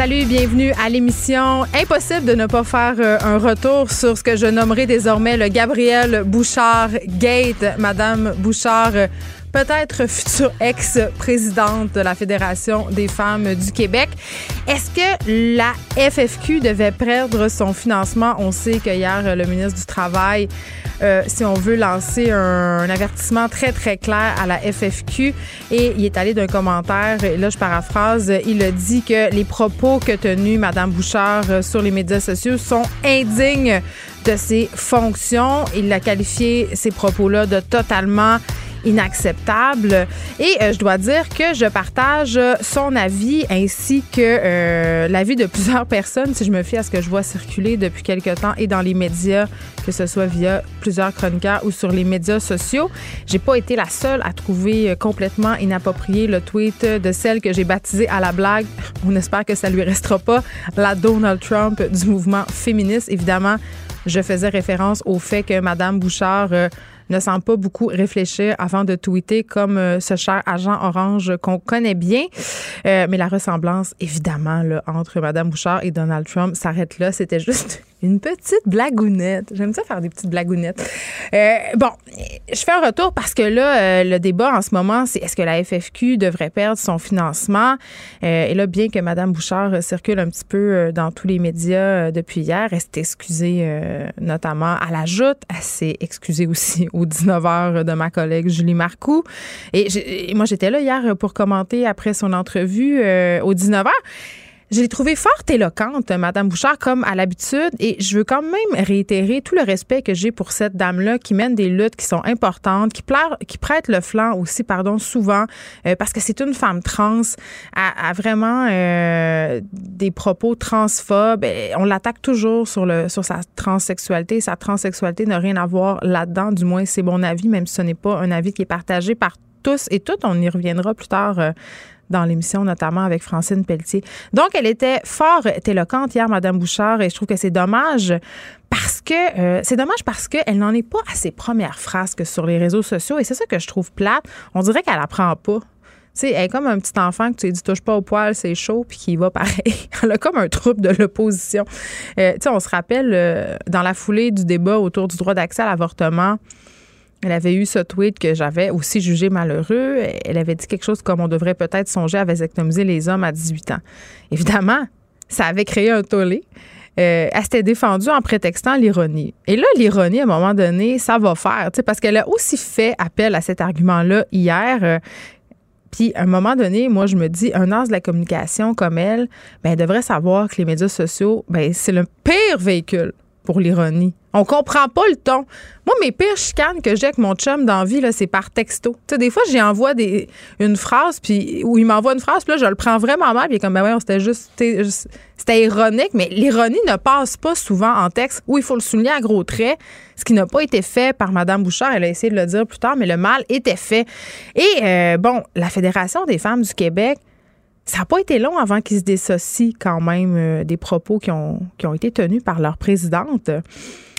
Salut, bienvenue à l'émission. Impossible de ne pas faire euh, un retour sur ce que je nommerai désormais le Gabriel Bouchard Gate. Madame Bouchard, peut-être future ex-présidente de la Fédération des femmes du Québec. Est-ce que la FFQ devait perdre son financement? On sait que hier, le ministre du Travail, euh, si on veut lancer un, avertissement très, très clair à la FFQ, et il est allé d'un commentaire, et là, je paraphrase, il a dit que les propos que tenus Mme Bouchard euh, sur les médias sociaux sont indignes de ses fonctions. Il a qualifié ces propos-là de totalement inacceptable. Et euh, je dois dire que je partage son avis ainsi que euh, l'avis de plusieurs personnes, si je me fie à ce que je vois circuler depuis quelque temps et dans les médias, que ce soit via plusieurs chroniqueurs ou sur les médias sociaux. J'ai pas été la seule à trouver complètement inapproprié le tweet de celle que j'ai baptisée à la blague. On espère que ça lui restera pas la Donald Trump du mouvement féministe. Évidemment, je faisais référence au fait que Madame Bouchard euh, ne semble pas beaucoup réfléchir avant de tweeter comme euh, ce cher agent orange qu'on connaît bien. Euh, mais la ressemblance, évidemment, là, entre Mme Bouchard et Donald Trump s'arrête là. C'était juste une petite blagounette. J'aime ça faire des petites blagounettes. Euh, bon, je fais un retour parce que là, le débat en ce moment, c'est est-ce que la FFQ devrait perdre son financement? et là, bien que Mme Bouchard circule un petit peu dans tous les médias depuis hier, elle s'est excusée notamment à la joute. Elle s'est excusée aussi aux 19 h de ma collègue Julie Marcoux. Et, moi, j'étais là hier pour commenter après son entrevue euh, aux 19 h je l'ai trouvée fort éloquente, Madame Bouchard, comme à l'habitude, et je veux quand même réitérer tout le respect que j'ai pour cette dame-là qui mène des luttes qui sont importantes, qui, qui prête le flanc aussi, pardon, souvent, euh, parce que c'est une femme trans, a, vraiment euh, des propos transphobes. on l'attaque toujours sur le sur sa transsexualité. Sa transsexualité n'a rien à voir là-dedans, du moins c'est mon avis, même si ce n'est pas un avis qui est partagé par tous et toutes. On y reviendra plus tard euh, dans l'émission, notamment avec Francine Pelletier. Donc, elle était fort éloquente hier, Madame Bouchard, et je trouve que c'est dommage parce que euh, c'est dommage parce qu'elle n'en est pas à ses premières phrases que sur les réseaux sociaux, et c'est ça que je trouve plate. On dirait qu'elle apprend pas. Tu elle est comme un petit enfant que tu lui dis touche pas au poil, c'est chaud, puis qui va pareil. elle a comme un trouble de l'opposition. Euh, on se rappelle euh, dans la foulée du débat autour du droit d'accès à l'avortement, elle avait eu ce tweet que j'avais aussi jugé malheureux. Elle avait dit quelque chose comme on devrait peut-être songer à vasectomiser les hommes à 18 ans. Évidemment, ça avait créé un tollé. Euh, elle s'était défendue en prétextant l'ironie. Et là, l'ironie, à un moment donné, ça va faire, parce qu'elle a aussi fait appel à cet argument-là hier. Euh, puis, à un moment donné, moi, je me dis, un as de la communication comme elle, ben, elle devrait savoir que les médias sociaux, ben, c'est le pire véhicule l'ironie. On comprend pas le ton. Moi, mes pires chicanes que j'ai avec mon chum dans vie, c'est par texto. Tu sais, des fois, j'y envoie des, une phrase, puis, ou il m'envoie une phrase, puis là, je le prends vraiment mal, puis il est comme, ben ouais, c'était juste, c'était ironique, mais l'ironie ne passe pas souvent en texte, où il faut le souligner à gros traits, ce qui n'a pas été fait par Mme Bouchard. Elle a essayé de le dire plus tard, mais le mal était fait. Et, euh, bon, la Fédération des femmes du Québec, ça n'a pas été long avant qu'ils se dissocient quand même euh, des propos qui ont, qui ont été tenus par leur présidente.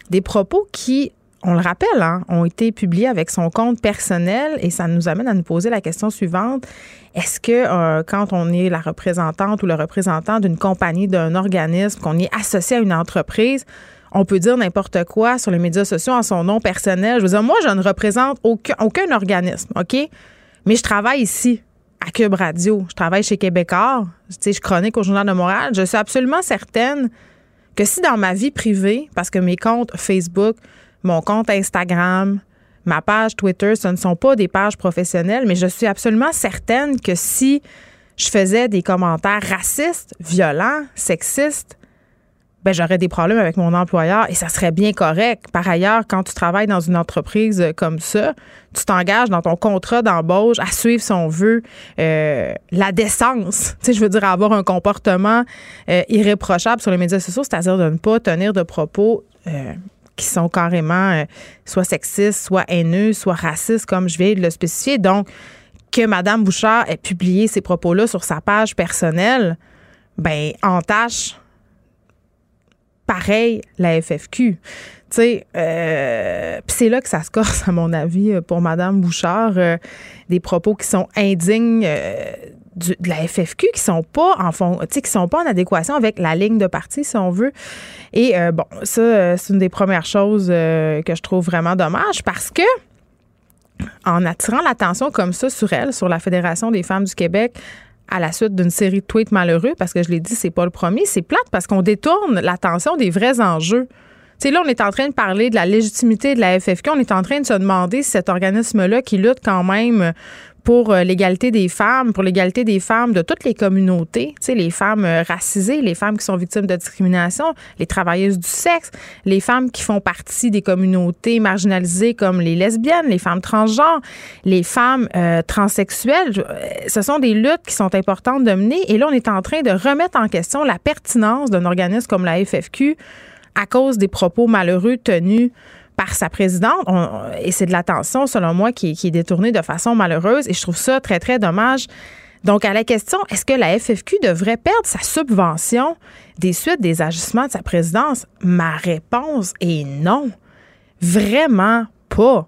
Des propos qui, on le rappelle, hein, ont été publiés avec son compte personnel et ça nous amène à nous poser la question suivante. Est-ce que euh, quand on est la représentante ou le représentant d'une compagnie, d'un organisme, qu'on est associé à une entreprise, on peut dire n'importe quoi sur les médias sociaux en son nom personnel? Je veux dire, moi, je ne représente aucun, aucun organisme, OK? Mais je travaille ici Radio. Je travaille chez Québécois. Je, je chronique au Journal de Montréal. Je suis absolument certaine que si dans ma vie privée, parce que mes comptes Facebook, mon compte Instagram, ma page Twitter, ce ne sont pas des pages professionnelles, mais je suis absolument certaine que si je faisais des commentaires racistes, violents, sexistes, ben j'aurais des problèmes avec mon employeur et ça serait bien correct. Par ailleurs, quand tu travailles dans une entreprise comme ça, tu t'engages dans ton contrat d'embauche à suivre, si veut, euh, la décence. Tu sais, je veux dire, avoir un comportement euh, irréprochable sur les médias sociaux, c'est-à-dire de ne pas tenir de propos euh, qui sont carrément soit sexistes, soit haineux, soit racistes, comme je vais de le spécifier. Donc, que Mme Bouchard ait publié ces propos-là sur sa page personnelle, ben, entache pareil la FFQ. Euh, c'est là que ça se corse, à mon avis, pour Mme Bouchard, euh, des propos qui sont indignes euh, de la FFQ, qui sont pas en fond, qui sont pas en adéquation avec la ligne de parti, si on veut. Et bon, ça, c'est une des premières choses que je trouve vraiment dommage parce que en attirant l'attention comme ça sur elle, sur la Fédération des femmes du Québec, à la suite d'une série de tweets malheureux, parce que je l'ai dit, c'est pas le premier, c'est plate parce qu'on détourne l'attention des vrais enjeux. Tu sais, là, on est en train de parler de la légitimité de la FFQ. On est en train de se demander si cet organisme-là, qui lutte quand même pour euh, l'égalité des femmes, pour l'égalité des femmes de toutes les communautés, tu sais, les femmes euh, racisées, les femmes qui sont victimes de discrimination, les travailleuses du sexe, les femmes qui font partie des communautés marginalisées comme les lesbiennes, les femmes transgenres, les femmes euh, transsexuelles. Ce sont des luttes qui sont importantes de mener. Et là, on est en train de remettre en question la pertinence d'un organisme comme la FFQ à cause des propos malheureux tenus par sa présidente. et c'est de l'attention, selon moi, qui, est détournée de façon malheureuse. Et je trouve ça très, très dommage. Donc, à la question, est-ce que la FFQ devrait perdre sa subvention des suites des ajustements de sa présidence? Ma réponse est non. Vraiment pas.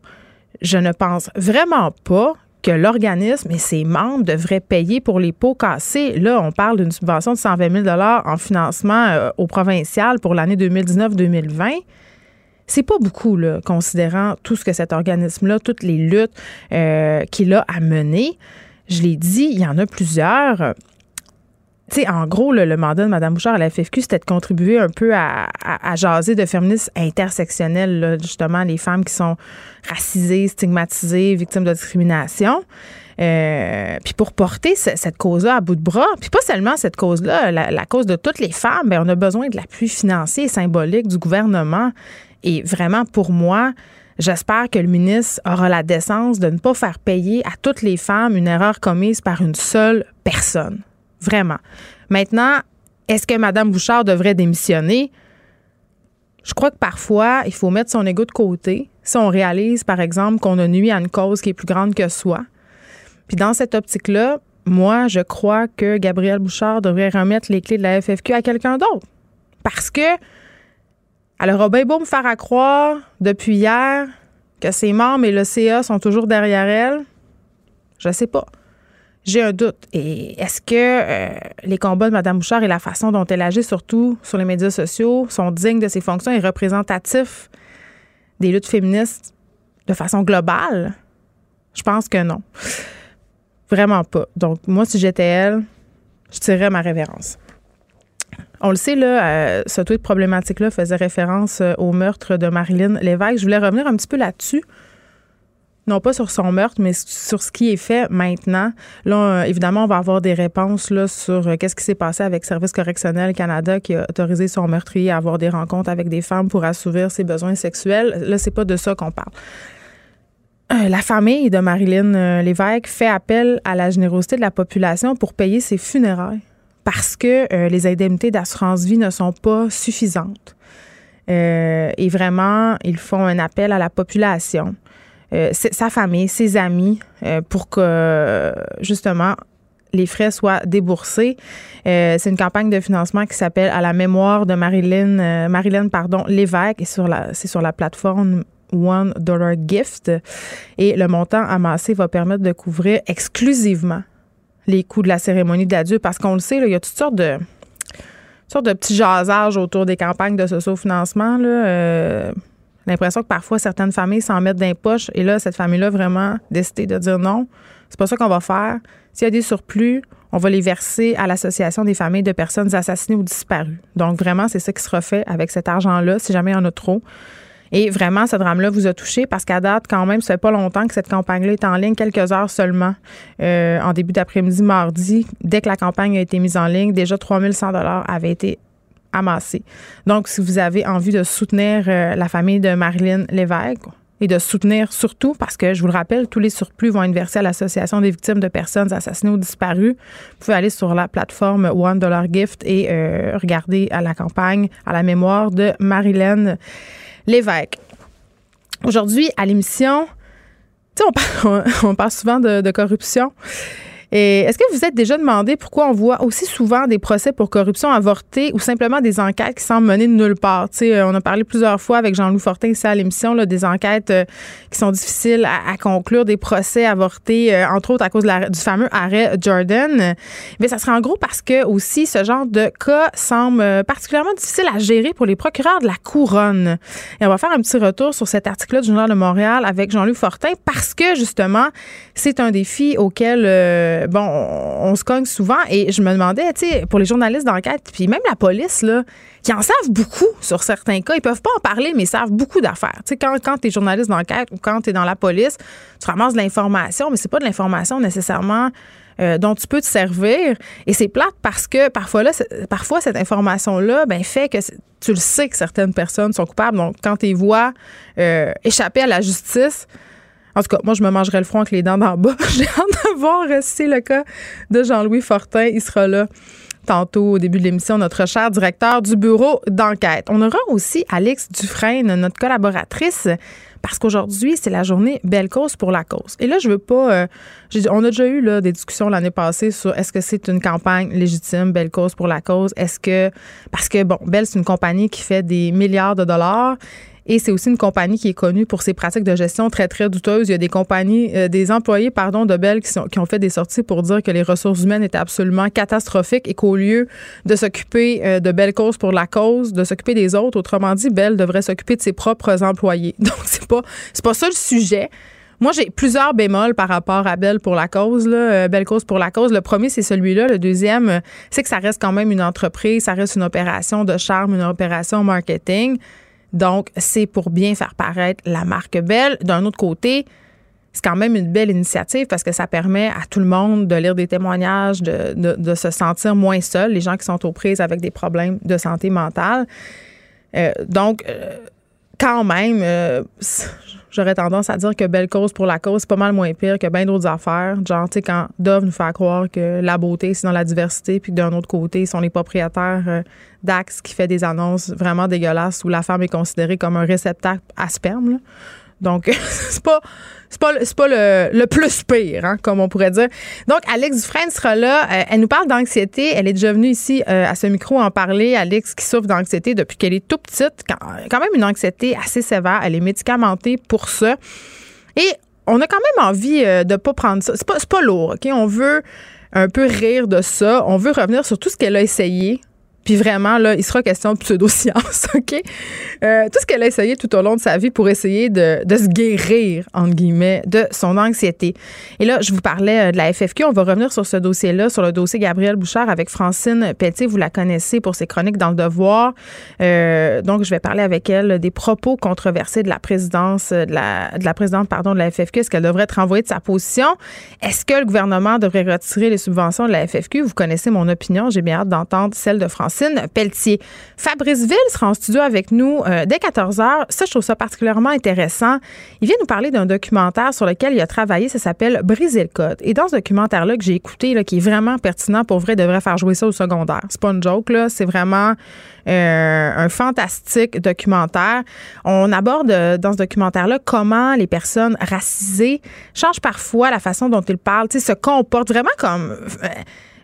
Je ne pense vraiment pas que l'organisme et ses membres devraient payer pour les pots cassés. Là, on parle d'une subvention de 120 000 en financement euh, au provincial pour l'année 2019-2020. C'est pas beaucoup, là, considérant tout ce que cet organisme-là, toutes les luttes euh, qu'il a à mener. Je l'ai dit, il y en a plusieurs. En gros, le mandat de Mme Bouchard à la FFQ, c'était de contribuer un peu à, jaser de féministes intersectionnels, justement, les femmes qui sont racisées, stigmatisées, victimes de discrimination. Euh, puis pour porter cette cause-là à bout de bras, puis pas seulement cette cause-là, la, cause de toutes les femmes, bien, on a besoin de l'appui financier et symbolique du gouvernement. Et vraiment, pour moi, j'espère que le ministre aura la décence de ne pas faire payer à toutes les femmes une erreur commise par une seule personne. Vraiment. Maintenant, est-ce que Mme Bouchard devrait démissionner? Je crois que parfois, il faut mettre son ego de côté si on réalise, par exemple, qu'on a nuit à une cause qui est plus grande que soi. Puis dans cette optique-là, moi, je crois que Gabrielle Bouchard devrait remettre les clés de la FFQ à quelqu'un d'autre. Parce que elle aura bien beau me faire à croire depuis hier que ses membres et le CA sont toujours derrière elle. Je sais pas. J'ai un doute. Et est-ce que euh, les combats de Mme Bouchard et la façon dont elle agit, surtout sur les médias sociaux, sont dignes de ses fonctions et représentatifs des luttes féministes de façon globale? Je pense que non. Vraiment pas. Donc, moi, si j'étais elle, je tirerais ma révérence. On le sait, là, euh, ce tweet problématique-là faisait référence euh, au meurtre de Marilyn Lévesque. Je voulais revenir un petit peu là-dessus. Non pas sur son meurtre, mais sur ce qui est fait maintenant. Là, euh, évidemment, on va avoir des réponses là, sur qu'est-ce qui s'est passé avec Service correctionnel Canada qui a autorisé son meurtrier à avoir des rencontres avec des femmes pour assouvir ses besoins sexuels. Là, c'est pas de ça qu'on parle. La famille de Marilyn Lévesque fait appel à la générosité de la population pour payer ses funérailles parce que euh, les indemnités d'assurance vie ne sont pas suffisantes. Euh, et vraiment, ils font un appel à la population, euh, sa famille, ses amis, pour que justement les frais soient déboursés. c'est une campagne de financement qui s'appelle À la mémoire de Marilyn, Marilyn pardon, Lévesque, et c'est sur la plateforme One Dollar Gift. Et le montant amassé va permettre de couvrir exclusivement les coûts de la cérémonie de l'adieu parce qu'on le sait, il y a toutes sortes de sortes de petits jasages autour des campagnes de socio-financement. Euh, l'impression que parfois certaines familles s'en mettent dans les poches et là, cette famille-là vraiment décidé de dire non, c'est pas ça qu'on va faire. S'il y a des surplus, on va les verser à l'Association des familles de personnes assassinées ou disparues. Donc vraiment, c'est ça qui sera fait avec cet argent-là, si jamais il y en a trop. Et vraiment, ce drame-là vous a touché parce qu'à date, quand même, ça fait pas longtemps que cette campagne-là est en ligne, quelques heures seulement, euh, en début d'après-midi, mardi. Dès que la campagne a été mise en ligne, déjà 3100 dollars avaient été amassés. Donc, si vous avez envie de soutenir euh, la famille de Marilyn Lévesque, et de soutenir surtout, parce que je vous le rappelle, tous les surplus vont être versés à l'Association des victimes de personnes assassinées ou disparues. Vous pouvez aller sur la plateforme One Dollar Gift et euh, regarder à la campagne à la mémoire de Marilyn Lévesque. Aujourd'hui, à l'émission, on, parle- on parle souvent de corruption. Et est-ce que vous êtes déjà demandé pourquoi on voit aussi souvent des procès pour corruption avortés ou simplement des enquêtes qui semblent mener de nulle part? Tu sais, euh, on a parlé plusieurs fois avec Jean-Louis Fortin ici à l'émission, des enquêtes euh, qui sont difficiles à, conclure, des procès avortés, euh, entre autres à cause du fameux arrêt Jordan. Mais ça serait en gros parce que aussi ce genre de cas semble particulièrement difficile à gérer pour les procureurs de la couronne. Et on va faire un petit retour sur cet article-là du Journal de Montréal avec Jean-Luc Fortin parce que justement, c'est un défi auquel, bon, on, se cogne souvent. Et je me demandais, tu sais, pour les journalistes d'enquête, puis même la police, là, qui en savent beaucoup sur certains cas, ils peuvent pas en parler, mais ils savent beaucoup d'affaires. Tu sais, quand, quand tu es journaliste d'enquête ou quand tu es dans la police, tu ramasses de l'information, mais c'est pas de l'information nécessairement euh, dont tu peux te servir. Et c'est plate parce que parfois, là, parfois cette information-là ben, fait que tu le sais que certaines personnes sont coupables. Donc, quand tu les vois euh, échapper à la justice, en tout cas, moi, je me mangerai le front avec les dents d'en bas. J'ai hâte de voir si c'est le cas de Jean-Louis Fortin. Il sera là tantôt au début de l'émission, notre cher directeur du bureau d'enquête. On aura aussi Alex Dufresne, notre collaboratrice, parce qu'aujourd'hui, c'est la journée Belle cause pour la cause. Et là, je veux pas... euh, on a déjà eu des discussions l'année passée sur est-ce que c'est une campagne légitime, Belle cause pour la cause? Est-ce que... Parce que, bon, Belle, c'est une compagnie qui fait des milliards de dollars. Et c'est aussi une compagnie qui est connue pour ses pratiques de gestion très, très douteuses. Il y a des compagnies, euh, des employés, pardon, de Bell qui, sont, qui ont fait des sorties pour dire que les ressources humaines étaient absolument catastrophiques et qu'au lieu de s'occuper euh, de Belle cause pour la cause, de s'occuper des autres, autrement dit, Bell devrait s'occuper de ses propres employés. Donc, c'est pas, c'est pas ça le sujet. Moi, j'ai plusieurs bémols par rapport à Belle pour la cause, là, euh, Belle cause pour la cause. Le premier, c'est celui-là. Le deuxième, euh, c'est que ça reste quand même une entreprise, ça reste une opération de charme, une opération marketing. Donc, c'est pour bien faire paraître la marque Belle. D'un autre côté, c'est quand même une belle initiative parce que ça permet à tout le monde de lire des témoignages, de, se sentir moins seul, les gens qui sont aux prises avec des problèmes de santé mentale. Euh, donc, euh, quand même, euh, j'aurais tendance à dire que Belle Cause pour la cause, c'est pas mal moins pire que bien d'autres affaires. Genre, tu sais, quand Dove nous fait croire que la beauté, c'est dans la diversité, puis d'un autre côté, ils sont les propriétaires euh, d'Axe qui fait des annonces vraiment dégueulasses où la femme est considérée comme un réceptacle à sperme. là. Donc, c'est pas, c'est pas, pas le, le plus pire, hein, comme on pourrait dire. Donc, Alex Dufresne sera là. Euh, elle nous parle d'anxiété. Elle est déjà venue ici euh, à ce micro en parler. Alex qui souffre d'anxiété depuis qu'elle est tout petite. Quand, quand même une anxiété assez sévère. Elle est médicamentée pour ça. Et on a quand même envie euh, de pas prendre ça. C'est pas, pas lourd, OK? On veut un peu rire de ça. On veut revenir sur tout ce qu'elle a essayé. Puis vraiment, là, il sera question de pseudoscience, OK? Euh, tout ce qu'elle a essayé tout au long de sa vie pour essayer de, se guérir, entre guillemets, de son anxiété. Et là, je vous parlais euh, de la FFQ. On va revenir sur ce dossier-là, sur le dossier Gabriel Bouchard avec Francine Pelletier. Vous la connaissez pour ses chroniques dans le Devoir. Euh, donc, je vais parler avec elle des propos controversés de la présidence, de la, de la présidente, pardon, de la FFQ. Est-ce qu'elle devrait être renvoyée de sa position? Est-ce que le gouvernement devrait retirer les subventions de la FFQ? Vous connaissez mon opinion. J'ai bien hâte d'entendre celle de Francine Fabrice Ville sera en studio avec nous euh, dès 14 h. Ça, je trouve ça particulièrement intéressant. Il vient nous parler d'un documentaire sur lequel il a travaillé. Ça s'appelle Briser le code. Et dans ce documentaire-là que j'ai écouté, là, qui est vraiment pertinent pour vrai, devrait faire jouer ça au secondaire. C'est pas une joke, là. C'est vraiment euh, un fantastique documentaire. On aborde euh, dans ce documentaire-là comment les personnes racisées changent parfois la façon dont ils parlent, se comportent vraiment comme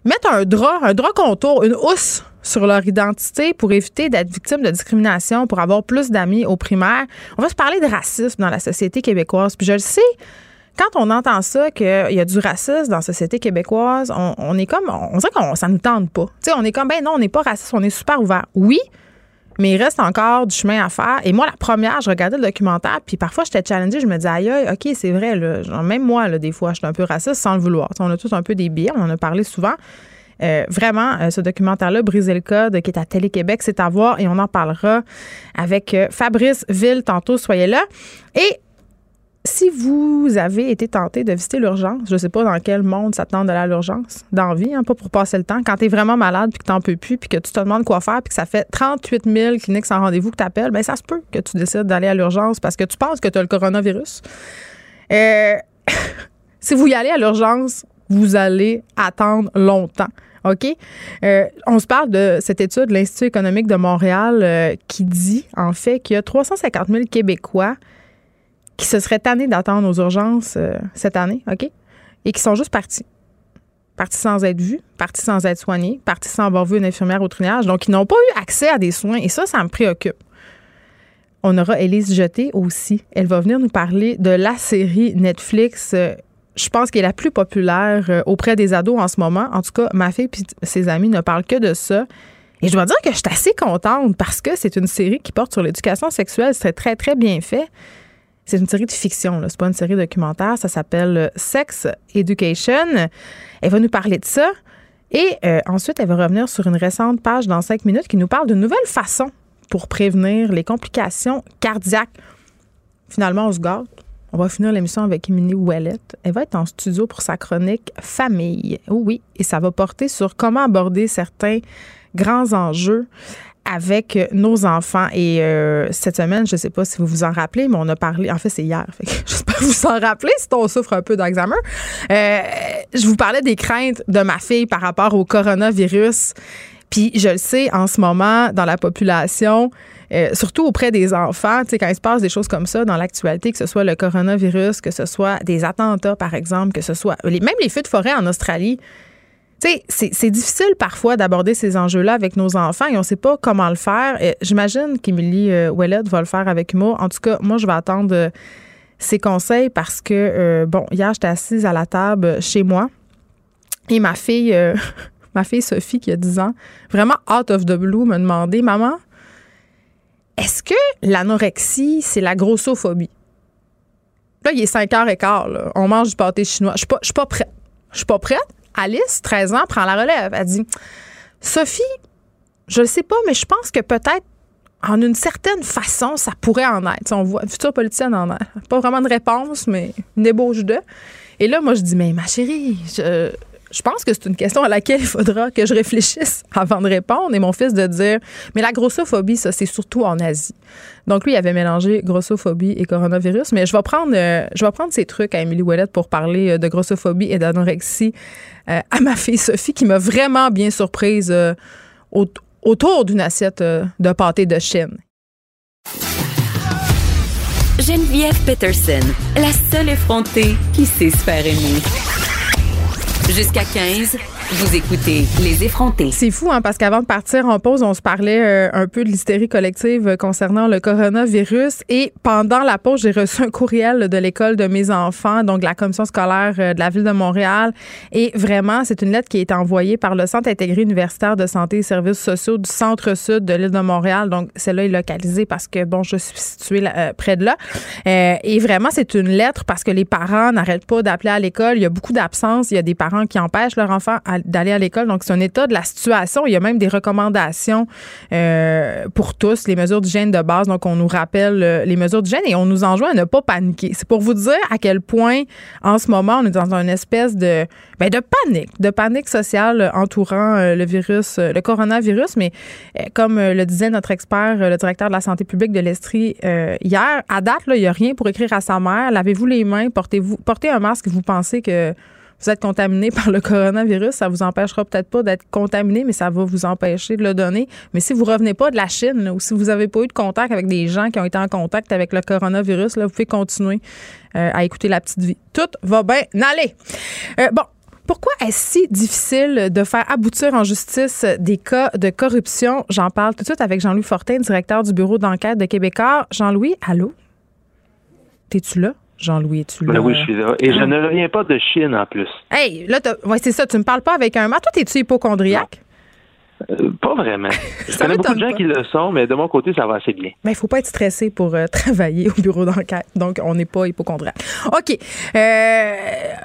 mettre un drap, un drap contour, une housse sur leur identité pour éviter d'être victime de discrimination, pour avoir plus d'amis au primaire. On va se parler de racisme dans la société québécoise. Puis je le sais, quand on entend ça, qu'il y a du racisme dans la société québécoise, on, est comme, on dirait que ça nous tente pas. On est comme, ben non, on n'est pas raciste, on est super ouvert. Oui, mais il reste encore du chemin à faire. Et moi, la première, je regardais le documentaire, puis parfois, j'étais challengée, je me disais, aïe, aïe, OK, c'est vrai, même moi, des fois, je suis un peu raciste sans le vouloir. On a tous un peu des biais, on en a parlé souvent. Euh, vraiment, euh, ce documentaire-là, Briser le code, qui est à Télé-Québec, c'est à voir et on en parlera avec euh, Fabrice Ville tantôt. Soyez là. Et si vous avez été tenté de visiter l'urgence, je ne sais pas dans quel monde ça te tente d'aller à l'urgence, d'envie, hein, pas pour passer le temps. Quand tu es vraiment malade puis que tu n'en peux plus puis que tu te demandes quoi faire puis que ça fait 38 000 cliniques sans rendez-vous que tu appelles, bien, ça se peut que tu décides d'aller à l'urgence parce que tu penses que tu as le coronavirus. Si vous y allez à l'urgence, vous allez attendre longtemps. OK? Euh, on se parle de cette étude de l'Institut économique de Montréal euh, qui dit, en fait, qu'il y a 350 000 Québécois qui se seraient tannés d'attendre aux urgences euh, cette année, OK? Et qui sont juste partis. Partis sans être vus, partis sans être soignés, partis sans avoir vu une infirmière au trinage. Donc, ils n'ont pas eu accès à des soins. Et ça, ça me préoccupe. On aura Élise Jeté aussi. Elle va venir nous parler de la série Netflix je pense qu'elle est la plus populaire euh, auprès des ados en ce moment. En tout cas, ma fille et ses amis ne parlent que de ça. Et je dois dire que je suis assez contente parce que c'est une série qui porte sur l'éducation sexuelle. C'est très, très bien fait. C'est une série de fiction, c'est pas une série documentaire. Ça s'appelle euh, Sex Education. Elle va nous parler de ça. Et euh, ensuite, elle va revenir sur une récente page dans cinq minutes qui nous parle d'une nouvelle façon pour prévenir les complications cardiaques. Finalement, on se gâte. On va finir l'émission avec Émilie Ouellette. Elle va être en studio pour sa chronique Famille. Oh oui, et ça va porter sur comment aborder certains grands enjeux avec nos enfants. Et euh, cette semaine, je ne sais pas si vous vous en rappelez, mais on a parlé, en fait c'est hier, j'espère que vous vous en rappelez si on souffre un peu d'Alzheimer. Euh, je vous parlais des craintes de ma fille par rapport au coronavirus. Puis je le sais, en ce moment, dans la population, euh, surtout auprès des enfants, tu sais, quand il se passe des choses comme ça dans l'actualité, que ce soit le coronavirus, que ce soit des attentats, par exemple, que ce soit même les feux de forêt en Australie. Tu sais, c'est difficile parfois d'aborder ces enjeux-là avec nos enfants et on ne sait pas comment le faire. J'imagine qu'Émilie euh, va le faire avec humour. En tout cas, moi, je vais attendre euh, ses conseils parce que, euh, bon, hier, j'étais assise à la table chez moi et ma fille, ma fille Sophie, qui a 10 ans, vraiment out of the blue, me demandait Maman, est-ce que l'anorexie, c'est la grossophobie? Là, il est 5 h quart. On mange du pâté chinois. Je ne suis pas prête. Je suis pas prête. Alice, 13 ans, prend la relève. Elle dit Sophie, je ne sais pas, mais je pense que peut-être en une certaine façon, ça pourrait en être. on voit, future politicienne en a. Pas vraiment de réponse, mais une ébauche de. Et là, moi, je dis, mais ma chérie, je, je pense que c'est une question à laquelle il faudra que je réfléchisse avant de répondre. Et mon fils de dire, mais la grossophobie, ça, c'est surtout en Asie. Donc lui, il avait mélangé grossophobie et coronavirus. Mais je vais prendre, euh, ces trucs à Émilie Ouellette pour parler euh, de grossophobie et d'anorexie euh, à ma fille Sophie, qui m'a vraiment bien surprise autour d'une assiette de pâté de Chine. Geneviève Peterson, la seule effrontée qui sait se faire aimer. Jusqu'à 15. Vous écoutez Les effrontés. C'est fou, hein, parce qu'avant de partir en pause, on se parlait euh, un peu de l'hystérie collective concernant le coronavirus. Et pendant la pause, j'ai reçu un courriel de l'école de mes enfants, donc la commission scolaire euh, de la ville de Montréal. Et vraiment, c'est une lettre qui été envoyée par le Centre intégré universitaire de santé et services sociaux du centre-sud de l'île de Montréal. Donc, celle-là est localisée parce que, bon, je suis située euh, près de là. et vraiment, c'est une lettre parce que les parents n'arrêtent pas d'appeler à l'école. Il y a beaucoup d'absences. Il y a des parents qui empêchent leur enfant à d'aller à l'école. Donc, c'est un état de la situation. Il y a même des recommandations euh, pour tous, les mesures d'hygiène de base. Donc, on nous rappelle euh, les mesures d'hygiène et on nous enjoint à ne pas paniquer. C'est pour vous dire à quel point, en ce moment, on est dans une espèce de, ben, de panique, de panique sociale entourant euh, le virus, le coronavirus. Mais comme le disait notre expert, le directeur de la santé publique de l'Estrie hier, à date, là, il n'y a rien pour écrire à sa mère. Lavez-vous les mains, portez-vous, portez un masque. Vous pensez que vous êtes contaminé par le coronavirus, ça vous empêchera peut-être pas d'être contaminé, mais ça va vous empêcher de le donner. Mais si vous revenez pas de la Chine ou si vous n'avez pas eu de contact avec des gens qui ont été en contact avec le coronavirus, là, vous pouvez continuer euh, à écouter la petite vie. Tout va bien aller. Euh, bon, pourquoi est-ce si difficile de faire aboutir en justice des cas de corruption? J'en parle tout de suite avec Jean-Louis Fortin, directeur du bureau d'enquête de Québécois. Jean-Louis, allô? T'es-tu là? Jean-Louis, tu ben oui, je suis là. Et je ne reviens pas de Chine en plus. Hey, là, ouais, c'est ça, tu me parles pas avec un mat. Toi, t'es-tu hypochondriaque? Euh, pas vraiment. Je connais beaucoup de gens qui le sont, mais de mon côté, ça va assez bien. Mais il faut pas être stressé pour euh, travailler au bureau d'enquête. Donc, on n'est pas hypochondriaque. OK. Euh,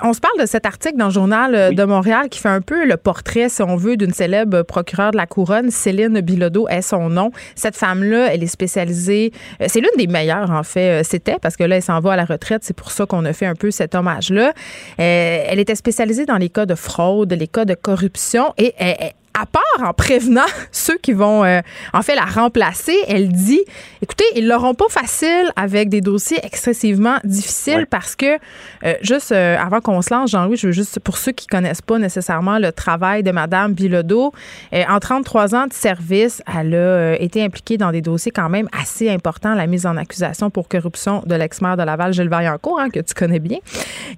on se parle de cet article dans le journal de Montréal qui fait un peu le portrait, si on veut, d'une célèbre procureure de la couronne. Céline Bilodeau est son nom. Cette femme-là, elle est spécialisée. c'est l'une des meilleures, en fait. C'était parce que là, elle s'en va à la retraite. C'est pour ça qu'on a fait un peu cet hommage-là. elle était spécialisée dans les cas de fraude, les cas de corruption et elle à part en prévenant ceux qui vont euh, en fait la remplacer, elle dit écoutez, ils l'auront pas facile avec des dossiers excessivement difficiles parce que euh, juste euh, avant qu'on se lance, Jean-Louis, je veux juste pour ceux qui connaissent pas nécessairement le travail de madame Bilodeau, en 33 ans de service, elle a été impliquée dans des dossiers quand même assez importants, la mise en accusation pour corruption de l'ex-maire de Laval Gilles Vaillancourt hein, que tu connais bien.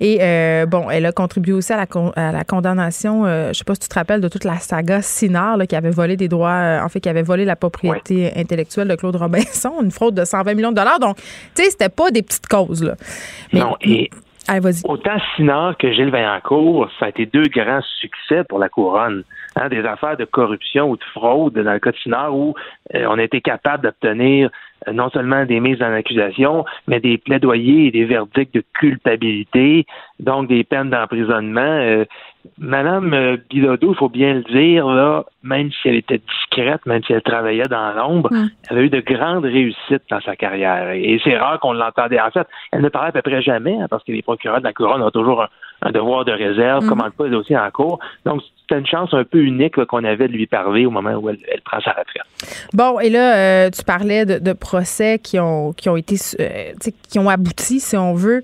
Et bon, elle a contribué aussi à la, à la condamnation, je sais pas si tu te rappelles de toute la saga Sinard qui avait volé des droits, euh, en fait, qui avait volé la propriété intellectuelle de Claude Robinson, une fraude de 120 millions de dollars. Donc, tu sais, c'était pas des petites causes. Là. non, et autant Sinard que Gilles Vaillancourt, ça a été deux grands succès pour la couronne. Hein, des affaires de corruption ou de fraude dans le cas de Sinard où euh, on a été capable d'obtenir euh, non seulement des mises en accusation, mais des plaidoyers et des verdicts de culpabilité, donc des peines d'emprisonnement. Madame euh, Bilodeau, il faut bien le dire, là, même si elle était discrète, même si elle travaillait dans l'ombre, elle a eu de grandes réussites dans sa carrière. Et c'est rare qu'on l'entendait. En fait, elle ne parlait à peu près jamais, hein, parce que les procureurs de la couronne ont toujours un, devoir de réserve, mm. commandent pas les dossiers en cours. Donc, c'était une chance un peu unique qu'on avait de lui parler au moment où elle, prend sa retraite. Bon, et là, euh, tu parlais de, procès qui ont, qui ont été, euh, qui ont abouti, si on veut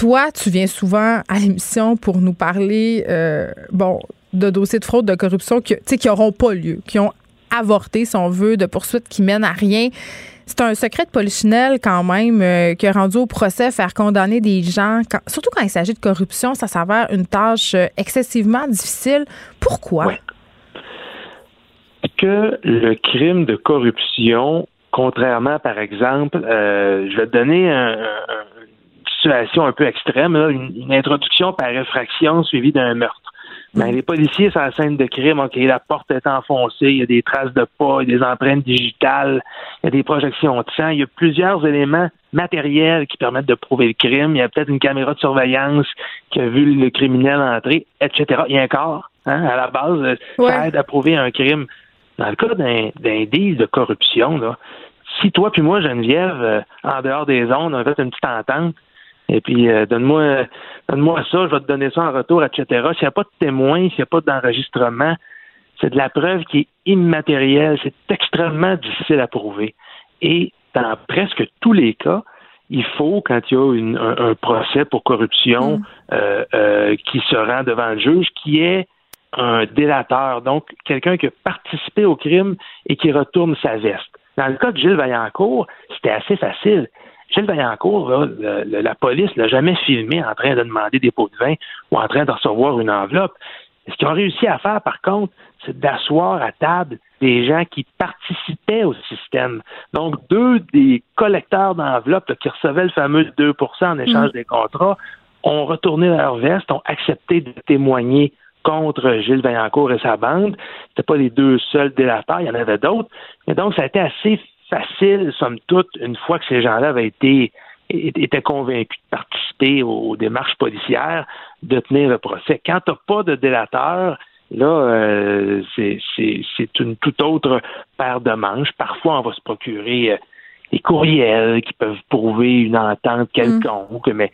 toi, tu viens souvent à l'émission pour nous parler, euh, bon, de dossiers de fraude, de corruption qui, n'auront pas lieu, qui ont avorté, si on veut, de poursuites qui mènent à rien. C'est un secret de polichinelle quand même euh, qui a rendu au procès faire condamner des gens, surtout quand il s'agit de corruption, ça s'avère une tâche euh, excessivement difficile. Pourquoi? Que le crime de corruption, contrairement par exemple, je vais te donner un, situation un peu extrême, une, introduction par effraction suivie d'un meurtre. Ben, mm. les policiers sur la scène de crime, OK, la porte est enfoncée, il y a des traces de pas, il y a des empreintes digitales, il y a des projections de sang, il y a plusieurs éléments matériels qui permettent de prouver le crime. Il y a peut-être une caméra de surveillance qui a vu le criminel entrer, etc. Il y a un corps, hein, à la base, ça aide à prouver un crime. Dans le cas d'un deal de corruption, là, si toi puis moi, Geneviève, euh, en dehors des zones, on a fait une petite entente, et puis, euh, donne-moi donne-moi ça, je vais te donner ça en retour, etc. S'il n'y a pas de témoin, s'il n'y a pas d'enregistrement, c'est de la preuve qui est immatérielle. C'est extrêmement difficile à prouver. Et dans presque tous les cas, il faut, quand il y a un, procès pour corruption mm. euh, euh, qui se rend devant le juge, qui est un délateur, donc quelqu'un qui a participé au crime et qui retourne sa veste. Dans le cas de Gilles Vaillancourt, c'était assez facile. Gilles Vaillancourt, là, la police l'a jamais filmé en train de demander des pots de vin ou en train de recevoir une enveloppe. Ce qu'ils ont réussi à faire, par contre, c'est d'asseoir à table des gens qui participaient au système. Donc, deux des collecteurs d'enveloppes qui recevaient le fameux 2% en échange mm. des contrats ont retourné leur veste, ont accepté de témoigner contre Gilles Vaillancourt et sa bande. Ce pas les deux seuls délateurs, il y en avait d'autres. Mais donc, ça a été assez facile, somme toute, une fois que ces gens-là avaient été étaient convaincus de participer aux, démarches policières, de tenir le procès. Quand tu n'as pas de délateur, là, euh, c'est une toute autre paire de manches. Parfois, on va se procurer euh, des courriels qui peuvent prouver une entente mm. quelconque, mais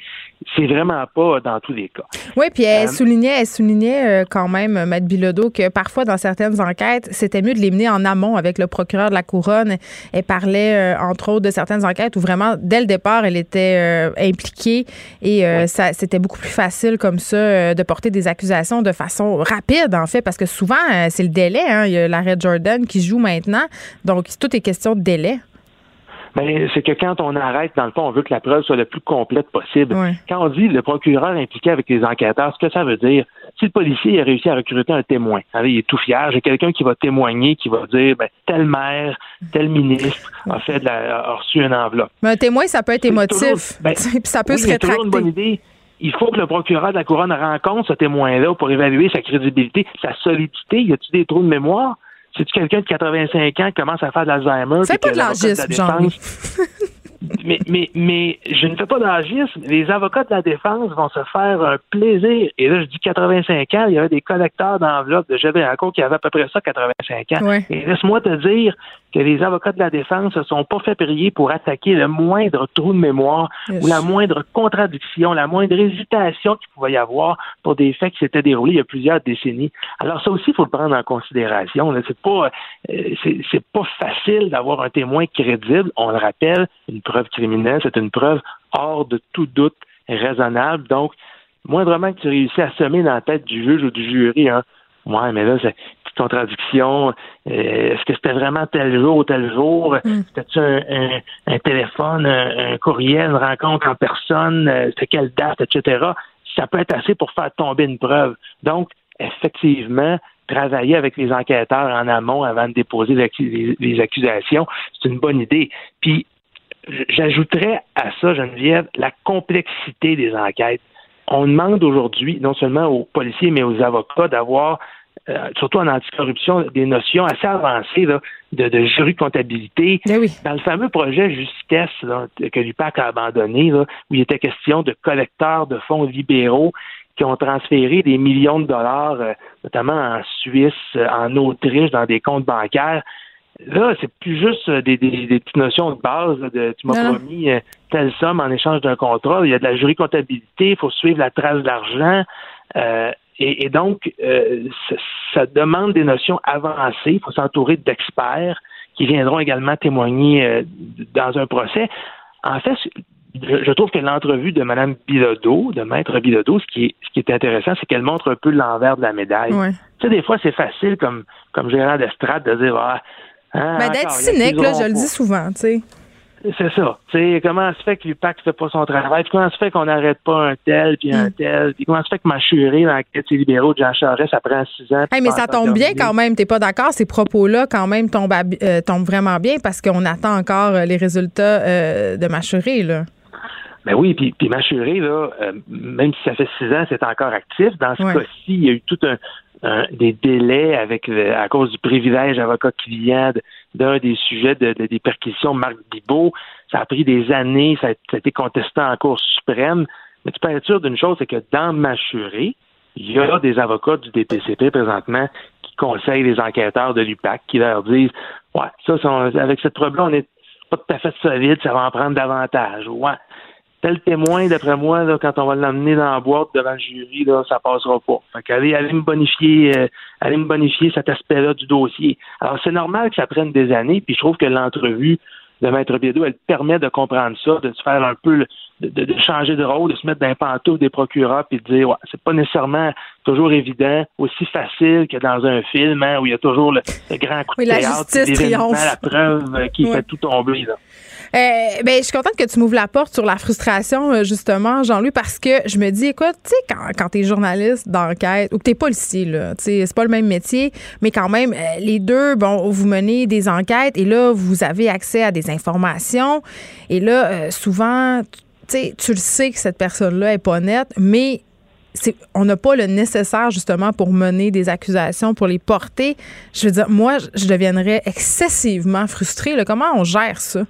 c'est vraiment pas dans tous les cas. Oui, puis elle euh, soulignait, elle soulignait euh, quand même, Matt Bilodeau, que parfois dans certaines enquêtes, c'était mieux de les mener en amont avec le procureur de la couronne. Elle parlait euh, entre autres de certaines enquêtes où vraiment dès le départ elle était impliquée et ça c'était beaucoup plus facile comme ça de porter des accusations de façon rapide en fait parce que souvent c'est le délai. Hein. Il y a l'arrêt Jordan qui joue maintenant, donc tout est question de délai. Ben, c'est que quand on arrête, dans le fond, on veut que la preuve soit le plus complète possible. Quand on dit le procureur impliqué avec les enquêteurs, ce que ça veut dire, si le policier a réussi à recruter un témoin, il est tout fier, j'ai quelqu'un qui va témoigner, qui va dire, ben, tel maire, tel ministre a fait de la, a reçu une enveloppe. Mais un témoin, ça peut être émotif. Ben, ça peut se rétracter. une bonne idée il faut que le procureur de la couronne rencontre ce témoin-là pour évaluer sa crédibilité, sa solidité. Y a-t-il des trous de mémoire? C'est quelqu'un de 85 ans qui commence à faire de l'Alzheimer. C'est pas de l'âgisme, genre. mais, mais, mais je ne fais pas d'agisme. Les avocats de la défense vont se faire un plaisir. Et là, je dis 85 ans, il y avait des collecteurs d'enveloppes de un qui avaient à peu près ça, 85 ans. Et laisse-moi te dire que les avocats de la défense ne se sont pas fait prier pour attaquer le moindre trou de mémoire ou la moindre contradiction, la moindre hésitation qu'il pouvait y avoir pour des faits qui s'étaient déroulés il y a plusieurs décennies. Alors ça aussi, il faut le prendre en considération. C'est pas, euh, c'est pas facile d'avoir un témoin crédible. On le rappelle, une preuve criminelle, c'est une preuve hors de tout doute raisonnable. Donc, moindrement que tu réussis à semer dans la tête du juge ou du jury, hein, ouais, mais là, c'est une contradiction. Euh, est-ce que c'était vraiment tel jour ou tel jour? Mm. C'était-tu un, téléphone, un, courriel, une rencontre en personne? Euh, c'était quelle date, etc.? Ça peut être assez pour faire tomber une preuve. Donc, effectivement, travailler avec les enquêteurs en amont avant de déposer les, accusations, c'est une bonne idée. Puis, j'ajouterais à ça, Geneviève, la complexité des enquêtes. On demande aujourd'hui, non seulement aux policiers, mais aux avocats, d'avoir euh, surtout en anticorruption, des notions assez avancées de, de de comptabilité. Ben Dans le fameux projet Justesse que l'UPAC a abandonné, où il était question de collecteurs de fonds libéraux qui ont transféré des millions de dollars, euh, notamment en Suisse, euh, en Autriche, dans des comptes bancaires. Là, c'est plus juste euh, des, petites notions de base. De, tu m'as promis telle somme en échange d'un contrat. Il y a de la jury comptabilité, il faut suivre la trace de l'argent. et, donc, ça, demande des notions avancées. Il faut s'entourer d'experts qui viendront également témoigner dans un procès. En fait, je, trouve que l'entrevue de Mme Bilodeau, de Maître Bilodeau, ce qui est, ce qui est intéressant, c'est qu'elle montre un peu l'envers de la médaille. Tu sais, des fois, c'est facile comme, comme gérant d'estrade de dire, ah, hein, ben, d'être cynique, là, je le dis souvent, tu sais. C'est ça. sais, comment se fait que l'UPAC ne fait pas son travail? Puis comment se fait qu'on n'arrête pas un tel, puis un mm. tel? Puis comment se fait que Machuré, dans la quête libéraux de Jean Charest, ça prend six ans? mais ça tombe bien quand même. T'es pas d'accord? Ces propos-là, quand même, tombent, euh, tombent vraiment bien parce qu'on attend encore euh, les résultats euh, de Machuré, là. Ben oui, puis, puis Machuré, là, euh, même si ça fait six ans, c'est encore actif. Dans ce cas-ci, il y a eu tout un, des délais avec à cause du privilège avocat-client d'un des sujets de, des perquisitions Marc Bibot. Ça a pris des années, ça a, été contesté en Cour suprême. Mais tu peux être sûr d'une chose, c'est que dans Machuré, il y a des avocats du DPCP présentement qui conseillent les enquêteurs de l'UPAC, qui leur disent Ouais, ça, avec cette preuve-là, on n'est pas tout à fait solide, ça va en prendre davantage. Ouais tel témoin, d'après moi, là, quand on va l'emmener dans la boîte devant le jury, là, ça passera pas. Fait qu'allez, allez me bonifier, euh, allez me bonifier cet aspect-là du dossier. Alors, c'est normal que ça prenne des années, puis je trouve que l'entrevue de Maître Biedou, elle permet de comprendre ça, de se faire un peu, de, changer de rôle, de se mettre dans les pantoufles des procureurs, puis de dire, ouais, c'est pas nécessairement toujours évident, aussi facile que dans un film, hein, où il y a toujours le, grand coup de oui, théâtre, la, la preuve qui fait tout tomber. Là. Euh, ben, je suis contente que tu m'ouvres la porte sur la frustration, euh, justement, Jean-Louis, parce que je me dis, écoute, tu sais, quand, quand tu es journaliste d'enquête ou que tu policier, là, tu sais, c'est pas le même métier, mais quand même, euh, les deux, bon, vous menez des enquêtes et là, vous avez accès à des informations. Et là, souvent, tu le sais que cette personne-là est pas nette, mais on n'a pas le nécessaire justement pour mener des accusations, pour les porter. Je veux dire, moi, je deviendrais excessivement frustrée. Comment on gère ça?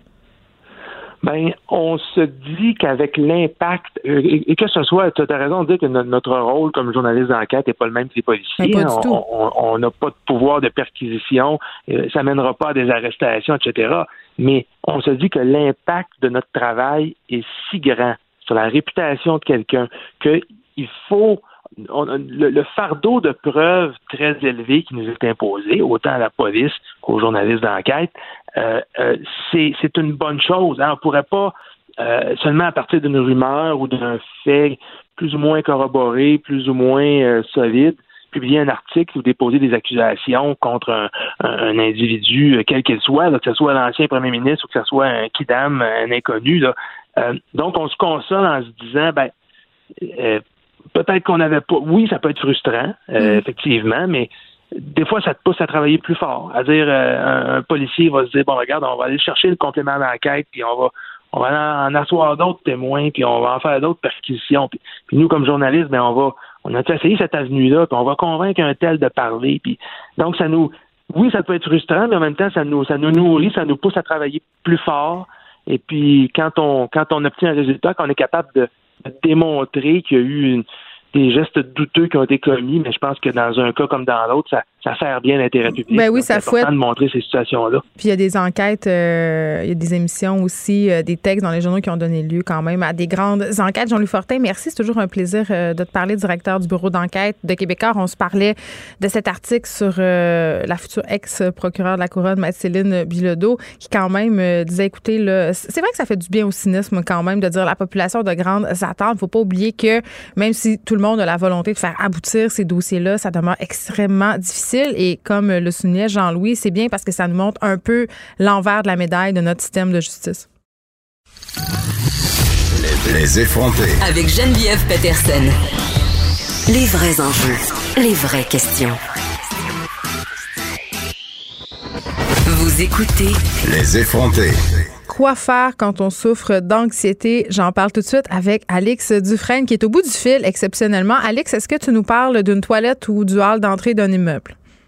Ben, on se dit qu'avec l'impact, euh, et, que ce soit, tu as raison de dire que notre, rôle comme journaliste d'enquête n'est pas le même que les policiers. on n'a pas de pouvoir de perquisition, euh, ça mènera pas à des arrestations, etc. Mais on se dit que l'impact de notre travail est si grand sur la réputation de quelqu'un qu'il faut le, fardeau de preuves très élevé qui nous est imposé, autant à la police qu'aux journalistes d'enquête, euh, euh, c'est une bonne chose. On ne pourrait pas euh, seulement à partir d'une rumeur ou d'un fait plus ou moins corroboré, plus ou moins solide, publier un article ou déposer des accusations contre un, individu, quel qu'il soit, que ce soit l'ancien premier ministre ou que ce soit un kidam, un inconnu. donc, on se console en se disant, ben, peut-être qu'on n'avait pas. Oui, ça peut être frustrant, euh, mm. effectivement, mais des fois, ça te pousse à travailler plus fort. À dire, euh, un, policier va se dire, bon, regarde, on va aller chercher le complément d'enquête, puis on va, on va en asseoir d'autres témoins, puis on va en faire d'autres perquisitions. Puis, nous, comme journalistes, ben, on va, on a essayé cette avenue-là, puis on va convaincre un tel de parler. Puis, donc, ça nous, oui, ça peut être frustrant, mais en même temps, ça nous, ça nous nourrit, ça nous pousse à travailler plus fort. Et puis quand on quand on obtient un résultat, quand on est capable de, démontrer qu'il y a eu des gestes douteux qui ont été commis, mais je pense que dans un cas comme dans l'autre, ça, ça sert bien l'intérêt public. Ben oui, ça c'est important de montrer ces situations-là. Puis il y a des enquêtes, euh, il y a des émissions aussi, euh, des textes dans les journaux qui ont donné lieu quand même à des grandes enquêtes. Jean-Louis Fortin, merci. C'est toujours un plaisir euh, de te parler, directeur du bureau d'enquête de Québécois. On se parlait de cet article sur la future ex-procureure de la Couronne, Mathilde Bilodeau, qui quand même disait, écoutez, c'est vrai que ça fait du bien au cynisme quand même de dire la population de grandes attentes. Il faut pas oublier que même si tout le monde a la volonté de faire aboutir ces dossiers-là, ça demeure extrêmement difficile et comme le soulignait Jean-Louis, c'est bien parce que ça nous montre un peu l'envers de la médaille de notre système de justice. Les, effronter. Avec Geneviève Peterson. Les vrais enjeux, les vraies questions. Vous écoutez Les effronter. Quoi faire quand on souffre d'anxiété? J'en parle tout de suite avec Alix Dufresne qui est au bout du fil exceptionnellement. Alix, est-ce que tu nous parles d'une toilette ou du hall d'entrée d'un immeuble?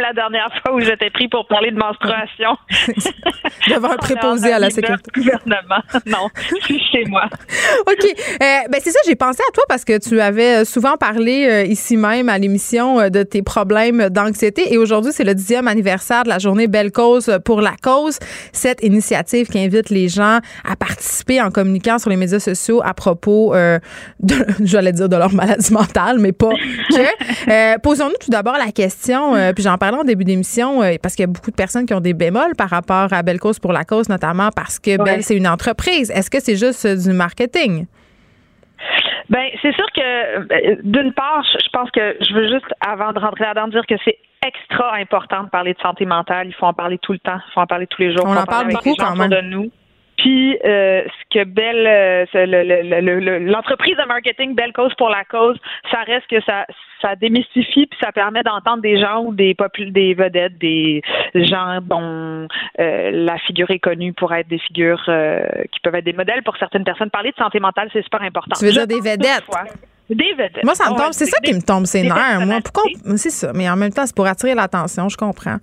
Comme la dernière fois où j'étais pris pour parler de menstruation. Devant un préposé à la sécurité. Gouvernement. Non, chez moi. OK. Euh, ben c'est ça, j'ai pensé à toi parce que tu avais souvent parlé euh, ici même à l'émission euh, de tes problèmes d'anxiété et aujourd'hui, c'est le dixième anniversaire de la journée Belle Cause pour la cause. Cette initiative qui invite les gens à participer en communiquant sur les médias sociaux à propos de, j'allais dire de leur maladie mentale, mais pas que. Posons-nous tout d'abord la question, puis j'en parlais en début d'émission, parce qu'il y a beaucoup de personnes qui ont des bémols par rapport à Belle Cause pour la cause, notamment parce que Belle, c'est une entreprise. Est-ce que c'est juste du marketing? Ben, c'est sûr que ben, d'une part, je pense que je veux juste, avant de rentrer là-dedans, dire que c'est extra important de parler de santé mentale. Il faut en parler tout le temps. Il faut en parler tous les jours. On en parle beaucoup quand même. De nous. Puis euh, ce que Belle, euh, l'entreprise de marketing Belle Cause pour la cause, ça reste que ça, ça démystifie puis ça permet d'entendre des gens ou des des vedettes, des gens dont euh, la figure est connue pour être des figures qui peuvent être des modèles pour certaines personnes. Parler de santé mentale, c'est super important. Tu veux dire des vedettes? Des vedettes. Moi, ça me tombe, c'est ça qui me tombe, c'est nerfs. Moi, pourquoi? C'est ça. Mais en même temps, c'est pour attirer l'attention, je comprends.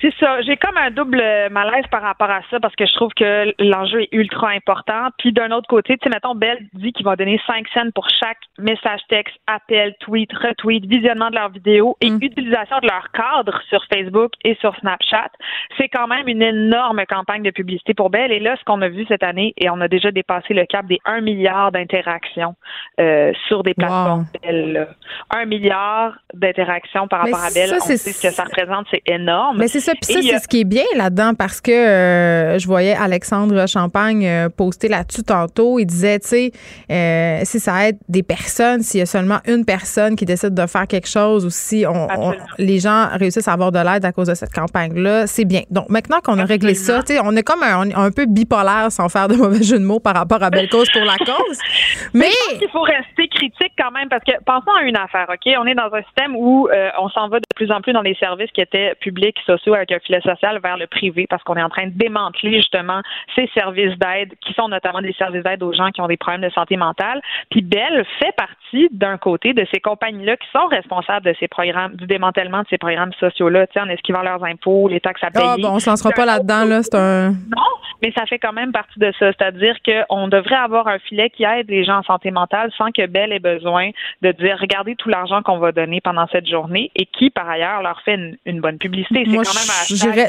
C'est ça. J'ai comme un double malaise par rapport à ça parce que je trouve que l'enjeu est ultra important. Puis d'un autre côté, tu sais, mettons, Bell dit qu'il va donner 5 cents pour chaque message texte, appel, tweet, retweet, visionnement de leurs vidéos et mm. utilisation de leur cadre sur Facebook et sur Snapchat. C'est quand même une énorme campagne de publicité pour Bell. Et là, ce qu'on a vu cette année, et on a déjà dépassé le cap des 1 milliard d'interactions euh, sur des plateformes Bell. 1 milliard d'interactions par rapport à Bell. on sait ce que ça représente, c'est énorme. Mais c'est puis ça, c'est ce qui est bien là-dedans parce que euh, je voyais Alexandre Champagne euh, poster là-dessus tantôt. Il disait, tu sais, euh, si ça aide des personnes, s'il y a seulement une personne qui décide de faire quelque chose ou si on, les gens réussissent à avoir de l'aide à cause de cette campagne-là, c'est bien. Donc maintenant qu'on a réglé ça, tu sais, on est comme un, un, peu bipolaire sans faire de mauvais jeu de mots par rapport à Belle Cause pour la cause. Mais, il faut rester critique quand même parce que pensons à une affaire, OK? On est dans un système où on s'en va de plus en plus dans les services qui étaient publics, sociaux, avec un filet social vers le privé parce qu'on est en train de démanteler justement ces services d'aide qui sont notamment des services d'aide aux gens qui ont des problèmes de santé mentale. Puis Bell fait partie d'un côté de ces compagnies-là qui sont responsables de ces programmes, du démantèlement de ces programmes sociaux-là, en esquivant leurs impôts, les taxes à payer. Ah, bon, on se lancera pas là-dedans, là. C'est un. Non, mais ça fait quand même partie de ça. C'est-à-dire qu'on devrait avoir un filet qui aide les gens en santé mentale sans que Bell ait besoin de dire regardez tout l'argent qu'on va donner pendant cette journée et qui, par ailleurs, leur fait une, bonne publicité. C'est quand même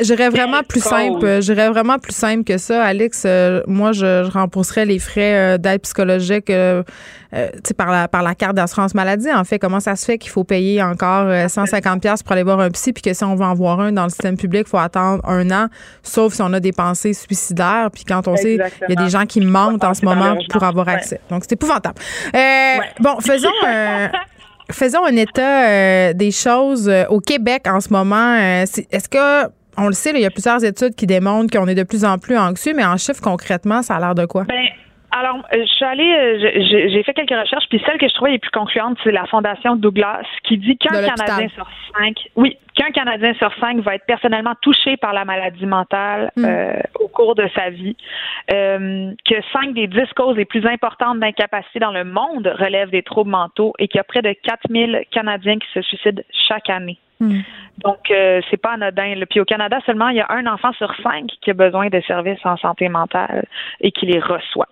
J'irais vraiment plus simple. J'irais vraiment plus simple que ça, Alex. Euh, moi, je, rembourserais les frais euh, d'aide psychologique euh, par, la, par la carte d'assurance maladie. En fait, comment ça se fait qu'il faut payer encore 150 pièces pour aller voir un psy, puis que si on veut en voir un dans le système public, il faut attendre un an, sauf si on a des pensées suicidaires. Puis quand on sait, il y a des gens qui mentent en ce moment pour avoir accès. Donc, c'est épouvantable. Bon, faisons faisons un état des choses au Québec en ce moment. Est-ce que on le sait, il y a plusieurs études qui démontrent qu'on est de plus en plus anxieux, mais en chiffres concrètement, ça a l'air de quoi? Ben, alors, euh, je suis allée, euh, j'ai fait quelques recherches, puis celle que je trouvais les plus concluante, c'est la Fondation Douglas, qui dit qu'un Canadien sur cinq, oui, qu'un Canadien sur cinq va être personnellement touché par la maladie mentale hmm. euh, au cours de sa vie, que cinq des dix causes les plus importantes d'incapacité dans le monde relèvent des troubles mentaux et qu'il y a près de 4000 Canadiens qui se suicident chaque année Hmm. Donc, euh, c'est pas anodin. Puis au Canada seulement, il y a un enfant sur cinq qui a besoin de services en santé mentale et qui les reçoit.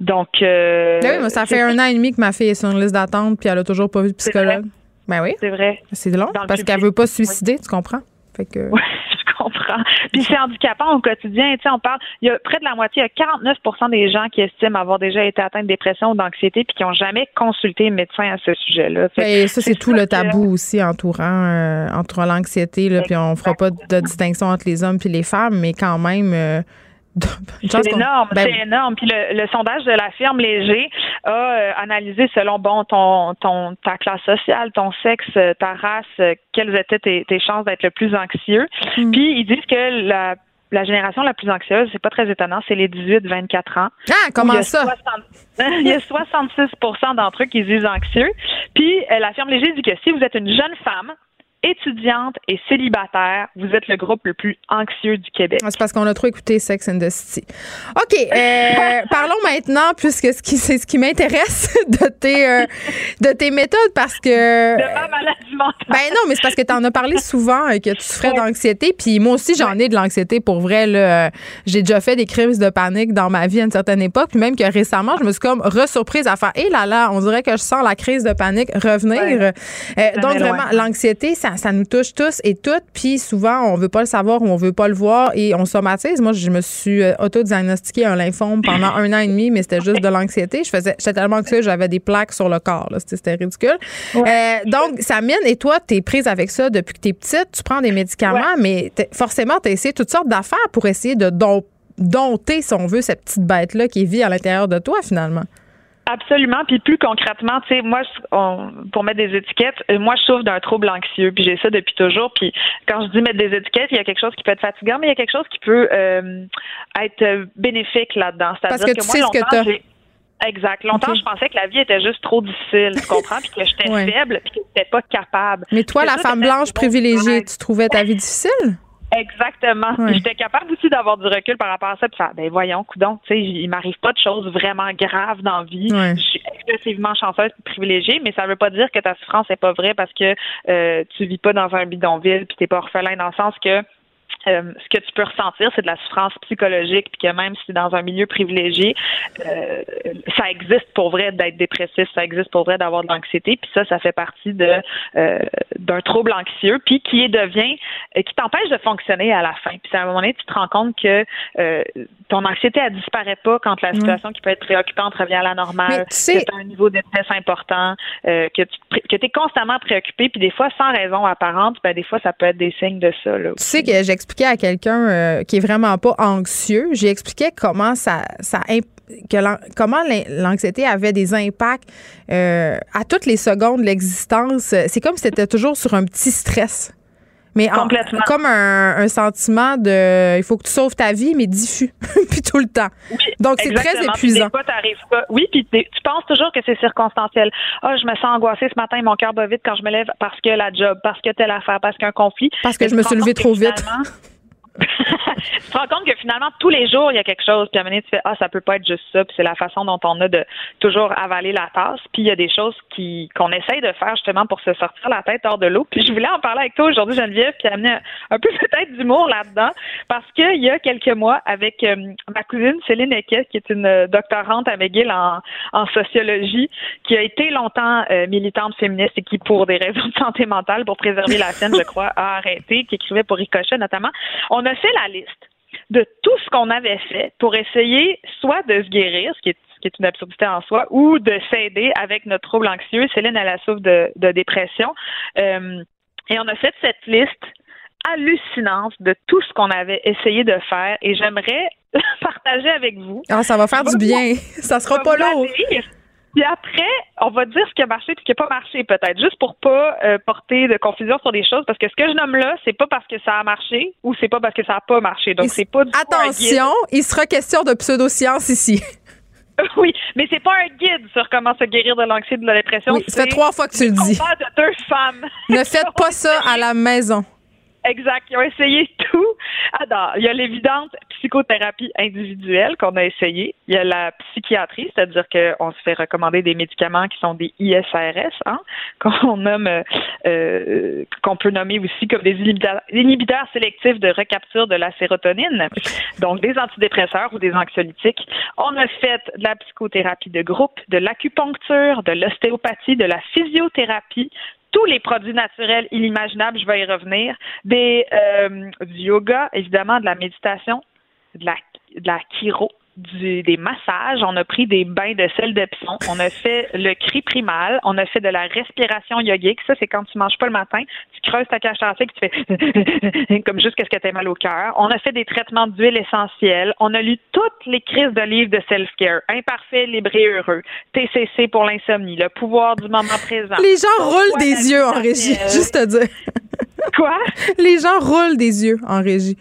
Donc, euh, Ben oui, moi, ça fait un an et demi que ma fille est sur une liste d'attente puis elle a toujours pas vu de psychologue. Ben oui, c'est vrai. c'est long Dans parce qu'elle veut pas se suicider, tu comprends? Fait que Oui, je comprends. Puis c'est handicapant au quotidien. Tu sais, on parle, il y a près de la moitié, il y a 49% des gens qui estiment avoir déjà été atteints de dépression ou d'anxiété puis qui n'ont jamais consulté un médecin à ce sujet-là. Que Ben, ça, c'est tout le que- tabou aussi entourant, euh, entourant l'anxiété. Puis on fera pas de distinction entre les hommes puis les femmes, mais quand même. euh, C'est énorme, Ben, c'est énorme. Puis le, le sondage de la firme Léger a euh, analysé selon bon ton, ton ta classe sociale, ton sexe, euh, ta race, euh, quelles étaient tes, tes chances d'être le plus anxieux. Mm. Puis ils disent que la la génération la plus anxieuse, c'est pas très étonnant, c'est les 18-24 ans. Ah, il y comment a ça? 60 il y a 66% d'entre eux qui se disent anxieux. Puis la firme Léger dit que si vous êtes une jeune femme, étudiante et célibataire, vous êtes le groupe le plus anxieux du Québec. Ah, C'est parce qu'on a trop écouté Sex and the City. OK, euh, parlons maintenant, puisque ce qui, c'est ce qui m'intéresse de tes, euh, de tes méthodes, parce que... De ma maladie mentale. Ben non, mais c'est parce que tu en as parlé souvent euh, que tu souffrais d'anxiété. Puis moi aussi, j'en ai de l'anxiété pour vrai. Là, Euh, j'ai déjà fait des crises de panique dans ma vie à une certaine époque. Puis même que récemment, je me suis comme resurprise à faire Hé là là, on dirait que je sens la crise de panique revenir. Ouais. Euh, donc loin. vraiment, l'anxiété, ça, ça nous touche tous et toutes. Puis souvent, on veut pas le savoir ou on veut pas le voir et on somatise. Moi, je me suis euh, auto-diagnostiqué un lymphome pendant un an et demi, mais c'était juste de l'anxiété. Je faisais, j'étais tellement anxieuse, j'avais des plaques sur le corps. C'était ridicule. Euh, donc, Samine, et toi, tu es prise avec ça depuis que tu es petite. Tu prends des médicaments, mais forcément, tu as essayé toutes sortes d'affaires pour essayer de dom- dompter, si on veut, cette petite bête-là qui vit à l'intérieur de toi, finalement. Absolument. Puis plus concrètement, tu sais, moi, on- pour mettre des étiquettes, euh, moi, je souffre d'un trouble anxieux. Puis j'ai ça depuis toujours. Puis quand je dis mettre des étiquettes, il y a quelque chose qui peut être fatigant, mais il y a quelque chose qui peut euh, être euh, bénéfique là-dedans. Parce C'est-à-dire que tu moi, sais ce que Exact. Longtemps, je pensais que la vie était juste trop difficile, tu comprends, puis que j'étais Ouais. faible, puis que j'étais pas capable. Mais toi, la ça, femme blanche privilégiée, tu trouvais ta vie difficile? Exactement. Ouais. J'étais capable aussi d'avoir du recul par rapport à ça. Puis faire, ben voyons, coudon, tu sais, il m'arrive pas de choses vraiment graves dans la vie. Ouais. Je suis excessivement chanceuse et privilégiée, mais ça veut pas dire que ta souffrance est pas vraie parce que euh, tu vis pas dans un bidonville puis t'es pas orphelin dans le sens que euh, ce que tu peux ressentir, c'est de la souffrance psychologique, puis que même si c'est dans un milieu privilégié, euh, ça existe pour vrai d'être dépressif, ça existe pour vrai d'avoir de l'anxiété, puis ça, ça fait partie de euh, d'un trouble anxieux, puis qui devient, euh, qui t'empêche de fonctionner à la fin. Puis à un moment donné, tu te rends compte que euh, ton anxiété, elle disparaît pas quand la situation qui peut être préoccupante revient à la normale, tu sais- que tu as un niveau de stress important, euh, que tu que es constamment préoccupé, puis des fois sans raison apparente, ben des fois ça peut être des signes de ça. Là, Tu sais que j'expliquais à quelqu'un euh, qui est vraiment pas anxieux, j'ai expliqué comment ça, que comment l'an- l'anxiété avait des impacts euh, à toutes les secondes de l'existence. C'est comme si c'était toujours sur un petit stress. Mais en- comme un, un sentiment de il faut que tu sauves ta vie, mais diffus, puis tout le temps. Donc c'est très. Puis épuisant. Des fois, t'arrives pas. Oui, puis tu penses toujours que c'est circonstanciel. Ah, je me sens angoissée ce matin, mon cœur bat vite quand je me lève parce que la job, parce que telle affaire, parce qu'un conflit. Parce que je me suis levée trop vite. Tu te rends compte que finalement, tous les jours, il y a quelque chose. Puis à un moment donné, tu fais Ah, ça peut pas être juste ça. Puis c'est la façon dont on a de toujours avaler la tasse. Puis il y a des choses qui qu'on essaye de faire justement pour se sortir la tête hors de l'eau. Puis je voulais en parler avec toi aujourd'hui, Geneviève, puis amener un, peu peut-être d'humour là-dedans. Parce qu'il y a quelques mois, avec euh, ma cousine Céline Equet, qui est une euh, doctorante à McGill en, sociologie, qui a été longtemps euh, militante féministe et qui, pour des raisons de santé mentale, pour préserver la scène, je crois, a arrêté, qui écrivait pour Ricochet notamment. A fait la liste de tout ce qu'on avait fait pour essayer soit de se guérir, ce qui est, ce qui est une absurdité en soi, ou de s'aider avec notre trouble anxieux. Céline, elle a souffre de, de dépression. Euh, et on a fait cette liste hallucinante de tout ce qu'on avait essayé de faire et j'aimerais partager avec vous. Ah, ça va faire du bien. Ça sera pas On lourd. la. Puis après, on va dire ce qui a marché et ce qui n'a pas marché, peut-être, juste pour pas euh, porter de confusion sur des choses, parce que ce que je nomme là, c'est pas parce que ça a marché ou c'est pas parce que ça a pas marché. Donc c'est pas du. Attention, il sera question de pseudoscience ici. Oui, mais c'est pas un guide sur comment se guérir de l'anxiété et de la dépression. Oui, ça fait trois fois que tu le dis. de deux femmes. Ne faites pas ça à la maison. Exact. Ils ont essayé tout. Alors, il y a l'évidente psychothérapie individuelle qu'on a essayé. Il y a la psychiatrie, c'est-à-dire qu'on se fait recommander des médicaments qui sont des ISRS, hein, qu'on nomme, euh, qu'on peut nommer aussi comme des inhibiteurs, sélectifs de recapture de la sérotonine, donc des antidépresseurs ou des anxiolytiques. On a fait de la psychothérapie de groupe, de l'acupuncture, de l'ostéopathie, de la physiothérapie, tous les produits naturels inimaginables, je vais y revenir, des euh, du yoga, évidemment, de la méditation, de la, de la chiro, des massages, on a pris des bains de sel de pisson, on a fait le cri primal, on a fait de la respiration yogique. Ça, c'est quand tu manges pas le matin, tu creuses ta cage thoracique, tu fais comme juste qu'est-ce que t'as mal au cœur. On a fait des traitements d'huile essentielle. On a lu toutes les crises de livres de self-care. Imparfait, libre et heureux. TCC pour l'insomnie. Le pouvoir du moment présent. Les gens roulent des yeux en régie, juste à dire. Quoi? Les gens roulent des yeux en régie.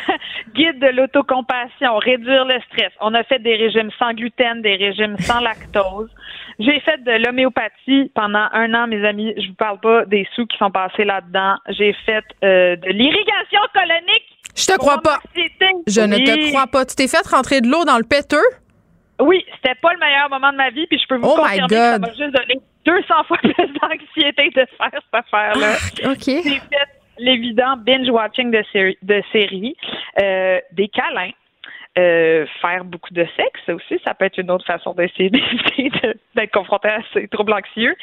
Guide de l'autocompassion, réduire le stress. On a fait des régimes sans gluten, des régimes sans lactose. J'ai fait de l'homéopathie pendant un an, mes amis. Je vous parle pas des sous qui sont passés là-dedans. J'ai fait euh, de l'irrigation colonique. Je te crois pas. Je ne te crois pas. Tu t'es fait rentrer de l'eau dans le péteux? Oui, c'était pas le meilleur moment de ma vie, puis je peux vous oh confirmer que ça m'a juste donné 200 fois plus d'anxiété de faire cette affaire-là. Ah, OK. J'ai fait l'évident binge-watching de, série, de séries, euh, des câlins, euh, faire beaucoup de sexe aussi, ça peut être une autre façon d'essayer d'éviter d'être confronté à ces troubles anxieux.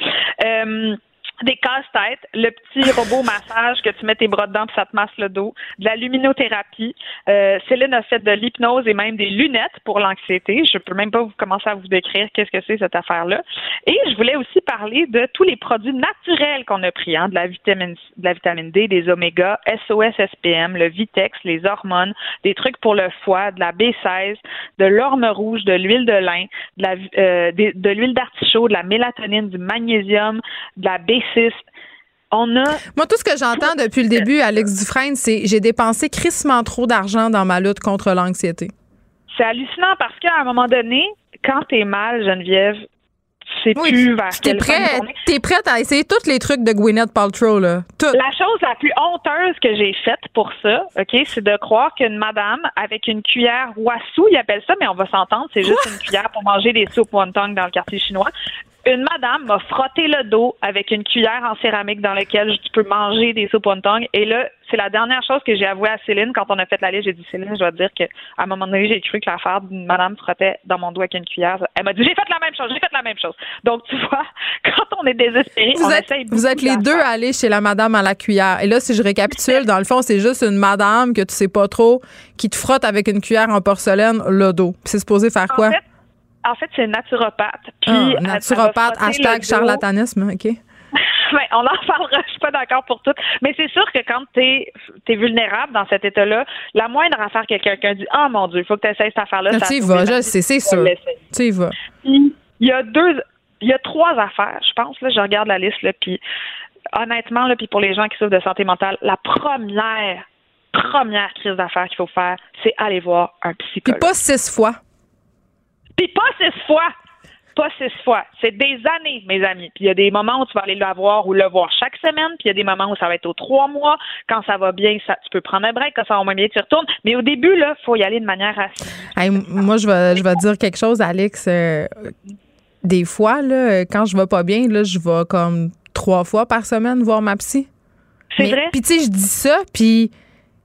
Euh, des casse-têtes, le petit robot massage que tu mets tes bras dedans puis ça te masse le dos, de la luminothérapie. Euh, Céline a fait de l'hypnose et même des lunettes pour l'anxiété. Je peux même pas vous commencer à vous décrire qu'est-ce que c'est cette affaire-là. Et je voulais aussi parler de tous les produits naturels qu'on a pris, hein, de la vitamine de la vitamine D, des oméga, SOS, SPM, le Vitex, les hormones, des trucs pour le foie, de la B16, de l'orme rouge, de l'huile de lin, de euh, l'huile d'artichaut, de la mélatonine, du magnésium, de la On a. Moi, tout ce que j'entends depuis le début, Alex Dufresne, c'est j'ai dépensé crissement trop d'argent dans ma lutte contre l'anxiété. C'est hallucinant parce qu'à un moment donné, quand t'es mal, Geneviève, tu sais plus vers t'es prêt, T'es prête à essayer tous les trucs de Gwyneth Paltrow, là. La chose la plus honteuse que j'ai faite pour ça, OK, c'est de croire qu'une madame avec une cuillère wassou, ils appellent ça, mais on va s'entendre, c'est juste une cuillère pour manger des soupes wonton dans le quartier chinois une madame m'a frotté le dos avec une cuillère en céramique dans laquelle tu peux manger des soupes wonton. Et là, c'est la dernière chose que j'ai avoué à Céline quand on a fait la liste. J'ai dit, Céline, je dois te dire qu'à un moment donné, j'ai cru que l'affaire d'une madame frottait dans mon dos avec une cuillère. Elle m'a dit, j'ai fait la même chose, j'ai fait la même chose. Donc, tu vois, quand on est désespéré, vous on êtes, essaye Vous êtes les deux à aller chez la madame à la cuillère. Et là, si je récapitule, dans le fond, c'est juste une madame que tu sais pas trop qui te frotte avec une cuillère en porcelaine le dos. c'est supposé faire quoi? En fait, c'est naturopathe. Puis, ah, naturopathe, hashtag charlatanisme, OK. Ouais, on en parlera, je suis pas d'accord pour tout. Mais c'est sûr que quand tu es, vulnérable dans cet état-là, la moindre affaire que quelqu'un dit Ah mon Dieu, il faut que tu essaies cette affaire-là. Tu y vas, je sais, c'est sûr. Tu y vas. Il y a deux, il y a trois affaires, je pense. Là, je regarde la liste, là, puis honnêtement, là, puis pour les gens qui souffrent de santé mentale, la première, première crise d'affaires qu'il faut faire, c'est aller voir un psychologue. Puis pas six fois. Puis pas six fois. Pas six fois. C'est des années, mes amis. Puis il y a des moments où tu vas aller le voir ou le voir chaque semaine. Puis il y a des moments où ça va être aux trois mois. Quand ça va bien, ça, tu peux prendre un break. Quand ça va moins bien, tu retournes. Mais au début, là, faut y aller de manière assez. moi, je vais, je vais dire quelque chose, Alex. Euh, des fois, là, quand je vais pas bien, là, je vais comme trois fois par semaine voir ma psy. C'est vrai. Puis tu sais, je dis ça, puis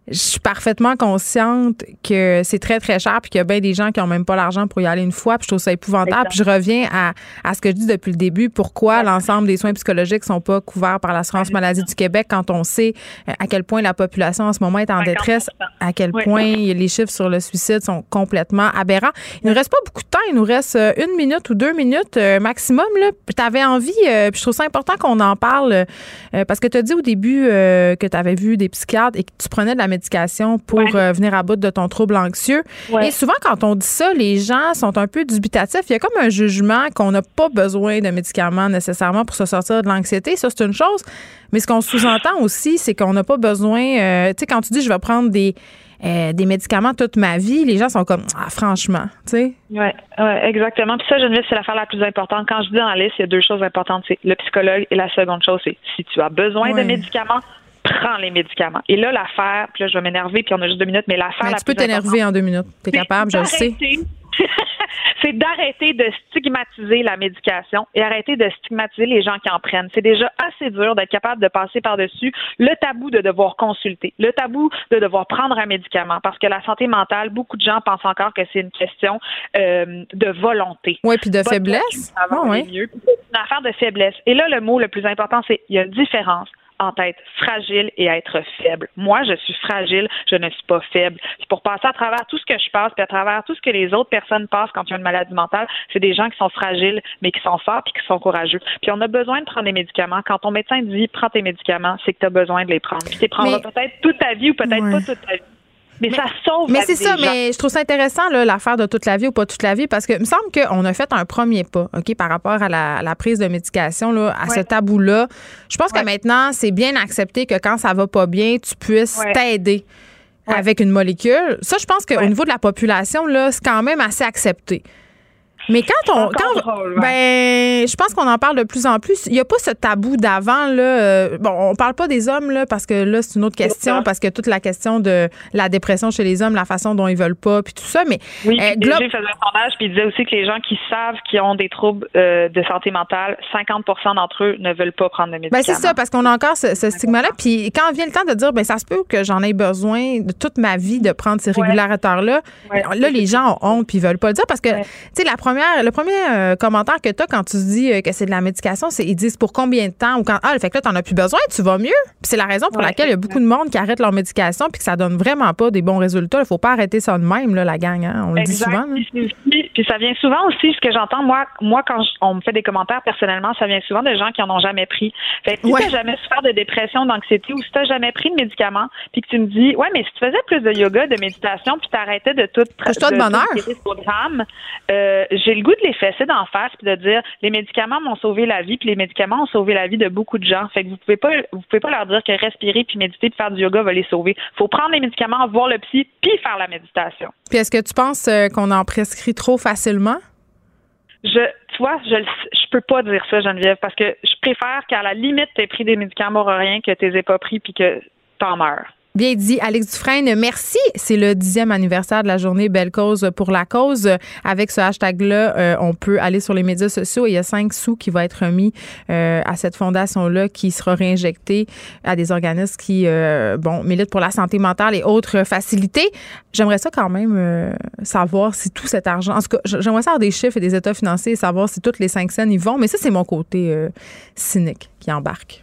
je suis parfaitement consciente que c'est très, très cher puis qu'il y a bien des gens qui n'ont même pas l'argent pour y aller une fois. Puis je trouve ça épouvantable. Puis je reviens à, à, ce que je dis depuis le début. Pourquoi l'ensemble des soins psychologiques sont pas couverts par l'assurance maladie du Québec quand on sait euh, à quel point la population en ce moment est en détresse, à quel point les chiffres sur le suicide sont complètement aberrants. Il nous reste pas beaucoup de temps. Il nous reste euh, une minute ou deux minutes euh, maximum. Tu avais envie, puis je trouve ça important qu'on en parle parce que tu as dit au début que tu avais vu des psychiatres et que tu prenais de la médication pour euh, venir à bout de ton trouble anxieux. Et souvent, quand on dit ça, les gens sont un peu dubitatifs. Il y a comme un jugement qu'on n'a pas besoin de médicaments nécessairement pour se sortir de l'anxiété. Ça, c'est une chose. Mais ce qu'on sous-entend aussi, c'est qu'on n'a pas besoin. Euh, tu sais, quand tu dis je vais prendre des. Euh, des médicaments toute ma vie, les gens sont comme ah, franchement, tu sais. Oui, ouais, exactement. Puis ça, Geneviève, c'est l'affaire la plus importante. Quand je dis dans la liste, il y a deux choses importantes. C'est le psychologue et la seconde chose, c'est si tu as besoin de médicaments, prends les médicaments. Et là, l'affaire, puis là, je vais m'énerver, puis on a juste deux minutes, mais l'affaire. Tu peux t'énerver en deux minutes. Tu es capable, je le sais. c'est d'arrêter de stigmatiser la médication et arrêter de stigmatiser les gens qui en prennent. C'est déjà assez dur d'être capable de passer par-dessus le tabou de devoir consulter, le tabou de devoir prendre un médicament, parce que la santé mentale, beaucoup de gens pensent encore que c'est une question euh, de volonté. Oui, puis de faiblesse. Ah, oui. C'est une affaire de faiblesse. Et là, le mot le plus important, c'est il y a une différence entre être fragile et être faible. Moi, je suis fragile, je ne suis pas faible. pour passer à travers tout ce que je passe, puis à travers tout ce que les autres personnes passent quand ils ont une maladie mentale, c'est des gens qui sont fragiles, mais qui sont forts puis qui sont courageux. Puis on a besoin de prendre des médicaments. Quand ton médecin dit prends tes médicaments, c'est que tu as besoin de les prendre. Puis tu les prendras peut-être toute ta vie ou peut-être pas toute ta vie. Mais, ça sauve Mais c'est ça, mais je trouve ça intéressant, l'affaire de toute la vie ou pas toute la vie, parce que il me semble qu'on a fait un premier pas, OK, par rapport à la, prise de médication, là, à ce tabou-là. Je pense que maintenant, c'est bien accepté que quand ça va pas bien, tu puisses t'aider avec une molécule. Ça, je pense qu'au niveau de la population, là, c'est quand même assez accepté. Mais quand on. Quand, Ben, je pense qu'on en parle de plus en plus. Il n'y a pas ce tabou d'avant, là. Euh, bon, on parle pas des hommes, là, parce que là, c'est une autre question, parce que toute la question de la dépression chez les hommes, la façon dont ils veulent pas, puis tout ça. Mais. Oui, euh, faisait un sondage, puis il disait aussi que les gens qui savent qu'ils ont des troubles euh, de santé mentale, 50% d'entre eux ne veulent pas prendre de médicaments. Ben, c'est ça, parce qu'on a encore ce, stigma-là. Puis quand vient le temps de dire, ben, ça se peut que j'en ai besoin de toute ma vie de prendre ces régulateurs-là, là, les gens ont honte, puis ils veulent pas le dire, parce que, tu sais, la première le premier euh, commentaire que tu as quand tu dis euh, que c'est de la médication, c'est ils disent pour combien de temps ou quand ah, le fait que là t'en as plus besoin, tu vas mieux. c'est la raison pour laquelle il y a beaucoup de monde qui arrête leur médication puis que ça donne vraiment pas des bons résultats. Il faut pas arrêter ça de même là, la gang, hein. on le dit souvent. Puis, ça vient souvent aussi ce que j'entends moi moi quand on me fait des commentaires personnellement, ça vient souvent de gens qui en ont jamais pris. Fait que si tu jamais souffert de dépression, d'anxiété ou si tu jamais pris de médicaments, puis que tu me dis ouais, mais si tu faisais plus de yoga, de méditation, puis tu arrêtais de tout Couche-toi de, bonheur. Euh, j'ai le goût de les fesser d'en face puis de dire les médicaments m'ont sauvé la vie puis les médicaments ont sauvé la vie de beaucoup de gens. Fait que vous pouvez pas vous pouvez pas leur dire que respirer puis méditer puis faire du yoga va les sauver. Faut prendre les médicaments, voir le psy puis faire la méditation. Puis est-ce que tu penses euh, qu'on en prescrit trop facilement? Je, tu vois, je, je peux pas dire ça, Geneviève, parce que je préfère qu'à la limite, tu aies pris des médicaments pour rien que tu les aies pas pris puis que t'en meurs. Bien dit, Alex Dufresne. Merci. C'est le dixième anniversaire de la journée Belle Cause pour la cause. Avec ce hashtag-là, euh, on peut aller sur les médias sociaux. il y a cinq sous qui vont être remis euh, à cette fondation-là qui sera réinjectée à des organismes qui, euh, bon, militent pour la santé mentale et autres facilités. J'aimerais ça quand même savoir si tout cet argent, en tout cas, j'aimerais savoir des chiffres et des états financiers et savoir si toutes les cinq scènes y vont. Mais ça, c'est mon côté cynique qui embarque.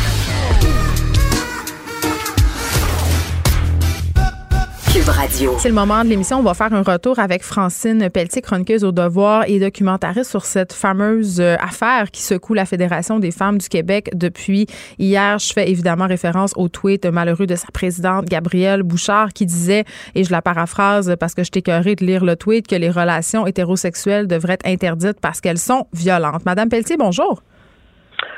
C'est le moment de l'émission. On va faire un retour avec Francine Pelletier, chroniqueuse au devoir et documentariste sur cette fameuse euh, affaire qui secoue la Fédération des femmes du Québec depuis hier. Je fais évidemment référence au tweet malheureux de sa présidente, Gabrielle Bouchard, qui disait, et je la paraphrase parce que je t'écœurais de lire le tweet, que les relations hétérosexuelles devraient être interdites parce qu'elles sont violentes. Madame Pelletier, bonjour.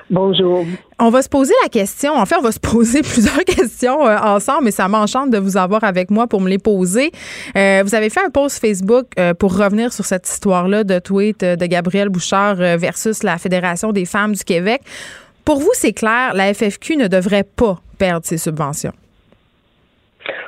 Bonjour. On va se poser la question. En fait, on va se poser plusieurs questions euh, ensemble, mais ça m'enchante de vous avoir avec moi pour me les poser. Euh, vous avez fait un post Facebook euh, pour revenir sur cette histoire-là de tweet de Gabriel Bouchard versus la Fédération des femmes du Québec. Pour vous, c'est clair, la FFQ ne devrait pas perdre ses subventions.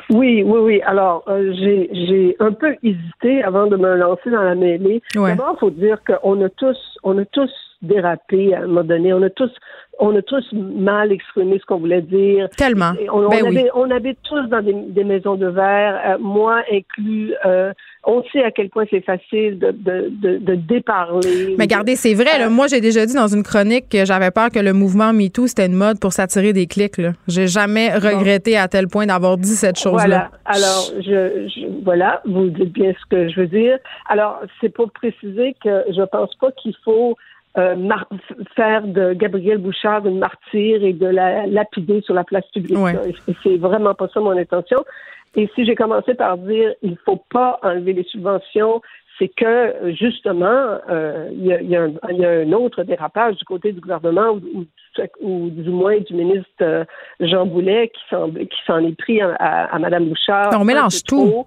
Oui, oui, oui. Alors, j'ai un peu hésité avant de me lancer dans la mêlée. D'abord, il faut dire qu'on a tous, on a tous dérapé à un moment donné. On a tous, on a tous mal exprimé ce qu'on voulait dire. Tellement. On, ben avait, on habite tous dans des, maisons de verre, euh, moi inclus. Euh, on sait à quel point c'est facile de, de, de, déparler. Mais regardez, c'est vrai. Là, moi, j'ai déjà dit dans une chronique que j'avais peur que le mouvement MeToo, c'était une mode pour s'attirer des clics. J'ai jamais regretté à tel point d'avoir dit cette chose-là. Voilà. Alors, je, je, voilà, vous dites bien ce que je veux dire. Alors, c'est pour préciser que je pense pas qu'il faut faire de Gabrielle Bouchard une martyre et de la lapider sur la place publique. C'est vraiment pas ça mon intention. Et si j'ai commencé par dire il faut pas enlever les subventions, c'est que justement euh, il y, a, un autre dérapage du côté du gouvernement ou, du moins du ministre euh, Jean Boulet qui s'en qui s'en est pris à, à, Mme Bouchard. On mélange tout.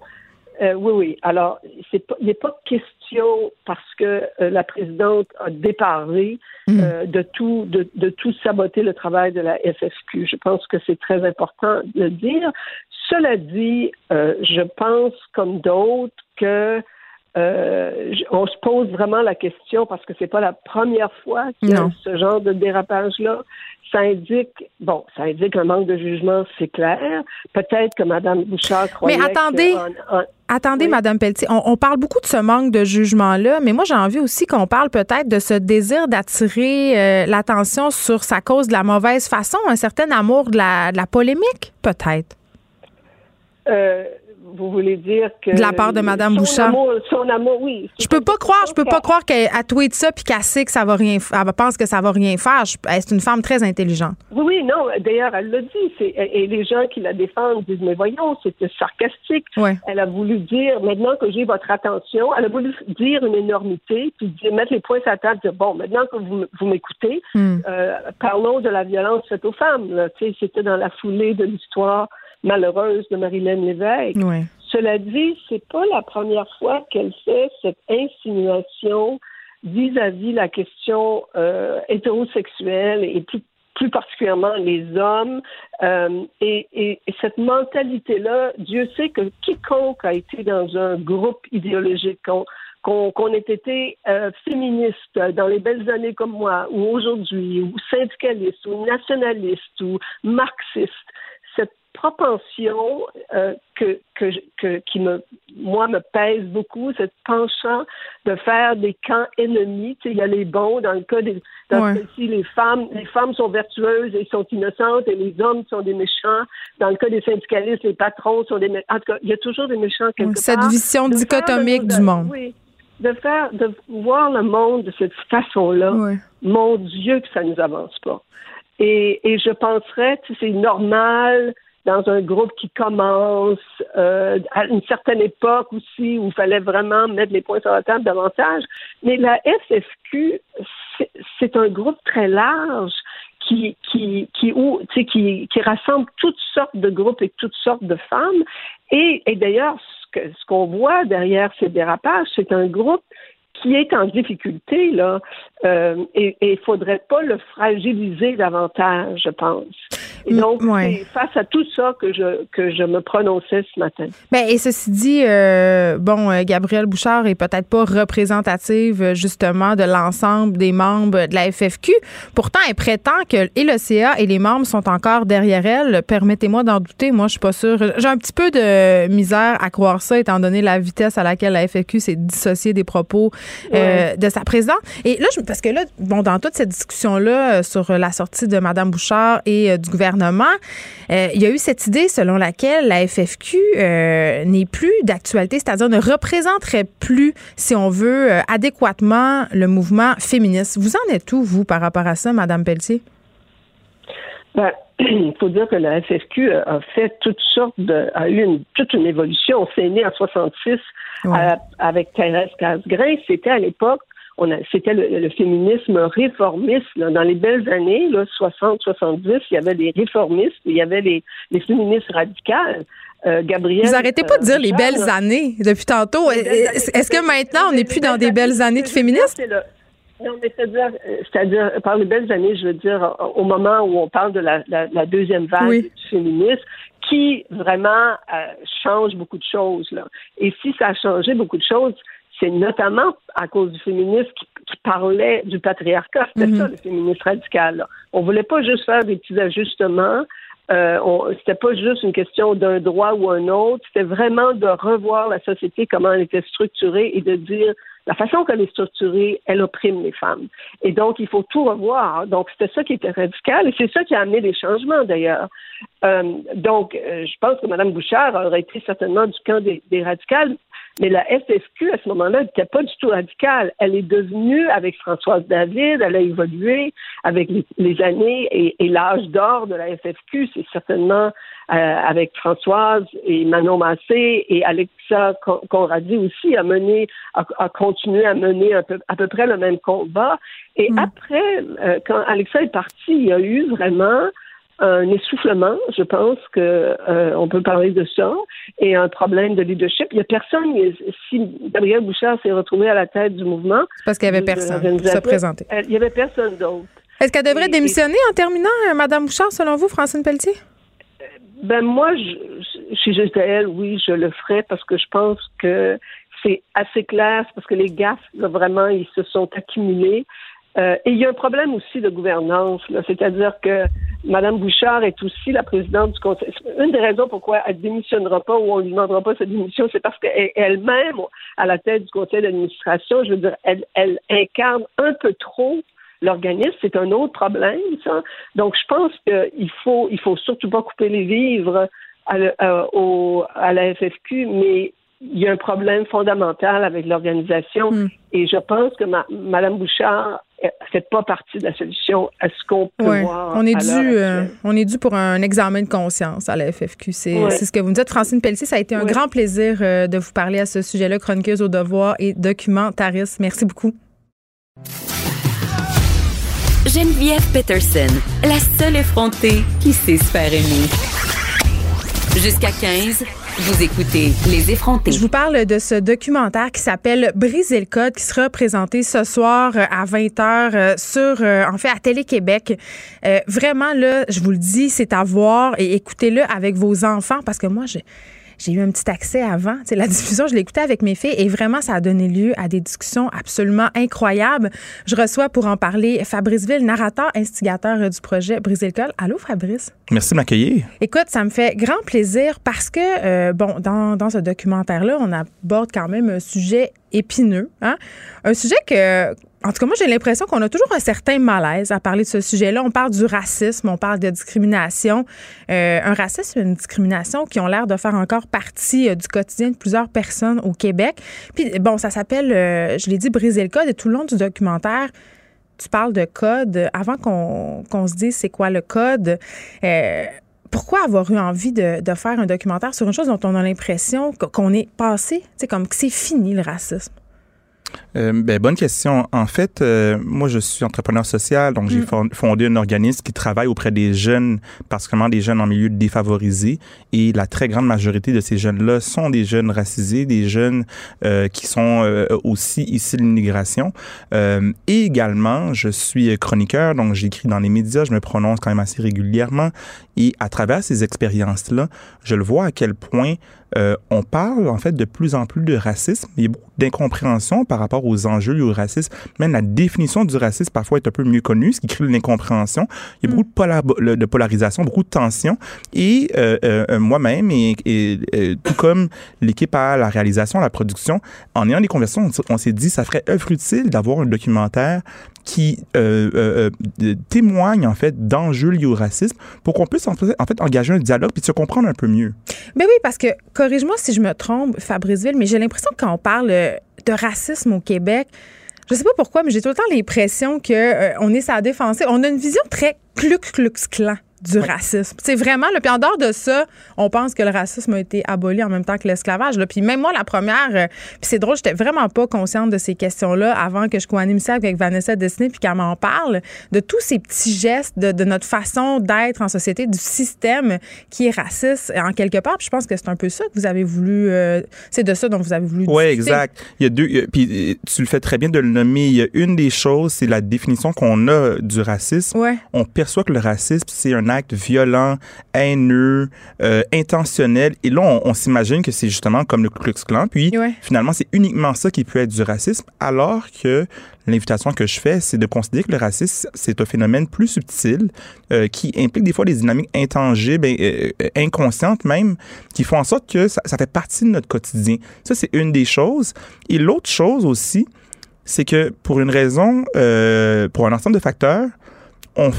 Euh, oui, oui. Alors, c'est pas, il n'est pas question parce que euh, la présidente a déparé Mm. euh, de tout, de, de tout saboter le travail de la FFQ. Je pense que c'est très important de le dire. Cela dit, je pense comme d'autres que euh, on se pose vraiment la question parce que c'est pas la première fois qu'il y a Non. ce genre de dérapage-là. Ça indique, bon, ça indique un manque de jugement, c'est clair. Peut-être que Mme Bouchard croyait Mais attendez. que en- Attendez, Oui. Madame Pelletier, on, on parle beaucoup de ce manque de jugement-là, mais moi, j'ai envie aussi qu'on parle peut-être de ce désir d'attirer euh, l'attention sur sa cause de la mauvaise façon, un certain amour de la, de la polémique, peut-être. Euh, vous voulez dire que De la part de Madame Bouchard. Amour, son amour, oui. Je peux pas croire, je peux pas croire qu'elle a tweet ça puis qu'elle sait que ça va rien, elle pense que ça va rien faire. C'est une femme très intelligente. Oui, oui, non. D'ailleurs, elle l'a dit. Et les gens qui la défendent disent mais voyons, c'était sarcastique. Ouais. Elle a voulu dire maintenant que j'ai votre attention, elle a voulu dire une énormité, puis dire, mettre les points sur la table, dire bon, maintenant que vous, m'écoutez, Hmm. euh, parlons de la violence faite aux femmes. là. Tu sais, C'était dans la foulée de l'histoire malheureuse de Marilyn Lévesque. Ouais. Cela dit, c'est pas la première fois qu'elle fait cette insinuation vis-à-vis la question euh, hétérosexuelle et plus plus particulièrement les hommes. Euh, et, et- et cette mentalité-là, Dieu sait que quiconque a été dans un groupe idéologique, qu'on ait été euh, féministe dans les belles années comme moi, ou aujourd'hui, ou syndicaliste, ou nationaliste, ou marxiste, propension euh, que, que, que, qui me, moi, me pèse beaucoup, cette penchant de faire des camps ennemis. Tu sais, il y a les bons, dans le cas des, dans Ouais. ce cas-ci, les femmes, les femmes sont vertueuses et sont innocentes et les hommes sont des méchants. Dans le cas des syndicalistes, les patrons sont des méchants. En tout cas, il y a toujours des méchants quelque Cette part. vision De faire dichotomique de- du monde. Oui. De faire, de voir le monde de cette façon-là Ouais. mon Dieu que ça nous avance pas. Et, et je penserais, tu sais, c'est normal dans un groupe qui commence euh, à une certaine époque aussi où il fallait vraiment mettre les points sur la table davantage. Mais la FFQ, c'est- un groupe très large qui qui qui, où, qui qui rassemble toutes sortes de groupes et toutes sortes de femmes. Et, et d'ailleurs, ce qu'on voit derrière ces dérapages, c'est un groupe qui est en difficulté, là, euh, et il faudrait pas le fragiliser davantage, je pense. Et Mm, donc, ouais. c'est face à tout ça que je, que je me prononçais ce matin. Ben, et ceci dit, euh, bon, euh, Gabrielle Bouchard est peut-être pas représentative justement de l'ensemble des membres de la FFQ. Pourtant, elle prétend que et le CA et les membres sont encore derrière elle. Permettez-moi d'en douter. Moi, je suis pas sûre. J'ai un petit peu de misère à croire ça, étant donné la vitesse à laquelle la FFQ s'est dissociée des propos euh, de sa présidente. Et là, je, parce que là, bon, dans toute cette discussion-là euh, sur la sortie de Mme Bouchard et euh, du gouvernement, il y a eu cette idée selon laquelle la FFQ n'est plus d'actualité, c'est-à-dire ne représenterait plus, si on veut, adéquatement le mouvement féministe. Vous en êtes où, vous, par rapport à ça, Mme Pelletier? Ben, il faut dire que la FFQ a fait toutes sortes de, a eu une, toute une évolution. C'est né en 66 Ouais. à- avec Thérèse Casgrain. C'était à l'époque, on a, c'était le, le féminisme réformiste. là. Dans les belles années, là, 60, 70, il y avait les réformistes, il y avait les, les féministes radicales. Euh, Gabriel. Vous arrêtez pas de dire les belles là, années depuis tantôt. Est-ce que maintenant, on n'est plus dans des belles années de féministes? Non, mais c'est-à-dire, euh, c'est-à-dire, par les belles années, je veux dire, au moment où on parle de la, la- la deuxième vague Oui. du féminisme, qui vraiment euh, change beaucoup de choses. Là. Et si ça a changé beaucoup de choses, c'est notamment à cause du féminisme qui, qui parlait du patriarcat. C'était Mhm. ça, le féminisme radical. Là. On voulait pas juste faire des petits ajustements. Euh, on- c'était pas juste une question d'un droit ou un autre. C'était vraiment de revoir la société, comment elle était structurée et de dire la façon qu'elle est structurée, elle opprime les femmes. Et donc, il faut tout revoir. Donc, c'était ça qui était radical et c'est ça qui a amené des changements, d'ailleurs. Euh, donc, euh, je pense que Mme Bouchard aurait été certainement du camp des, des radicales, mais la FFQ, à ce moment-là, n'était pas du tout radicale. Elle est devenue, avec Françoise David, elle a évolué avec les, les années et, et l'âge d'or de la FFQ. C'est certainement euh, avec Françoise et Manon Massé et Alexa Con- Conradi aussi a mené, a, a continué à mener un peu, à peu près le même combat. Et Mm. après, euh, quand Alexa est partie, il y a eu vraiment un essoufflement, je pense que euh, on peut parler de ça, et un problème de leadership. Il y a personne, si Gabriel Bouchard s'est retrouvé à la tête du mouvement... C'est parce qu'il n'y avait personne qui se présentait. Il n'y avait personne d'autre. Est-ce qu'elle devrait démissionner en terminant, euh, Madame Bouchard, selon vous, Francine Pelletier? Ben moi, je, si j'étais elle, oui, je le ferais parce que je pense que c'est assez clair, parce que les gaffes, vraiment, ils se sont accumulés. Euh, et il y a un problème aussi de gouvernance, c'est-à-dire que Mme Bouchard est aussi la présidente du conseil. Une des raisons pourquoi elle ne démissionnera pas ou on ne lui demandera pas sa démission, c'est parce qu'elle-même, à la tête du conseil d'administration, je veux dire, elle, incarne un peu trop l'organisme, c'est un autre problème, ça. Donc, je pense qu'il faut, il faut surtout pas couper les vivres à, euh, à la FFQ, mais il y a un problème fondamental avec l'organisation hmm. et je pense que Mme Bouchard ne fait pas partie de la solution à ce qu'on peut voir. On est, dû, euh, on est dû pour un examen de conscience à la FFQ. C'est ce que vous me dites. Francine Pelletier, ça a été un grand plaisir euh, de vous parler à ce sujet-là, chroniqueuse au devoir et documentariste. Merci beaucoup. Geneviève Peterson, la seule effrontée qui sait se faire aimer. Jusqu'à 15. Je vous parle de ce documentaire qui s'appelle Briser le code qui sera présenté ce soir euh, à 20h euh, sur euh, en fait à Télé-Québec. vraiment là, je vous le dis, c'est à voir et écoutez-le avec vos enfants parce que moi j'ai j'ai eu un petit accès avant. La diffusion, je écouté avec mes filles et vraiment, ça a donné lieu à des discussions absolument incroyables. Je reçois pour en parler Fabrice Ville, narrateur, instigateur du projet Briser le col. Allô, Fabrice? Merci de m'accueillir. Écoute, ça me fait grand plaisir parce que, euh, bon, dans, dans ce documentaire-là, on aborde quand même un sujet épineux. Hein? Un sujet que, en tout cas, moi, j'ai l'impression qu'on a toujours un certain malaise à parler de ce sujet-là. On parle du racisme, on parle de discrimination. Euh, un racisme et une discrimination qui ont l'air de faire encore partie euh, du quotidien de plusieurs personnes au Québec. Puis, bon, ça s'appelle, euh, je l'ai dit, briser le code. Et tout le long du documentaire, tu parles de code. Avant qu'on se dise c'est quoi le code, pourquoi avoir eu envie de, de, faire un documentaire sur une chose dont on a l'impression qu'on est passé, c'est comme que c'est fini le racisme? Euh, ben, bonne question. En fait, euh, moi, je suis entrepreneur social, donc j'ai mm. fondé un organisme qui travaille auprès des jeunes, particulièrement des jeunes en milieu défavorisé. Et la très grande majorité de ces jeunes-là sont des jeunes racisés, des jeunes euh, qui sont euh, aussi issus de l'immigration. Euh, et également, je suis chroniqueur, donc j'écris dans les médias, je me prononce quand même assez régulièrement. Et à travers ces expériences-là, je le vois à quel point euh, on parle en fait de plus en plus de racisme. Il y a beaucoup d'incompréhension par rapport aux enjeux liés au racisme. Même la définition du racisme parfois est un peu mieux connue, ce qui crée l'incompréhension. Il y a beaucoup de, polarisation, beaucoup de tension. Et euh, euh, moi-même, et, tout comme l'équipe à la réalisation, à la production, en ayant des conversations, on, s'est dit ça ferait œuvre utile d'avoir un documentaire qui témoigne en fait d'enjeux liés au racisme pour qu'on puisse en fait, en fait engager un dialogue puis se comprendre un peu mieux. Mais oui, parce que corrige-moi si je me trompe, Fabriceville, mais j'ai l'impression que quand on parle euh, de racisme au Québec, je sais pas pourquoi, mais j'ai tout le temps l'impression qu'on euh, est sa défensive. On a une vision très cluc-cluc-clan du racisme. C'est vraiment, le puis en dehors de ça, on pense que le racisme a été aboli en même temps que l'esclavage. Puis même moi, la première, euh, puis c'est drôle, j'étais vraiment pas consciente de ces questions-là avant que je co-anime ça avec Vanessa Destiné puis qu'elle m'en parle, de tous ces petits gestes, de, notre façon d'être en société, du système qui est raciste en quelque part. Puis je pense que c'est un peu ça que vous avez voulu, euh, c'est de ça dont vous avez voulu Oui, exact. Il y a deux, puis euh, tu le fais très bien de le nommer. Il y a une des choses, c'est la définition qu'on a du racisme. Ouais. On perçoit que le racisme, c'est un acte violent, haineux, euh, intentionnel. Et là, on, s'imagine que c'est justement comme le Ku Klux Klan. Puis finalement, c'est uniquement ça qui peut être du racisme, alors que l'invitation que je fais, c'est de considérer que le racisme, c'est un phénomène plus subtil euh, qui implique des fois des dynamiques intangibles, euh, inconscientes même, qui font en sorte que ça, ça fait partie de notre quotidien. Ça, c'est une des choses. Et l'autre chose aussi, c'est que pour une raison, pour un ensemble de facteurs,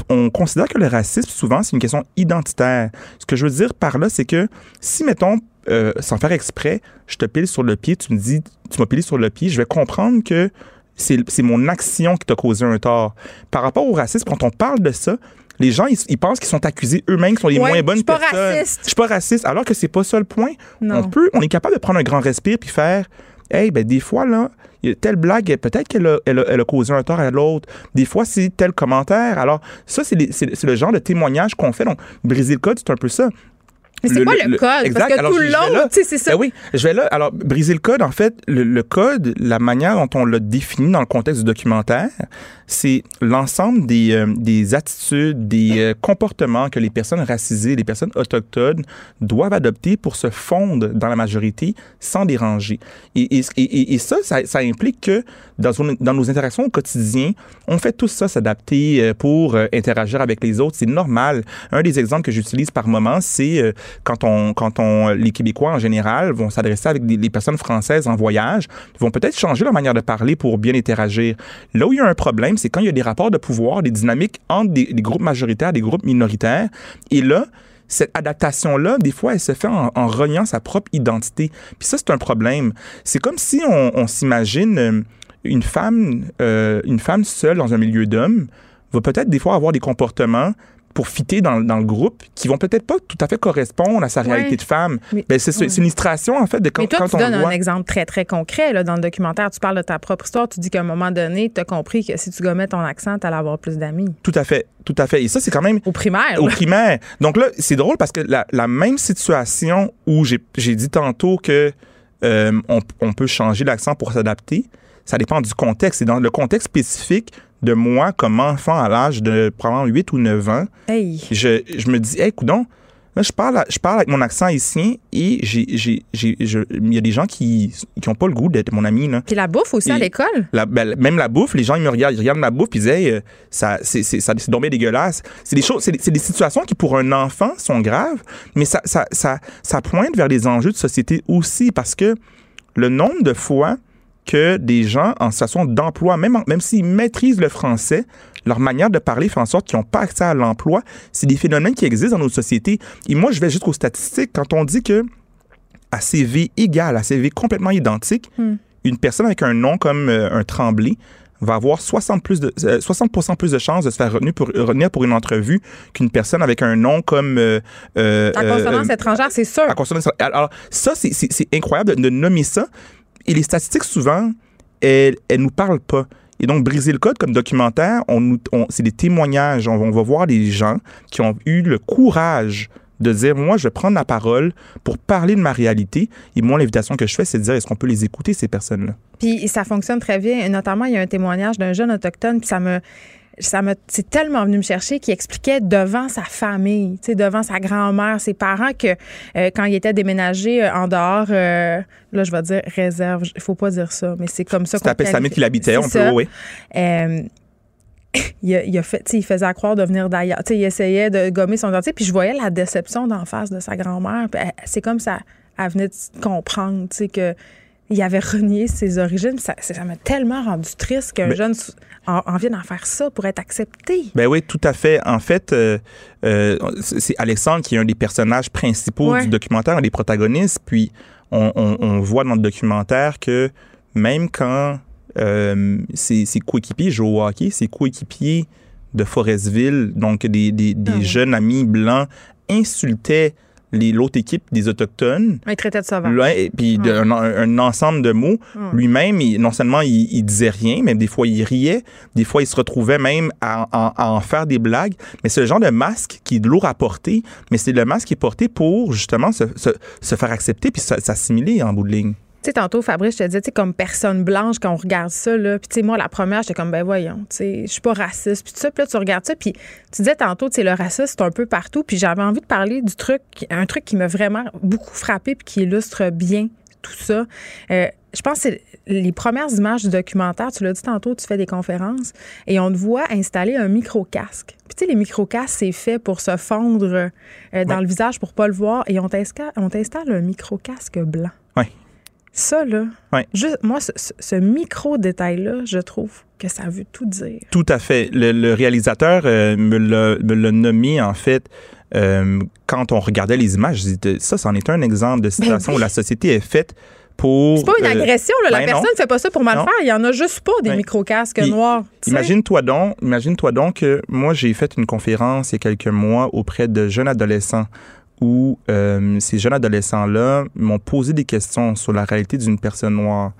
on, considère que le racisme, souvent, c'est une question identitaire. Ce que je veux dire par là, c'est que si, mettons, euh, sans faire exprès, je te pile sur le pied, tu me dis, tu m'as pilé sur le pied, je vais comprendre que c'est mon action qui t'a causé un tort. Par rapport au racisme, quand on parle de ça, les gens, ils, pensent qu'ils sont accusés eux-mêmes, qu'ils sont les moins bonnes personnes. Je suis pas raciste. Je suis pas raciste, alors que c'est pas ça le point. On peut, on est capable de prendre un grand respire puis faire hey, ben des fois, là, telle blague, peut-être qu'elle a, elle a, elle a causé un tort à l'autre. Des fois, c'est tel commentaire. Alors, ça, c'est le genre de témoignage qu'on fait. Donc, briser le code, c'est un peu ça. Mais c'est quoi le- code? exact. Parce que Alors, tout le long, tu sais, c'est ça. Ben oui, je vais là. Alors, briser le code, en fait, le, le code, la manière dont on l'a défini dans le contexte du documentaire, c'est l'ensemble des, euh, des attitudes, des euh, comportements que les personnes racisées, les personnes autochtones doivent adopter pour se fondre dans la majorité sans déranger. Et, et, ça, ça, implique que dans, dans nos interactions au quotidien, on fait tout ça s'adapter euh, pour interagir avec les autres. C'est normal. Un des exemples que j'utilise par moment, c'est quand on, quand on, les Québécois en général vont s'adresser avec les personnes françaises en voyage, vont peut-être changer leur manière de parler pour bien interagir. Là où il y a un problème, c'est quand il y a des rapports de pouvoir, des dynamiques entre des, groupes majoritaires, des groupes minoritaires. Et là, cette adaptation-là, des fois, elle se fait en, en reniant sa propre identité. Puis ça, c'est un problème. C'est comme si on, on s'imagine euh, une femme, euh, une femme seule dans un milieu d'hommes va peut-être des fois avoir des comportements pour fitter dans, dans le groupe qui vont peut-être pas tout à fait correspondre à sa Ouais. réalité de femme. Mais- Ben, c'est c'est une illustration, en fait, de quand, Mais toi, quand tu on donnes voit... un exemple très, très concret là, dans le documentaire. Tu parles de ta propre histoire. Tu dis qu'à un moment donné, tu as compris que si tu gommais ton accent, tu allais avoir plus d'amis. Tout à fait, tout à fait. Et ça, c'est quand même Au primaire. au primaire. Donc là, c'est drôle parce que la, la même situation où j'ai j'ai dit tantôt que euh, on, on peut changer l'accent pour s'adapter, ça dépend du contexte. Et dans le contexte spécifique de moi comme enfant à l'âge de probablement 8 ou 9 ans, Hey. je, je me dis, hey, coudon, là, je parle, à- je parle avec mon accent haïtien et il y a des gens qui n'ont pas le goût d'être mon ami. Là. Puis la bouffe aussi à l'école? La- ben, même la bouffe, les gens ils me regardent, ils regardent ma bouffe, ils disent, Hey, euh, ça, c'est, c'est, ça, c'est dégueulasse. C'est des choses, c'est c'est des situations qui pour un enfant sont graves, mais ça, ça, ça, ça pointe vers des enjeux de société aussi parce que le nombre de fois que des gens en situation d'emploi, même, en- même s'ils maîtrisent le français, leur manière de parler fait en sorte qu'ils n'ont pas accès à l'emploi. C'est des phénomènes qui existent dans nos sociétés. Et moi, je vais jusqu'aux statistiques. Quand on dit que à CV égal, à CV complètement identique, Hmm. une personne avec un nom comme euh, un Tremblay va avoir 60, plus de, euh, 60 plus de chances de se faire retenir pour, retenir pour une entrevue qu'une personne avec un nom comme... euh, euh, La euh, consonance étrangère, c'est sûr. à consonance- Alors, ça, c'est- incroyable de, de nommer ça. Et les statistiques, souvent, elles ne nous parlent pas. Et donc, Briser le code comme documentaire, on, c'est des témoignages. On, on va voir des gens qui ont eu le courage de dire, moi, je vais prendre la parole pour parler de ma réalité. Et moi, l'invitation que je fais, c'est de dire, est-ce qu'on peut les écouter, ces personnes-là? Puis ça fonctionne très bien. Notamment, il y a un témoignage d'un jeune autochtone, puis ça me. Ça me, c'est tellement venu me chercher qui expliquait devant sa famille, tu sais, devant sa grand-mère, ses parents, que euh, quand il était déménagé euh, en dehors, euh, là, je vais dire réserve, il faut pas dire ça, mais c'est comme ça à Pessamit qualifie. qu'il habitait, on ça. peut, oui. Euh, il, a, il a fait, il faisait à croire de venir d'ailleurs. Il essayait de gommer son dentier, puis je voyais la déception d'en face de sa grand-mère. C'est comme ça, elle venait de comprendre, que il avait renié ses origines. Ça ça m'a tellement rendu triste qu'un Mais- jeune en, en vienne en faire ça pour être accepté. Ben oui, tout à fait. En fait, euh, euh, c'est Alexandre qui est un des personnages principaux Ouais. du documentaire, un des protagonistes. Puis on, on- on voit dans le documentaire que même quand euh, ses, ses coéquipiers jouent au hockey, ses coéquipiers de Forestville, donc des, des- des Ah jeunes amis blancs, insultaient l'autre équipe des Autochtones. Il traitait de sauvage. Là, et puis un, un ensemble de mots. Lui-même, il- non seulement il, il disait rien, mais des fois il riait, des fois il se retrouvait même à, à- à en faire des blagues. Mais c'est le genre de masque qui est lourd à porter, mais c'est le masque qui est porté pour justement se, se- se faire accepter puis s'assimiler en bout de ligne. Tu sais, tantôt, Fabrice, je te disais, tu sais, comme personne blanche, quand on regarde ça, là, puis tu sais, moi, la première, j'étais comme, ben voyons, tu sais, je suis pas raciste, puis tout ça, puis là, tu regardes ça, puis tu disais tantôt, tu sais, le racisme, c'est un peu partout, puis j'avais envie de parler du truc, un truc qui m'a vraiment beaucoup frappé, puis qui illustre bien tout ça. Euh, je pense que c'est les premières images du documentaire, tu l'as dit tantôt, tu fais des conférences, et on te voit installer un micro-casque. Puis tu sais, les micro-casques, c'est fait pour se fondre euh, dans Ouais. le visage pour pas le voir, et on t'installe un micro-casque blanc. Ça, là, Ouais. juste, moi, ce, micro-détail-là, je trouve que ça veut tout dire. Tout à fait. Le, le réalisateur euh, me l'a nommé, en fait, euh, quand on regardait les images. je disais, Ça, c'en est un exemple de situation Ben oui. où la société est faite pour... C'est pas une euh, agression, là. La ben personne ne fait pas ça pour mal Non. faire. Il y en a juste pas des micro-casques noirs. Imagine-toi donc, imagine-toi donc que moi, j'ai fait une conférence il y a quelques mois auprès de jeunes adolescents où euh, ces jeunes adolescents-là m'ont posé des questions sur la réalité d'une personne noire.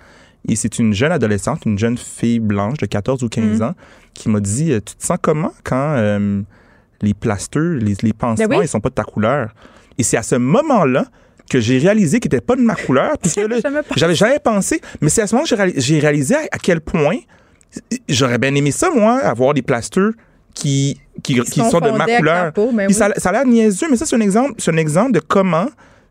Et c'est une jeune adolescente, une jeune fille blanche de 14 ou 15 Mhm. ans, qui m'a dit euh, Tu te sens comment quand euh, les plasters, les, les pansements, Ben oui. ils sont pas de ta couleur? Et c'est à ce moment-là que j'ai réalisé qu'ils n'étaient pas de ma couleur. Puis que là, Jamais pensé. j'avais jamais pensé. Mais c'est à ce moment que j'ai réali- j'ai réalisé à, à quel point j'aurais bien aimé ça, moi, avoir des plasters qui, qui, qui sont sont de ma couleur. la peau, Puis oui. ça, ça a l'air niaiseux, mais ça, c'est un exemple, c'est un exemple de comment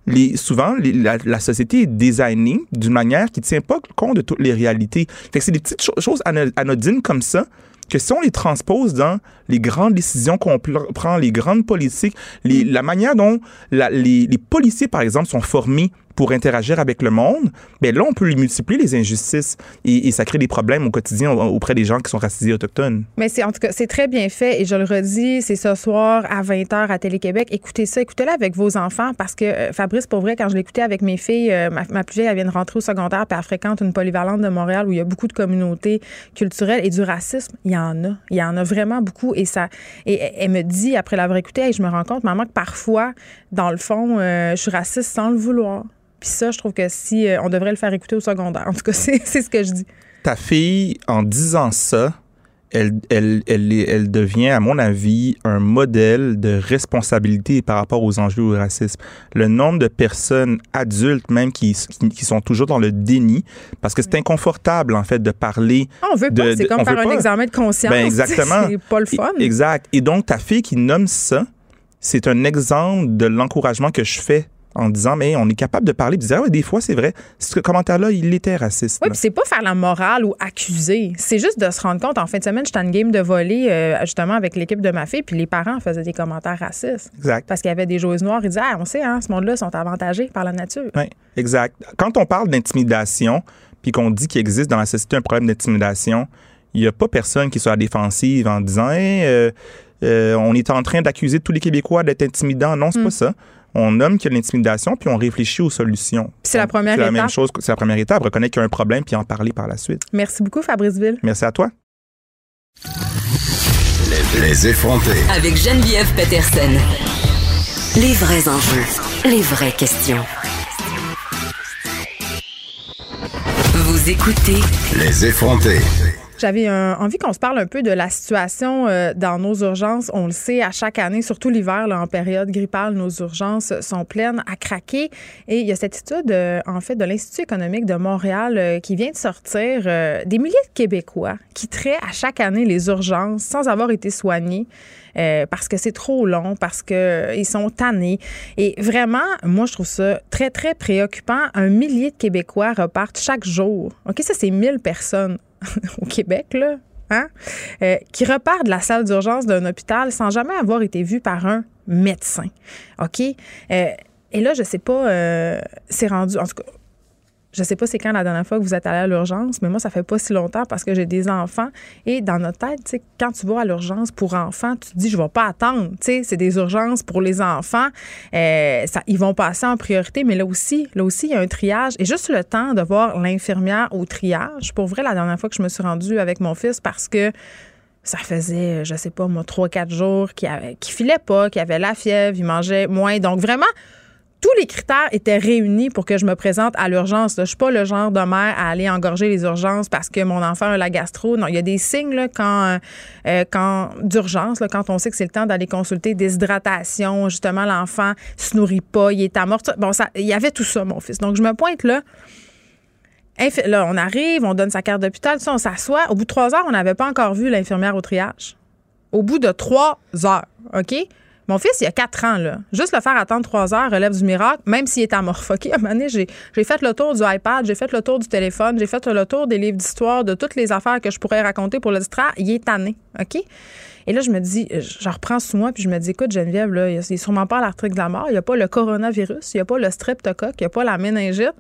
les, souvent les- la, la société est designée d'une manière qui ne tient pas compte de toutes les réalités. Fait que c'est des petites cho- choses ano- anodines comme ça que si on les transpose dans les grandes décisions qu'on prend, les grandes politiques, les- la manière dont la- les, les policiers, par exemple, sont formés pour interagir avec le monde, ben là, on peut les multiplier, les injustices, et, ça crée des problèmes au quotidien au- auprès des gens qui sont racisés autochtones. Mais c'est en tout cas, c'est très bien fait et je le redis, c'est ce soir à 20h à Télé-Québec. Écoutez ça, écoutez-le avec vos enfants parce que euh, Fabrice, pour vrai, quand je l'écoutais avec mes filles, euh, ma, plus vieille, elle vient de rentrer au secondaire puis elle fréquente une polyvalente de Montréal où il y a beaucoup de communautés culturelles et du racisme. Il y en a. Il y en a vraiment beaucoup et ça. Et elle me dit, après l'avoir écouté, Hey, je me rends compte, maman, que parfois, dans le fond, euh, je suis raciste sans le vouloir. Puis ça, je trouve que si euh, on devrait le faire écouter au secondaire. En tout cas, c'est ce que je dis. ta fille, en disant ça, elle, elle, elle, elle devient, à mon avis, un modèle de responsabilité par rapport aux enjeux au racisme. Le nombre de personnes adultes, même, qui, qui, sont toujours dans le déni, parce que c'est inconfortable, en fait, de parler. Ah, on veut pas, c'est comme faire un pas. examen de conscience. Ben, exactement. C'est pas le fun. Exact. Et donc, ta fille qui nomme ça, c'est un exemple de l'encouragement que je fais en disant, mais on est capable de parler, de dire, ah ouais, des fois, c'est vrai, ce commentaire-là, il était raciste. Oui, puis c'est pas faire la morale ou accuser. C'est juste de se rendre compte. En fin de semaine, j'étais à une game de volley, euh, justement, avec l'équipe de ma fille, puis les parents faisaient des commentaires racistes. Exact. Parce qu'il y avait des joueuses noires. Ils disaient, ah, on sait, hein, ce monde-là sont avantagés par la nature. Oui, exact. Quand on parle d'intimidation, puis qu'on dit qu'il existe dans la société un problème d'intimidation, il n'y a pas personne qui soit à la défensive en disant Hey, euh, euh, on est en train d'accuser tous les Québécois d'être intimidants. Non, c'est Mm. pas ça. On nomme qu'il y a de l'intimidation, puis on réfléchit aux solutions. c'est la première C'est la même étape. chose, c'est la première étape, reconnaître qu'il y a un problème, puis en parler par la suite. Merci beaucoup, Fabrice Ville. Merci à toi. Les effrontés. Avec Geneviève Peterson. Les vrais enjeux, les vraies questions. Vous écoutez Les effrontés. J'avais envie qu'on se parle un peu de la situation euh, dans nos urgences. On le sait, à chaque année, surtout l'hiver, en période grippale, nos urgences sont pleines à craquer. Et il y a cette étude, euh, en fait, de l'Institut économique de Montréal euh, qui vient de sortir des milliers de Québécois qui traitent à chaque année les urgences sans avoir été soignés. parce que c'est trop long, parce qu'ils sont tannés. Et vraiment, moi, je trouve ça très, très préoccupant. Un millier de Québécois repartent chaque jour. OK, ça, c'est 1000 personnes au Québec, là, hein, euh, qui repartent de la salle d'urgence d'un hôpital sans jamais avoir été vu par un médecin. OK? Euh, et là, je sais pas, euh, c'est rendu, en tout cas, je sais pas c'est quand la dernière fois que vous êtes allé à l'urgence, mais moi, ça fait pas si longtemps parce que j'ai des enfants. Et dans notre tête, quand tu vas à l'urgence pour enfants, tu te dis, je vais pas attendre. C'est des urgences pour les enfants. Euh, ça, ils vont passer en priorité, mais là aussi, là aussi, il y a un triage. Et juste le temps de voir l'infirmière au triage. Pour vrai, la dernière fois que je me suis rendue avec mon fils parce que ça faisait, je sais pas, moi, trois, quatre jours qu'il avait- qu'il filait pas, qu'il avait la fièvre, il mangeait moins. Donc, vraiment, tous les critères étaient réunis pour que je me présente à l'urgence. Je suis pas le genre de mère à aller engorger les urgences parce que mon enfant a la gastro. Non, il y a des signes là, quand, euh, quand d'urgence, quand on sait que c'est le temps d'aller consulter déshydratation, justement l'enfant se nourrit pas, il est à mort. Bon, ça, il y avait tout ça, mon fils. Donc je me pointe là. Là, on arrive, on donne sa carte d'hôpital, on s'assoit. Au bout de trois heures, on n'avait pas encore vu l'infirmière au triage. Au bout de trois heures, OK? Mon fils, il a quatre ans, là. Juste le faire attendre trois heures relève du miracle, même s'il est amorphe. OK? À un moment donné, j'ai, fait le tour du iPad, j'ai fait le tour du téléphone, j'ai fait le tour des livres d'histoire, de toutes les affaires que je pourrais raconter pour le distraire. Il est tanné. Et là, je me dis, je reprends sous moi, puis je me dis, écoute, Geneviève, là, il n'y a sûrement pas l'article de la mort, il n'y a pas le coronavirus, il n'y a pas le streptocoque, il n'y a pas la méningite.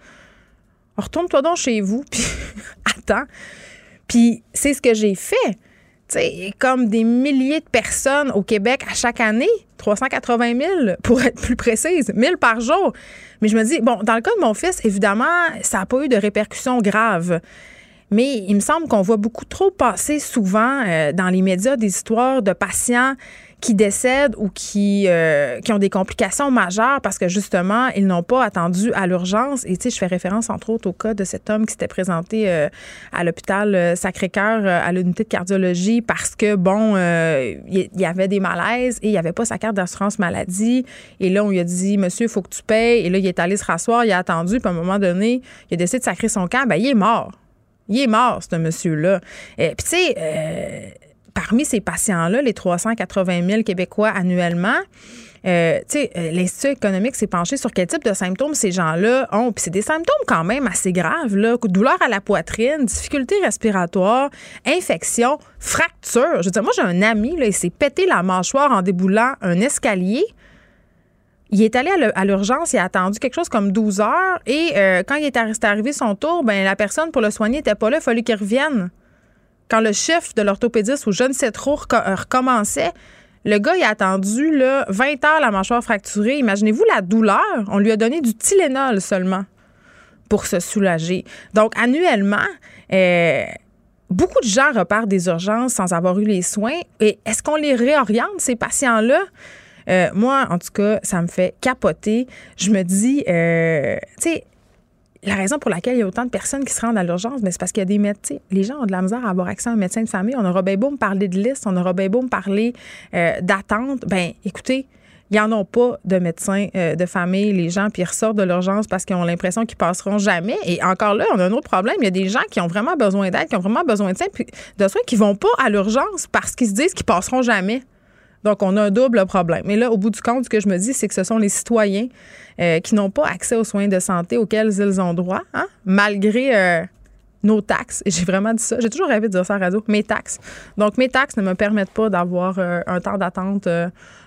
Retourne-toi donc chez vous, puis attends. Puis c'est ce que j'ai fait. Comme des milliers de personnes au Québec à chaque année, 380 000 pour être plus précise, 1000 par jour. Mais je me dis, bon, dans le cas de mon fils, évidemment, ça n'a pas eu de répercussions graves. Mais il me semble qu'on voit beaucoup trop passer souvent euh, dans les médias des histoires de patients qui décèdent ou qui, euh, qui ont des complications majeures parce que justement, ils n'ont pas attendu à l'urgence. Et tu sais, je fais référence entre autres au cas de cet homme qui s'était présenté euh, à l'hôpital euh, Sacré-Cœur à l'unité de cardiologie parce que, bon, il y avait des malaises et il n'y avait pas sa carte d'assurance maladie. Et là, on lui a dit, monsieur, il faut que tu payes. Et là, il est allé se rasseoir, il a attendu, puis à un moment donné, il a décidé de sacrer son camp. Ben, il est mort. Il est mort, ce monsieur-là. Puis, tu sais, parmi ces patients-là, les 380 000 Québécois annuellement, euh, euh, l'Institut économique s'est penché sur quel type de symptômes ces gens-là ont. Puis c'est des symptômes quand même assez graves, là. Douleur à la poitrine, difficultés respiratoires, infection, fracture. Je veux dire, moi, j'ai un ami, il s'est pété la mâchoire en déboulant un escalier. Il est allé à l'urgence, il a attendu quelque chose comme 12 heures et euh, quand il est arrivé son tour, ben la personne pour le soigner n'était pas là, il a fallu qu'il revienne quand le chef de l'orthopédiste ou je ne sais trop euh, recommençait, le gars, a attendu là, 20 heures la mâchoire fracturée. Imaginez-vous la douleur. On lui a donné du Tylenol seulement pour se soulager. Donc, annuellement, euh, beaucoup de gens repartent des urgences sans avoir eu les soins. Et est-ce qu'on les réoriente, ces patients-là? Euh, moi, en tout cas, ça me fait capoter. Je me dis, tu sais, la raison pour laquelle il y a autant de personnes qui se rendent à l'urgence, c'est parce qu'il y a des médecins. Les gens ont de la misère à avoir accès à un médecin de famille. On aura bien beau me parler de liste, on aura bien beau me parler euh, d'attente. Ben, écoutez, il n'y en a pas de médecins euh, de famille, les gens, puis ils ressortent de l'urgence parce qu'ils ont l'impression qu'ils passeront jamais. Et encore là, on a un autre problème. Il y a des gens qui ont vraiment besoin d'aide, qui ont vraiment besoin de soins, puis de soins, qui vont pas à l'urgence parce qu'ils se disent qu'ils passeront jamais. Donc, on a un double problème. Mais là, au bout du compte, ce que je me dis, c'est que ce sont les citoyens euh, qui n'ont pas accès aux soins de santé auxquels ils ont droit, hein, malgré euh, nos taxes. J'ai vraiment dit ça. J'ai toujours rêvé de dire ça à radio. Mes taxes. Donc, mes taxes ne me permettent pas d'avoir euh, un temps d'attente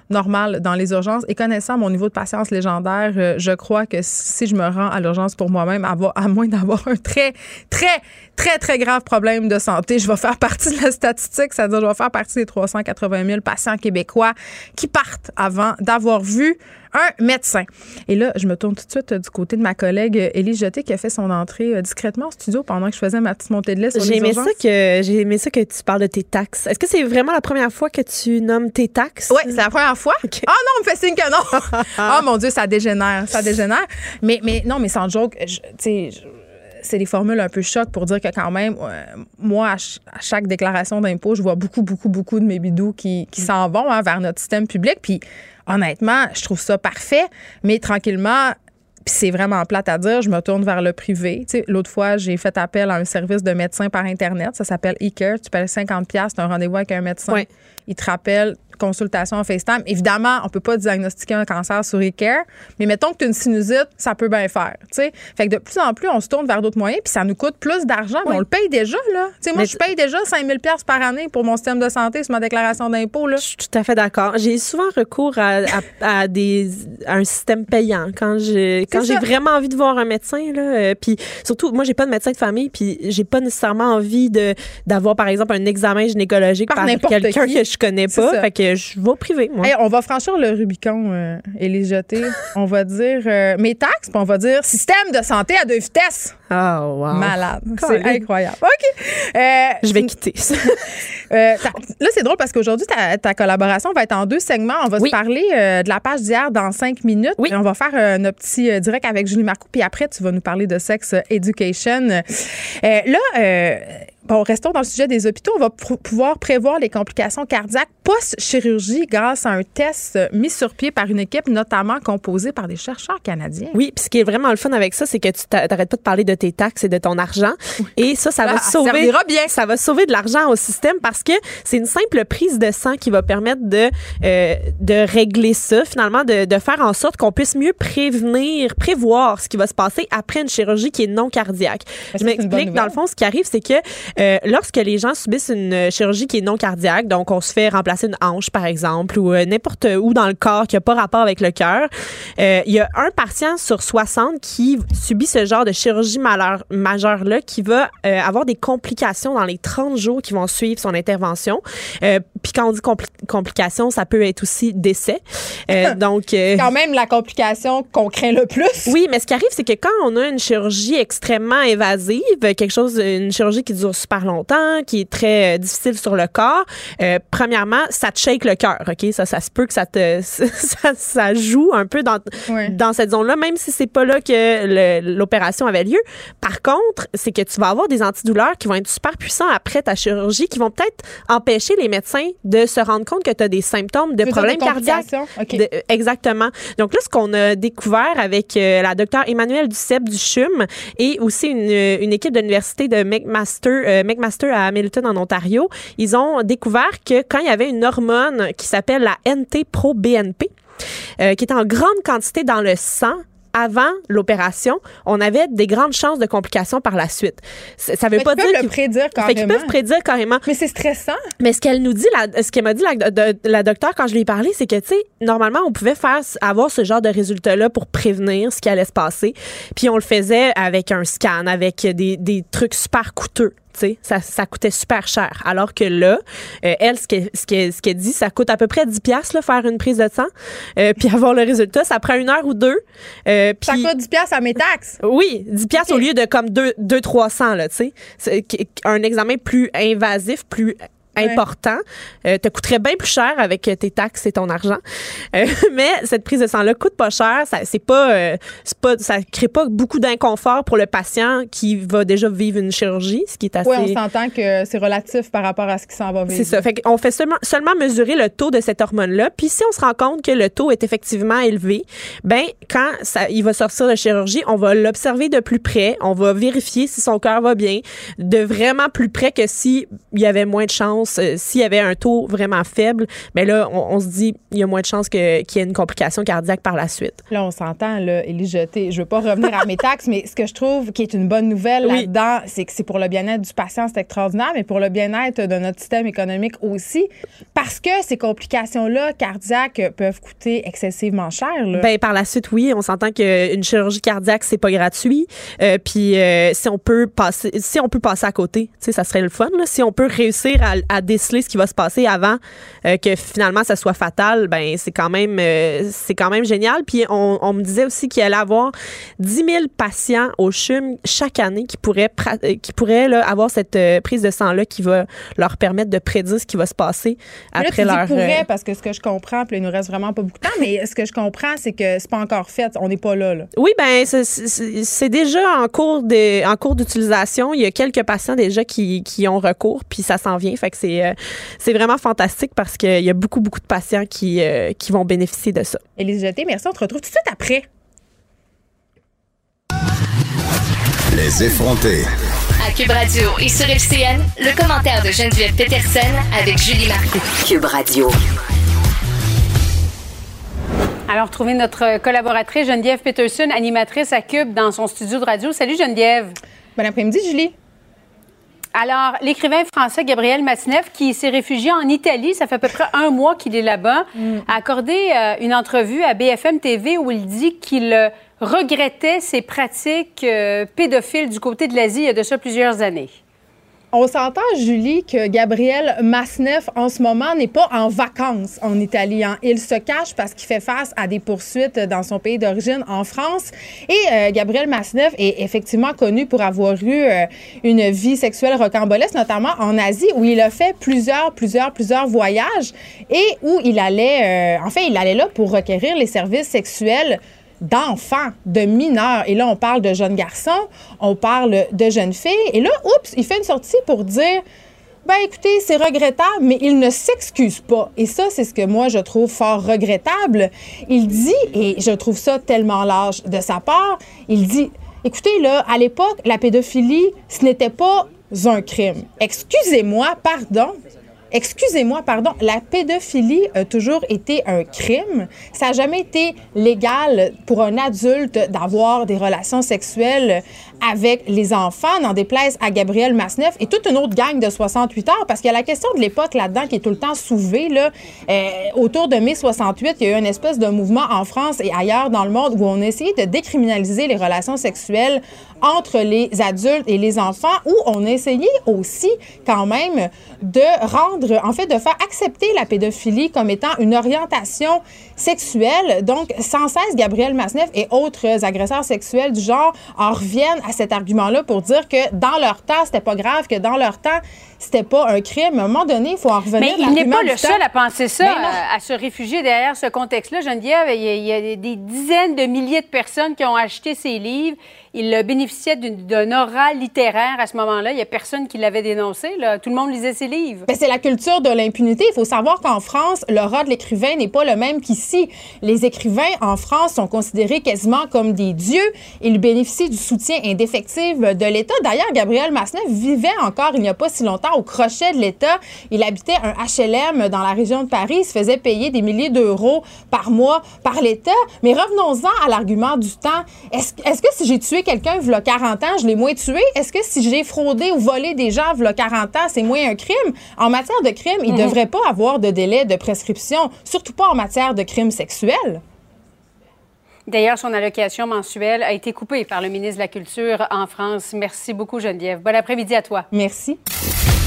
normal dans les urgences. Et connaissant mon niveau de patience légendaire, je crois que si je me rends à l'urgence pour moi-même, à moins d'avoir un très, très, très, très grave problème de santé, je vais faire partie de la statistique, c'est-à-dire je vais faire partie des 380 000 patients québécois qui partent avant d'avoir vu un médecin. Et là, je me tourne tout de suite euh, du côté de ma collègue euh, Élie Jeté qui a fait son entrée euh, discrètement au studio pendant que je faisais ma petite montée de lait J'ai aimé ça que j'ai aimé ça que tu parles de tes taxes. Est-ce que c'est vraiment la première fois que tu nommes tes taxes? Oui, c'est la première fois. Ah non, on me fait signe que non. oh mon dieu, ça dégénère, ça dégénère. Mais mais non, mais sans joke, tu sais c'est des formules un peu choc pour dire que quand même, moi, à, chaque déclaration d'impôt, je vois beaucoup, beaucoup, beaucoup de mes bidous qui, qui s'en vont hein, vers notre système public. Puis honnêtement, je trouve ça parfait, mais tranquillement, puis c'est vraiment plate à dire, je me tourne vers le privé. L'autre fois, j'ai fait appel à un service de médecin par Internet. Ça s'appelle eCare. Tu payes 50$, c'est un rendez-vous avec un médecin. Il te rappelle consultation en FaceTime. Évidemment, on peut pas diagnostiquer un cancer sur eCare, mais mettons que tu as une sinusite, ça peut bien faire. Fait que de plus en plus, on se tourne vers d'autres moyens, puis ça nous coûte plus d'argent, mais on le paye déjà. Là. moi, je paye déjà 5000 par année pour mon système de santé sur ma déclaration d'impôt. Je suis tout à fait d'accord. J'ai souvent recours à, des, un système payant quand j'ai quand j'ai vraiment envie de voir un médecin. Là, euh, puis surtout, moi, j'ai pas de médecin de famille, puis j'ai pas nécessairement envie d'avoir, par exemple, un examen gynécologique par, quelqu'un que je connais pas. Fait que je vais au privé, moi. on va franchir le Rubicon euh, et les jeter. on va dire euh, mes taxes, puis on va dire système de santé à deux vitesses. Oh, wow. Malade. C'est incroyable. OK. Euh, je vais quitter ça. là, c'est drôle parce qu'aujourd'hui, ta, collaboration va être en deux segments. On va se parler de la page d'hier dans cinq minutes. Oui. on va faire notre petit direct avec Julie Marcoux. Puis après, tu vas nous parler de sex education. là, Bon, restons dans le sujet des hôpitaux. On va pouvoir prévoir les complications cardiaques post-chirurgie grâce à un test mis sur pied par une équipe notamment composée par des chercheurs canadiens. Oui, puis ce qui est vraiment le fun avec ça, c'est que tu t'arrêtes pas de parler de tes taxes et de ton argent. Et ça, ça va ah, sauver. bien. Ça va sauver de l'argent au système parce que c'est une simple prise de sang qui va permettre de, euh, de régler ça, finalement, de, de faire en sorte qu'on puisse mieux prévenir, prévoir ce qui va se passer après une chirurgie qui est non cardiaque. Je m'explique. Dans le fond, ce qui arrive, c'est que euh, lorsque les gens subissent une chirurgie qui est non cardiaque, donc on se fait remplacer une hanche, par exemple, ou euh, n'importe où dans le corps qui n'a pas rapport avec le cœur, euh, il y a un patient sur 60 qui subit ce genre de chirurgie majeure-là qui va avoir des complications dans les 30 jours qui vont suivre son intervention. Puis quand on dit complications, ça peut être aussi décès. donc quand même la complication qu'on craint le plus. Oui, mais ce qui arrive, c'est que quand on a une chirurgie extrêmement invasive, quelque chose, une chirurgie qui dure super longtemps, qui est très euh, difficile sur le corps. Euh, premièrement, ça te shake le cœur, OK? Ça, ça se peut que ça te, ça, joue un peu dans, dans cette zone-là, même si c'est pas là que l'opération avait lieu. Par contre, c'est que tu vas avoir des antidouleurs qui vont être super puissants après ta chirurgie, qui vont peut-être empêcher les médecins de se rendre compte que tu as des symptômes de problèmes cardiaques. exactement. Donc là, ce qu'on a découvert avec euh, la docteure Emmanuelle Duceppe du CHUM et aussi une, une équipe de l'université de McMaster, euh, McMaster à Hamilton en Ontario, ils ont découvert que quand il y avait une hormone qui s'appelle la NT-proBNP, euh, qui est en grande quantité dans le sang, avant l'opération, on avait des grandes chances de complications par la suite. Ça veut pas dire le prédire carrément. Fait peuvent prédire carrément. Mais c'est stressant. Mais ce qu'elle nous dit, la, ce qu'elle m'a dit la, la docteure quand je lui ai parlé, c'est que tu sais, normalement, on pouvait faire avoir ce genre de résultats-là pour prévenir ce qui allait se passer. Puis on le faisait avec un scan, avec des, des trucs super coûteux ça, ça coûtait super cher. Alors que là, euh, elle, ce qu'elle ce qu ce dit, ça coûte à peu près 10 pièces faire une prise de sang. Euh, puis avoir le résultat, ça prend une heure ou deux. Euh, ça coûte 10 pièces à mes taxes? Oui, 10 pièces au lieu de comme 2, 2 300, là, tu sais. Un examen plus invasif, plus important, euh, te coûterait bien plus cher avec tes taxes et ton argent. Euh, mais cette prise de sang-là coûte pas cher. Ça, c'est pas, euh, c'est pas, ça crée pas beaucoup d'inconfort pour le patient qui va déjà vivre une chirurgie, ce qui est assez. Oui, on s'entend que c'est relatif par rapport à ce qui s'en va vivre. C'est ça. Fait qu'on fait seulement, seulement mesurer le taux de cette hormone-là. Puis si on se rend compte que le taux est effectivement élevé, ben quand ça, il va sortir de chirurgie, on va l'observer de plus près. On va vérifier si son cœur va bien, de vraiment plus près que s'il y avait moins de chances euh, s'il y avait un taux vraiment faible, mais ben là, on, se dit il y a moins de chances qu'il y ait une complication cardiaque par la suite. Là, on s'entend, là, Élie Jeté. Je veux pas revenir à mes taxes, mais ce que je trouve qui est une bonne nouvelle là-dedans, c'est que c'est pour le bien-être du patient, c'est extraordinaire, mais pour le bien-être de notre système économique aussi, parce que ces complications-là cardiaques peuvent coûter excessivement cher. Ben, par la suite, oui, on s'entend qu'une chirurgie cardiaque, c'est pas gratuit. Euh, puis euh, si on peut passer, si on peut passer à côté, tu sais, ça serait le fun. Là. Si on peut réussir à, à déceler ce qui va se passer avant euh, que finalement ça soit fatal, ben c'est quand même euh, c'est quand même génial. Puis on, me disait aussi qu'il allait avoir 10 000 patients au CHUM chaque année qui pourraient euh, qui pourraient là, avoir cette prise de sang là qui va leur permettre de prédire ce qui va se passer après là, tu leur. Pourrait, parce que ce que je comprends, puis il nous reste vraiment pas beaucoup de temps, mais ce que je comprends, c'est que c'est pas encore fait, on n'est pas là, là. Oui, ben c'est déjà en cours de en cours d'utilisation. Il y a quelques patients déjà qui, qui ont recours, puis ça s'en vient. Fait que euh, c'est vraiment fantastique parce qu'il y a beaucoup, beaucoup de patients qui, euh, qui vont bénéficier de ça. Élise Jeté, merci. On te retrouve tout de suite après. Les effrontés. À Cube Radio et sur FCN, le commentaire de Geneviève Peterson avec Julie Marcoux. Cube Radio. Alors, trouvez notre collaboratrice Geneviève Peterson, animatrice à Cube, dans son studio de radio. Salut Geneviève. Bon après-midi, Julie. Alors, l'écrivain français Gabriel Matineff, qui s'est réfugié en Italie, ça fait à peu près un mois qu'il est là-bas, mm. a accordé euh, une entrevue à BFM TV où il dit qu'il euh, regrettait ses pratiques euh, pédophiles du côté de l'Asie il y a de ça plusieurs années. On s'entend, Julie, que Gabriel Masneff, en ce moment, n'est pas en vacances en Italie. Hein. Il se cache parce qu'il fait face à des poursuites dans son pays d'origine, en France. Et euh, Gabriel Masneff est effectivement connu pour avoir eu euh, une vie sexuelle rocambolesque, notamment en Asie, où il a fait plusieurs, plusieurs, plusieurs voyages et où il allait, euh, en fait, il allait là pour requérir les services sexuels d'enfants, de mineurs. Et là, on parle de jeunes garçons, on parle de jeunes filles. Et là, oups, il fait une sortie pour dire ben écoutez, c'est regrettable, mais il ne s'excuse pas. Et ça, c'est ce que moi, je trouve fort regrettable. Il dit, et je trouve ça tellement large de sa part, il dit, écoutez, là, à l'époque, la pédophilie, ce n'était pas un crime. Excusez-moi, pardon, Excusez-moi, pardon, la pédophilie a toujours été un crime. Ça n'a jamais été légal pour un adulte d'avoir des relations sexuelles avec les enfants, n'en déplaise à Gabriel Masneff et toute une autre gang de 68 heures, parce qu'il y a la question de l'époque là-dedans qui est tout le temps soulevée. Là. Euh, autour de mai 68, il y a eu une espèce de mouvement en France et ailleurs dans le monde où on essayait de décriminaliser les relations sexuelles entre les adultes et les enfants, où on essayait aussi quand même de rendre, en fait, de faire accepter la pédophilie comme étant une orientation sexuelle. Donc, sans cesse, Gabriel Masneff et autres agresseurs sexuels du genre en reviennent à cet argument-là pour dire que dans leur temps, c'était pas grave, que dans leur temps, c'était pas un crime. À un moment donné, il faut en revenir. Mais il n'est pas le seul à penser ça, ben à, se réfugier derrière ce contexte-là. Geneviève, il y, a, il y a des dizaines de milliers de personnes qui ont acheté ces livres il bénéficiait d'un aura littéraire à ce moment-là. Il n'y a personne qui l'avait dénoncé. Là. Tout le monde lisait ses livres. Ben, c'est la culture de l'impunité. Il faut savoir qu'en France, l'aura de l'écrivain n'est pas le même qu'ici. Les écrivains en France sont considérés quasiment comme des dieux. Ils bénéficient du soutien indéfectible de l'État. D'ailleurs, Gabriel Masneff vivait encore il n'y a pas si longtemps au crochet de l'État. Il habitait un HLM dans la région de Paris. Il se faisait payer des milliers d'euros par mois par l'État. Mais revenons-en à l'argument du temps. Est-ce est que si j'ai tué quelqu'un il y a 40 ans, je l'ai moins tué? Est-ce que si j'ai fraudé ou volé des gens il y a 40 ans, c'est moins un crime? En matière de crime, il ne mhm. devrait pas avoir de délai de prescription, surtout pas en matière de crimes sexuels. D'ailleurs, son allocation mensuelle a été coupée par le ministre de la Culture en France. Merci beaucoup, Geneviève. Bon après-midi à toi. Merci.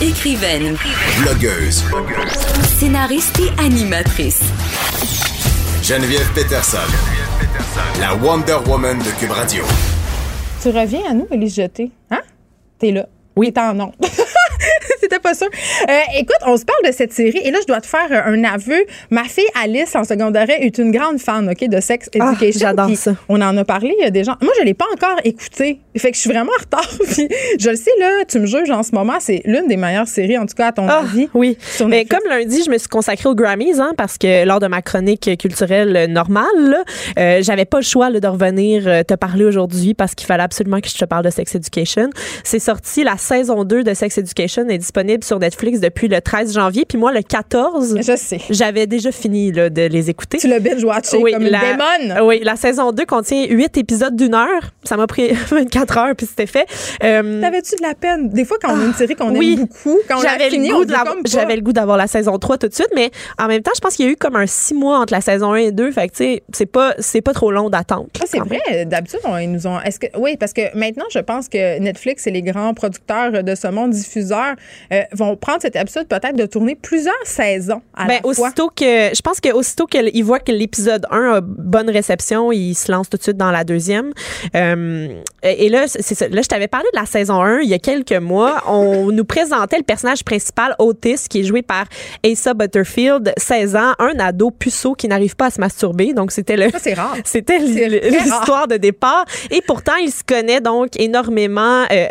Écrivaine. Blogueuse. Scénariste et animatrice. Geneviève Peterson. Geneviève Peterson. La Wonder Woman de Cube Radio. Tu reviens à nous, Elise Jeté. Hein? T'es là. Oui. T'es en nom. C'était pas sûr. Euh, écoute, on se parle de cette série et là, je dois te faire un aveu. Ma fille Alice, en secondaire, est une grande fan ok, de Sex ah, Education. J'adore ça. On en a parlé, il y a des gens. Moi, je l'ai pas encore écouté. Fait que je suis vraiment en retard. je le sais, là, tu me juges en ce moment. C'est l'une des meilleures séries, en tout cas, à ton ah, avis. Oui. Mais comme lundi, je me suis consacrée aux Grammys, hein, parce que lors de ma chronique culturelle normale, euh, j'avais pas le choix de revenir euh, te parler aujourd'hui parce qu'il fallait absolument que je te parle de Sex Education. C'est sorti la saison 2 de Sex Education est disponible sur Netflix depuis le 13 janvier. Puis moi, le 14, je sais. J'avais déjà fini là, de les écouter. Tu l'as binge-watché oui, comme une démon. Oui, la saison 2 contient 8 épisodes d'une heure. Ça m'a pris 24 heures, puis c'était fait. Euh, T'avais-tu de la peine? Des fois, quand on a une série qu'on aime beaucoup, quand on l'a fini, on J'avais le goût d'avoir la saison 3 tout de suite, mais en même temps, je pense qu'il y a eu comme un 6 mois entre la saison 1 et 2. Fait que, tu sais, c'est pas, c'est pas trop long d'attendre. Ah, c'est vrai. D'habitude, ils nous ont. Est-ce que, oui, parce que maintenant, je pense que Netflix et les grands producteurs de ce monde diffuseurs euh, vont prendre cette habitude peut-être de tourner plusieurs saisons à ben, la aussitôt que je pense que aussitôt qu'ils voient que l'épisode 1 a bonne réception, ils se lancent tout de suite dans la deuxième. Euh, et là, c'est Là, je t'avais parlé de la saison 1 il y a quelques mois. On nous présentait le personnage principal, Otis, qui est joué par Asa Butterfield, 16 ans, un ado puceau qui n'arrive pas à se masturber. Donc, c'était le. c'est rare. C'était l'histoire de départ. Et pourtant, il se connaît donc énormément euh,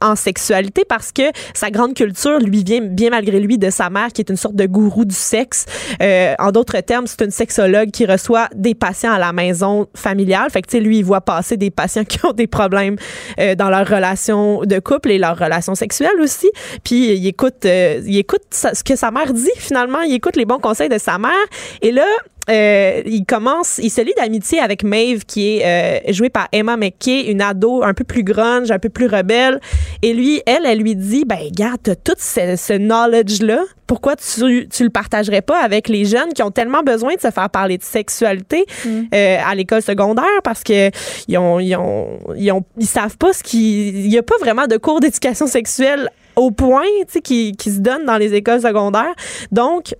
en sexualité parce que sa grande culture lui vient bien malgré lui de sa mère qui est une sorte de gourou du sexe. Euh, en d'autres termes, c'est une sexologue qui reçoit des patients à la maison familiale. Fait que tu sais lui il voit passer des patients qui ont des problèmes euh, dans leur relation de couple et leur relation sexuelle aussi. Puis il écoute euh, il écoute ce que sa mère dit finalement, il écoute les bons conseils de sa mère et là euh, il commence, il se lie d'amitié avec Maeve, qui est euh, jouée par Emma McKay, une ado un peu plus grunge, un peu plus rebelle. Et lui, elle, elle lui dit, ben, garde, tout ce, ce knowledge-là, pourquoi tu, tu le partagerais pas avec les jeunes qui ont tellement besoin de se faire parler de sexualité mm. euh, à l'école secondaire? Parce que ils ont, ils ont, ils ont, ils savent pas ce qui, il y a pas vraiment de cours d'éducation sexuelle au point, tu sais, qui, qui se donne dans les écoles secondaires. Donc,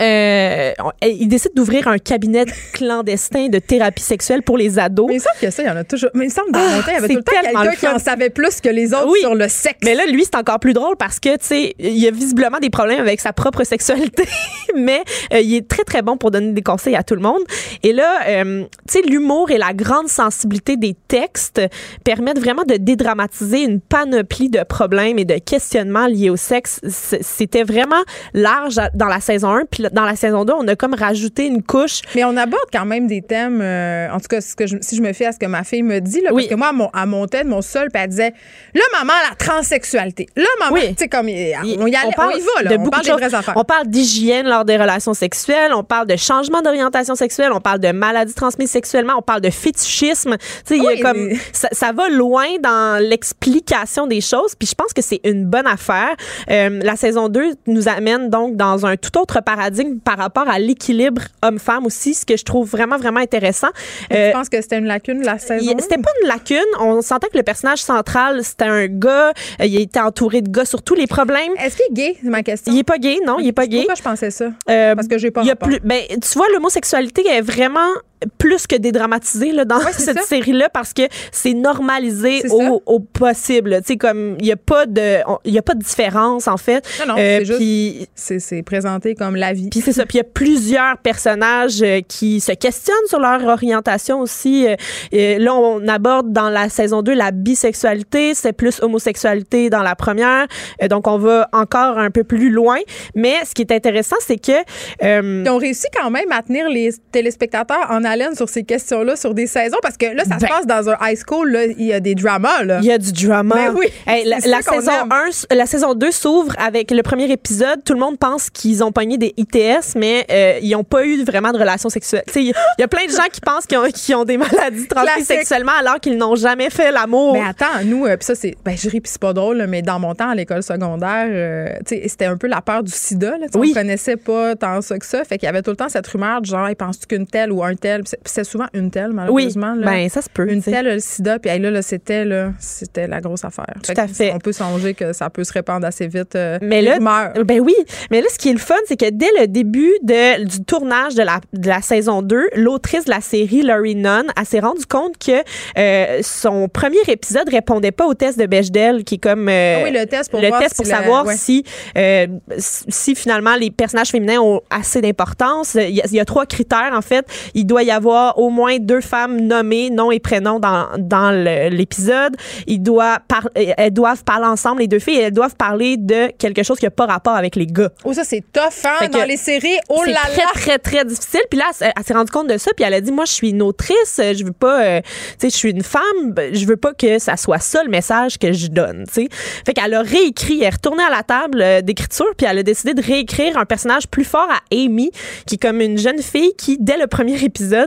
euh, il décide d'ouvrir un cabinet clandestin de thérapie sexuelle pour les ados. Mais il semble que ça, il y en a toujours. Mais il semble dans ah, il y avait tout le temps quelqu'un qui en savait plus que les autres sur le sexe. Mais là, lui, c'est encore plus drôle parce que, tu sais, il a visiblement des problèmes avec sa propre sexualité, mais euh, il est très, très bon pour donner des conseils à tout le monde. Et là, euh, tu sais, l'humour et la grande sensibilité des textes permettent vraiment de dédramatiser une panoplie de problèmes et de questionnements liés au sexe. C'était vraiment large dans la saison 1. Puis dans la saison 2, on a comme rajouté une couche. Mais on aborde quand même des thèmes, euh, en tout cas, ce que si je me fie à ce que ma fille me dit, là, parce que moi, mon, à mon tête, mon seul, puis elle disait, là, maman, la transsexualité. Là, maman, tu sais, comme, on, y on, parle y va, là, on parle des vraies affaires. On parle d'hygiène lors des relations sexuelles, on parle de changement d'orientation sexuelle, on parle de maladies transmises sexuellement, on parle de fétichisme. Tu sais, comme, ça, ça, va loin dans l'explication des choses, puis je pense que c'est une bonne affaire. Euh, la saison 2 nous amène donc dans un tout autre paradigme par rapport à l'équilibre homme-femme aussi, ce que je trouve vraiment, vraiment intéressant. je euh, pense que c'était une lacune la saison? C'était pas une lacune. On sentait que le personnage central, c'était un gars. Euh, il était entouré de gars sur tous les problèmes. Est-ce qu'il est gay, c'est ma question? Il est pas gay, non, il est pas gay. Pourquoi je pensais ça? Euh, Parce que j'ai pas y a plus, ben, Tu vois, l'homosexualité est vraiment plus que dédramatisé là, dans cette série-là parce que c'est normalisé au, au, possible. Tu sais, comme il n'y a pas de, il y a pas de différence en fait. Non, non, euh, c'est c'est présenté comme la vie. Puis c'est ça. Puis il y a plusieurs personnages euh, qui se questionnent sur leur orientation aussi. Euh, là, on aborde dans la saison 2 la bisexualité, c'est plus homosexualité dans la première. donc on va encore un peu plus loin. Mais ce qui est intéressant, c'est que euh, ils ont réussi quand même à tenir les téléspectateurs en haleine sur ces questions-là, sur des saisons, parce que là, ça se ben passe dans un high school, là, il y a des dramas. Là. Il y a du drama. Mais ben oui. la, saison 1, la saison 2 s'ouvre avec le premier épisode. Tout le monde pense qu'ils ont pogné des ITS, mais euh, ils n'ont pas eu vraiment de relations sexuelles. Il y, a plein de gens qui pensent qu'ils ont, ont, des maladies transmises sexuellement alors qu'ils n'ont jamais fait l'amour. Mais attends, nous, euh, puis ça, c'est. Ben, je ris, puis c'est pas drôle, mais dans mon temps, à l'école secondaire, c'était un peu la peur du sida. Là, oui. On connaissait pas tant ça que ça. Fait qu'il y avait tout le temps cette rumeur de genre, hey, penses-tu qu'une telle ou un tel. C'est souvent une telle, malheureusement. Oui, ben, ça se peut. Une telle, le sida. Puis là, là c'était là, c'était la grosse affaire. Tout à fait. On peut songer que ça peut se répandre assez vite. Euh, mais là, ben oui. Mais là, ce qui est le fun, c'est que dès le début de, du tournage de la, de la saison 2, l'autrice de la série, Laurie Nunn, elle s'est rendue compte que euh, son premier épisode répondait pas au test de Bechdel, qui est comme euh, ah oui, le test pour, le test pour savoir si, si finalement les personnages féminins ont assez d'importance. Il, y, a, trois critères, en fait. Il doit y avoir au moins deux femmes nommées, nom et prénom, dans, dans l'épisode. Ils doivent elles doivent parler ensemble, les deux filles, et elles doivent parler de quelque chose qui n'a pas rapport avec les gars. Oh, ça, c'est tough, hein, dans les séries. Oh là là! C'est très, très, très difficile. Puis là, elle, s'est rendue compte de ça, puis elle a dit, moi, je suis une autrice, je veux pas, euh, tu sais, je suis une femme, je veux pas que ça soit ça le message que je donne, tu sais. Fait qu'elle a réécrit, elle est retournée à la table euh, d'écriture, puis elle a décidé de réécrire un personnage plus fort à Amy, qui est comme une jeune fille qui, dès le premier épisode,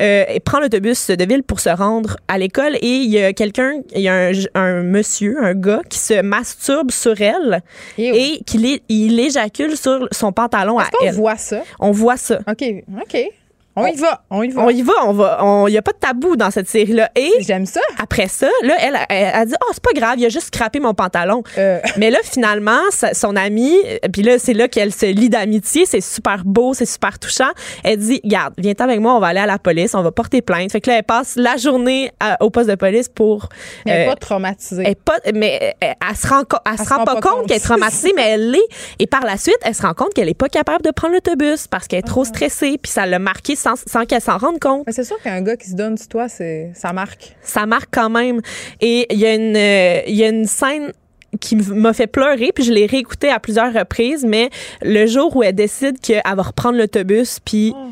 euh, prend l'autobus de ville pour se rendre à l'école et il y a quelqu'un, il y a un, monsieur, un gars qui se masturbe sur elle et qu'il il éjacule sur son pantalon à elle. On voit ça? On voit ça. OK, OK. On y va, on y va. On y va, on va. Il n'y a pas de tabou dans cette série-là. Et j'aime ça. Après ça, là, elle, a dit, oh, c'est pas grave, il a juste scrappé mon pantalon. Euh. Mais là, finalement, son amie, puis là, c'est là qu'elle se lie d'amitié. C'est super beau, c'est super touchant. Elle dit, garde, viens avec moi, on va aller à la police, on va porter plainte. Fait que là, elle passe la journée au poste de police pour. Mais elle n'est euh, pas traumatisée. Elle pas, mais elle, se rend, elle, se rend, pas, compte, qu'elle est traumatisée, mais elle l'est. Et par la suite, elle se rend compte qu'elle est pas capable de prendre l'autobus parce qu'elle est trop ah. stressée, puis ça l'a marqué sans, qu'elle s'en rende compte. c'est sûr qu'un gars qui se donne sur toi, c'est ça marque. Ça marque quand même. Et il y a une euh, y a une scène qui m'a fait pleurer, puis je l'ai réécouté à plusieurs reprises, mais le jour où elle décide qu'elle va reprendre l'autobus, puis oh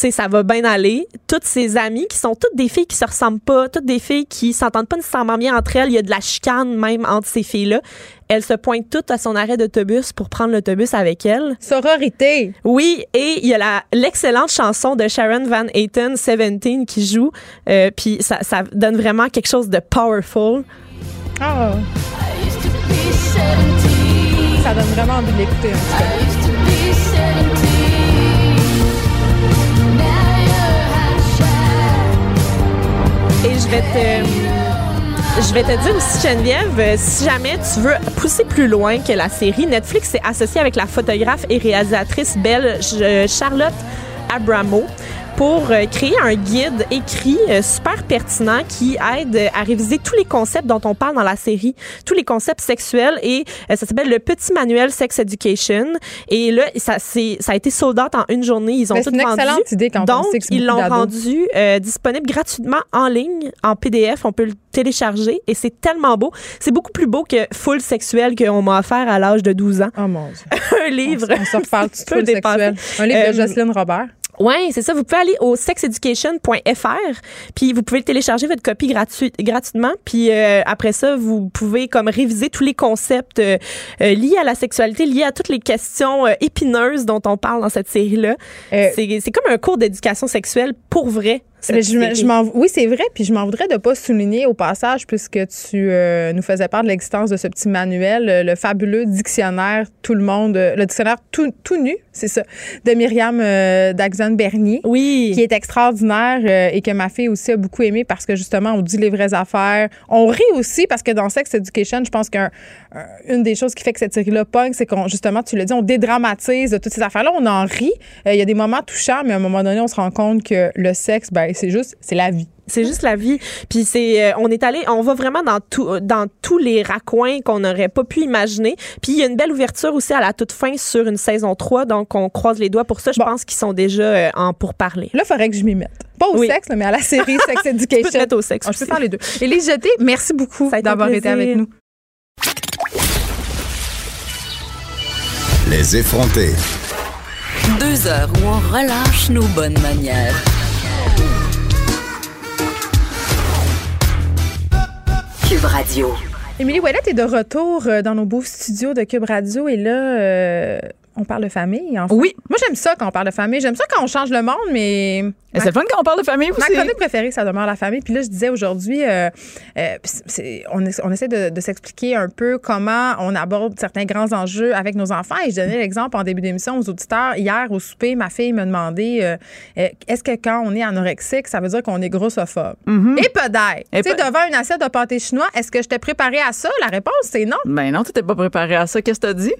sais, ça va bien aller. Toutes ses amies, qui sont toutes des filles qui se ressemblent pas, toutes des filles qui s'entendent pas nécessairement bien entre elles, il y a de la chicane même entre ces filles-là. Elles se pointent toutes à son arrêt d'autobus pour prendre l'autobus avec elle. Sororité. Oui, et il y a l'excellente chanson de Sharon Van Etten, 17, qui joue, euh, puis ça, ça donne vraiment quelque chose de powerful. Ah. Ça donne vraiment envie de l'écouter. Et je vais te. Dire aussi, Geneviève, si jamais tu veux pousser plus loin que la série, Netflix est associé avec la photographe et réalisatrice belge Charlotte Abramo pour euh, créer un guide écrit euh, super pertinent qui aide à réviser tous les concepts dont on parle dans la série, tous les concepts sexuels et euh, ça s'appelle le petit manuel Sex Education et là ça c'est ça a été sold out en une journée, ils ont tout vendu. C'est une excellente idée quand Donc ils l'ont rendu disponible gratuitement en ligne en PDF, on peut le télécharger et c'est tellement beau, c'est beaucoup plus beau que Full sexuel qu'on m'a offert à l'âge de 12 ans. Oh mon dieu. un livre. On, se reparle tout Full sexuel. Un livre de Jocelyne Robert. Oui, c'est ça. Vous pouvez aller au sexeducation.fr, puis vous pouvez télécharger votre copie gratuitement, puis euh, après ça, vous pouvez comme réviser tous les concepts euh, euh, liés à la sexualité, liés à toutes les questions épineuses dont on parle dans cette série-là. c'est comme un cours d'éducation sexuelle pour vrai oui, c'est vrai. Puis je m'en voudrais de pas souligner au passage, puisque tu euh, nous faisais part de l'existence de ce petit manuel, euh, le fabuleux dictionnaire Tout le monde, euh, le dictionnaire tout, tout nu, c'est ça, de Myriam Daxon Bernier. Oui. Qui est extraordinaire et que ma fille aussi a beaucoup aimé parce que justement, on dit les vraies affaires. On rit aussi parce que dans Sex Education, je pense qu'une des choses qui fait que cette série-là pogne, c'est qu'on, justement, tu le dis, on dédramatise toutes ces affaires-là. On en rit. Il y a des moments touchants, mais à un moment donné, on se rend compte que le sexe, ben, c'est juste, c'est la vie. C'est juste la vie. Puis c'est, euh, on est allé, on va vraiment dans tout, dans tous les raccoins qu'on n'aurait pas pu imaginer. Puis il y a une belle ouverture aussi à la toute fin sur une saison 3, donc on croise les doigts pour ça. Je pense qu'ils sont déjà euh, en pour parler. Là, il faudrait que je m'y mette. Pas au sexe, mais à la série Sex Education. tu peux au sexe. Ah, je peux faire les deux. Élise Jeté, merci beaucoup d'avoir été avec nous. Les effrontés. Deux heures où on relâche nos bonnes manières. Cube Radio. Émilie Ouellette est de retour euh, dans nos beaux studios de Cube Radio et là, euh, on parle de famille, en fait. Oui. Moi, j'aime ça quand on parle de famille. J'aime ça quand on change le monde, mais. c'est le fun quand on parle de famille aussi. Ma chronique préférée, ça demeure la famille. Puis là, je disais aujourd'hui, euh, euh, on, on, essaie de, s'expliquer un peu comment on aborde certains grands enjeux avec nos enfants. Et je donnais l'exemple en début d'émission aux auditeurs. Hier, au souper, ma fille me demandait euh, est-ce que quand on est anorexique, ça veut dire qu'on est grossophobe? Mm-hmm. Et peut-être. Tu sais, devant une assiette de pâté chinois, est-ce que je t'ai préparé à ça? La réponse, c'est non. Ben non, tu t'es pas préparé à ça. Qu'est-ce que tu as dit?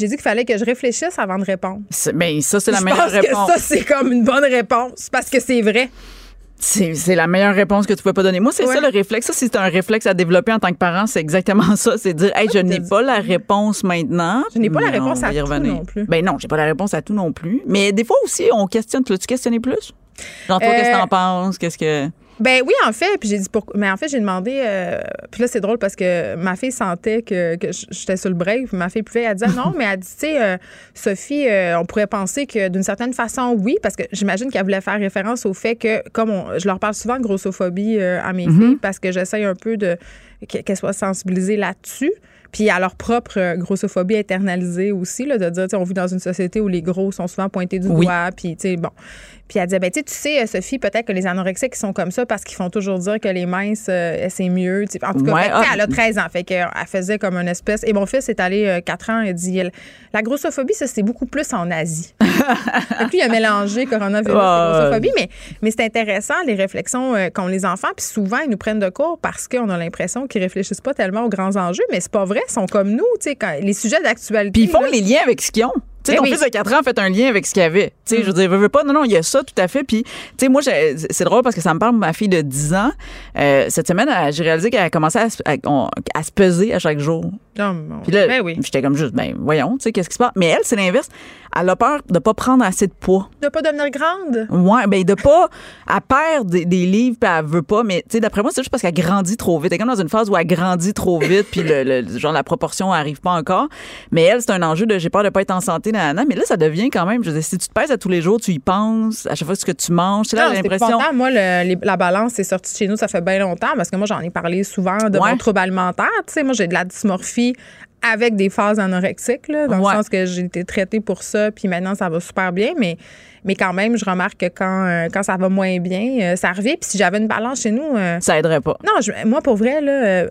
J'ai dit qu'il fallait que je réfléchisse avant de répondre. Mais ben, ça, c'est la meilleure réponse. Que ça, c'est comme une bonne réponse parce que c'est vrai. C'est la meilleure réponse que tu peux pas donner. Moi, c'est ça le réflexe. Ça, c'est un réflexe à développer en tant que parent, c'est exactement ça. C'est dire, hey, je n'ai pas la réponse maintenant. Je n'ai pas la réponse à tout non plus. Ben non, j'ai pas la réponse à tout non plus. Mais des fois aussi, on questionne. Tu l'as-tu questionné plus? Genre, toi, qu'est-ce que t'en euh, penses? Qu'est-ce que. Ben oui, en fait. Puis j'ai dit pour... Mais en fait, j'ai demandé. Euh, puis là, c'est drôle parce que ma fille sentait que, que j'étais sur le break. Ma fille pouvait. Elle disait non, mais elle dit, tu sais, euh, Sophie, euh, on pourrait penser que d'une certaine façon, oui, parce que j'imagine qu'elle voulait faire référence au fait que, comme je leur parle souvent de grossophobie à mes mm-hmm. filles, parce que j'essaye un peu de qu'elles soient sensibilisées là-dessus puis à leur propre grossophobie internalisée aussi, là, de dire, on vit dans une société où les gros sont souvent pointés du doigt, puis, tu sais, bon. Puis elle disait, ben, tu sais, Sophie, peut-être que les anorexiques sont comme ça parce qu'ils font toujours dire que les minces, euh, c'est mieux. En tout cas, ah. elle a 13 ans. Fait qu'elle faisait comme une espèce. Et mon fils est allé 4 euh, ans et dit, la grossophobie, ça, c'est beaucoup plus en Asie. puis il a mélangé coronavirus et grossophobie. Mais, mais c'est intéressant, les réflexions euh, qu'ont les enfants. Puis souvent, ils nous prennent de court parce qu'on a l'impression qu'ils réfléchissent pas tellement aux grands enjeux. Mais c'est pas vrai. Ils sont comme nous, tu sais, les sujets d'actualité. Puis ils font les liens avec ce qu'ils ont. Tu sais, ton fils de 4 ans a fait un lien avec ce qu'il y avait. Tu sais, je veux dire, veux, pas. Non, non, il y a ça tout à fait. Puis, tu sais, moi, c'est drôle parce que ça me parle de ma fille de 10 ans. Euh, cette semaine, j'ai réalisé qu'elle a commencé à, se peser à chaque jour. Oh, Puis là, ben j'étais comme juste, ben voyons, tu sais, qu'est-ce qui se passe? Mais elle, c'est l'inverse. Elle a peur de pas prendre assez de poids. De pas devenir grande? Ouais, ben de pas. Elle perd des, livres, puis elle veut pas. Mais, tu sais, d'après moi, c'est juste parce qu'elle grandit trop vite. Elle est comme dans une phase où elle grandit trop vite, puis le, genre, la proportion arrive pas encore. Mais elle, c'est un enjeu de j'ai peur de pas être en santé, nanana. Mais là, ça devient quand même, je veux dire, si tu te pèses à tous les jours, tu y penses, à chaque fois ce que tu manges, c'est là l'impression. Moi, la balance est sortie chez nous, ça fait bien longtemps, parce que moi, j'en ai parlé souvent de mon trouble alimentaire. Tu sais, moi, j'ai de la dysmorphie avec des phases anorexiques, là, dans le sens que j'ai été traitée pour ça, puis maintenant, ça va super bien, mais mais quand même, je remarque que quand, euh, quand ça va moins bien, euh, ça revient. Puis si j'avais une balance chez nous. Euh, ça aiderait pas. Non, moi, pour vrai, là,